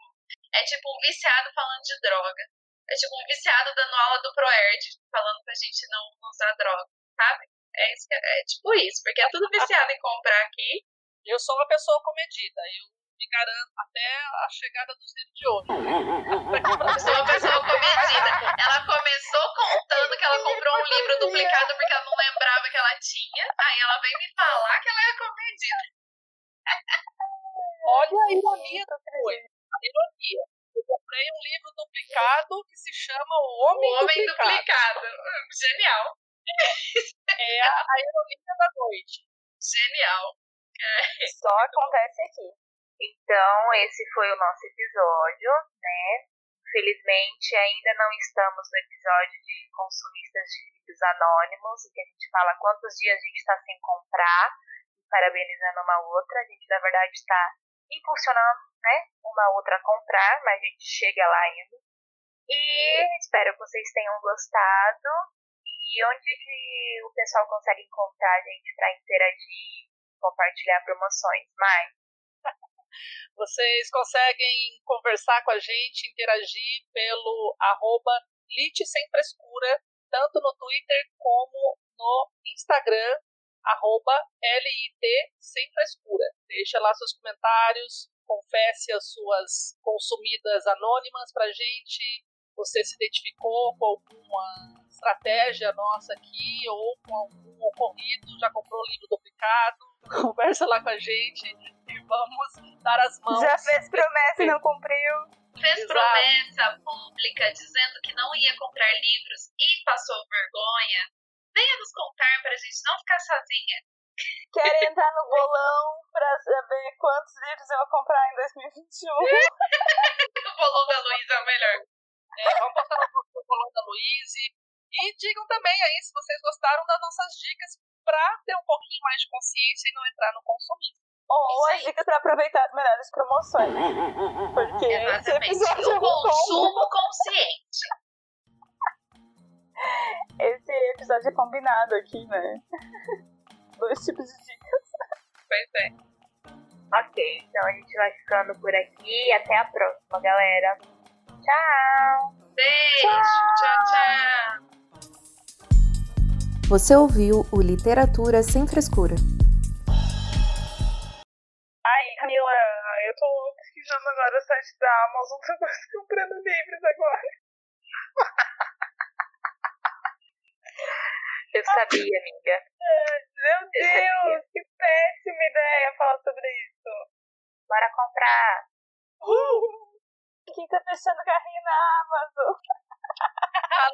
S2: é tipo um viciado falando de droga. É tipo um viciado dando aula do ProErd, falando pra gente não usar droga, sabe? É, isso é, é tipo isso, porque é tudo viciado em comprar aqui.
S1: Eu sou uma pessoa comedida, eu me garanto até a chegada dos livros de hoje.
S2: Eu sou uma pessoa comedida. Ela começou contando que ela comprou um livro duplicado porque ela não lembrava que ela tinha, aí ela veio me falar que ela é comedida.
S1: Olha a ironia da coisa. A ironia eu comprei um livro duplicado que se chama O Homem,
S2: o Homem
S1: Duplicado.
S2: duplicado. Genial.
S1: É a, a ironia da noite.
S2: Genial.
S3: É. Só acontece aqui.
S4: Então, esse foi o nosso episódio, né? Infelizmente, ainda não estamos no episódio de consumistas de livros anônimos, em que a gente fala quantos dias a gente está sem comprar, parabenizando uma outra. A gente, na verdade, está impulsionando né, uma outra a comprar, mas a gente chega lá ainda. E espero que vocês tenham gostado. E onde que o pessoal consegue encontrar a gente para interagir, compartilhar promoções? Mais?
S1: Vocês conseguem conversar com a gente, interagir pelo arroba Sem Frescura, tanto no Twitter como no Instagram, arroba LIT Sem Frescura. Deixa lá seus comentários, confesse as suas consumidas anônimas pra gente. Você se identificou com alguma estratégia nossa aqui ou com algum ocorrido, já comprou livro duplicado? Conversa lá com a gente e vamos dar as mãos.
S3: Já fez promessa e não cumpriu.
S2: Fez
S1: Exato.
S2: promessa pública dizendo que não ia comprar livros e passou vergonha. Venha nos contar pra gente não ficar sozinha.
S3: Quer entrar no bolão pra saber quantos livros eu vou comprar em 2021?
S2: O bolão da Luísa é o melhor.
S1: É, vamos botar no bolão da Luiz e digam também aí se vocês gostaram das nossas dicas para ter um pouquinho mais de consciência e não entrar no consumismo.
S3: Ou as dicas pra aproveitar as melhores promoções. Porque esse
S2: Exatamente.
S3: episódio
S2: O
S3: combo.
S2: consumo consciente.
S3: Esse episódio é combinado aqui, né? Dois tipos de dicas.
S1: Pois é.
S4: Ok, então a gente vai ficando por aqui. Até a próxima, galera. Tchau!
S2: Beijo. Tchau, tchau.
S5: Você ouviu o Literatura Sem Frescura.
S3: Ai, Camila, eu tô pesquisando agora o site da Amazon, tô quase comprando livros agora.
S4: Eu sabia, amiga.
S3: Meu Deus, que péssima ideia falar sobre isso.
S4: Bora comprar.
S3: Uh, quem tá fechando carrinho na Amazon?
S1: A.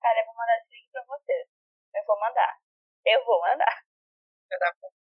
S3: Cara, eu vou mandar esse link pra vocês. Eu vou mandar. Eu vou mandar.
S1: Vai dar bom.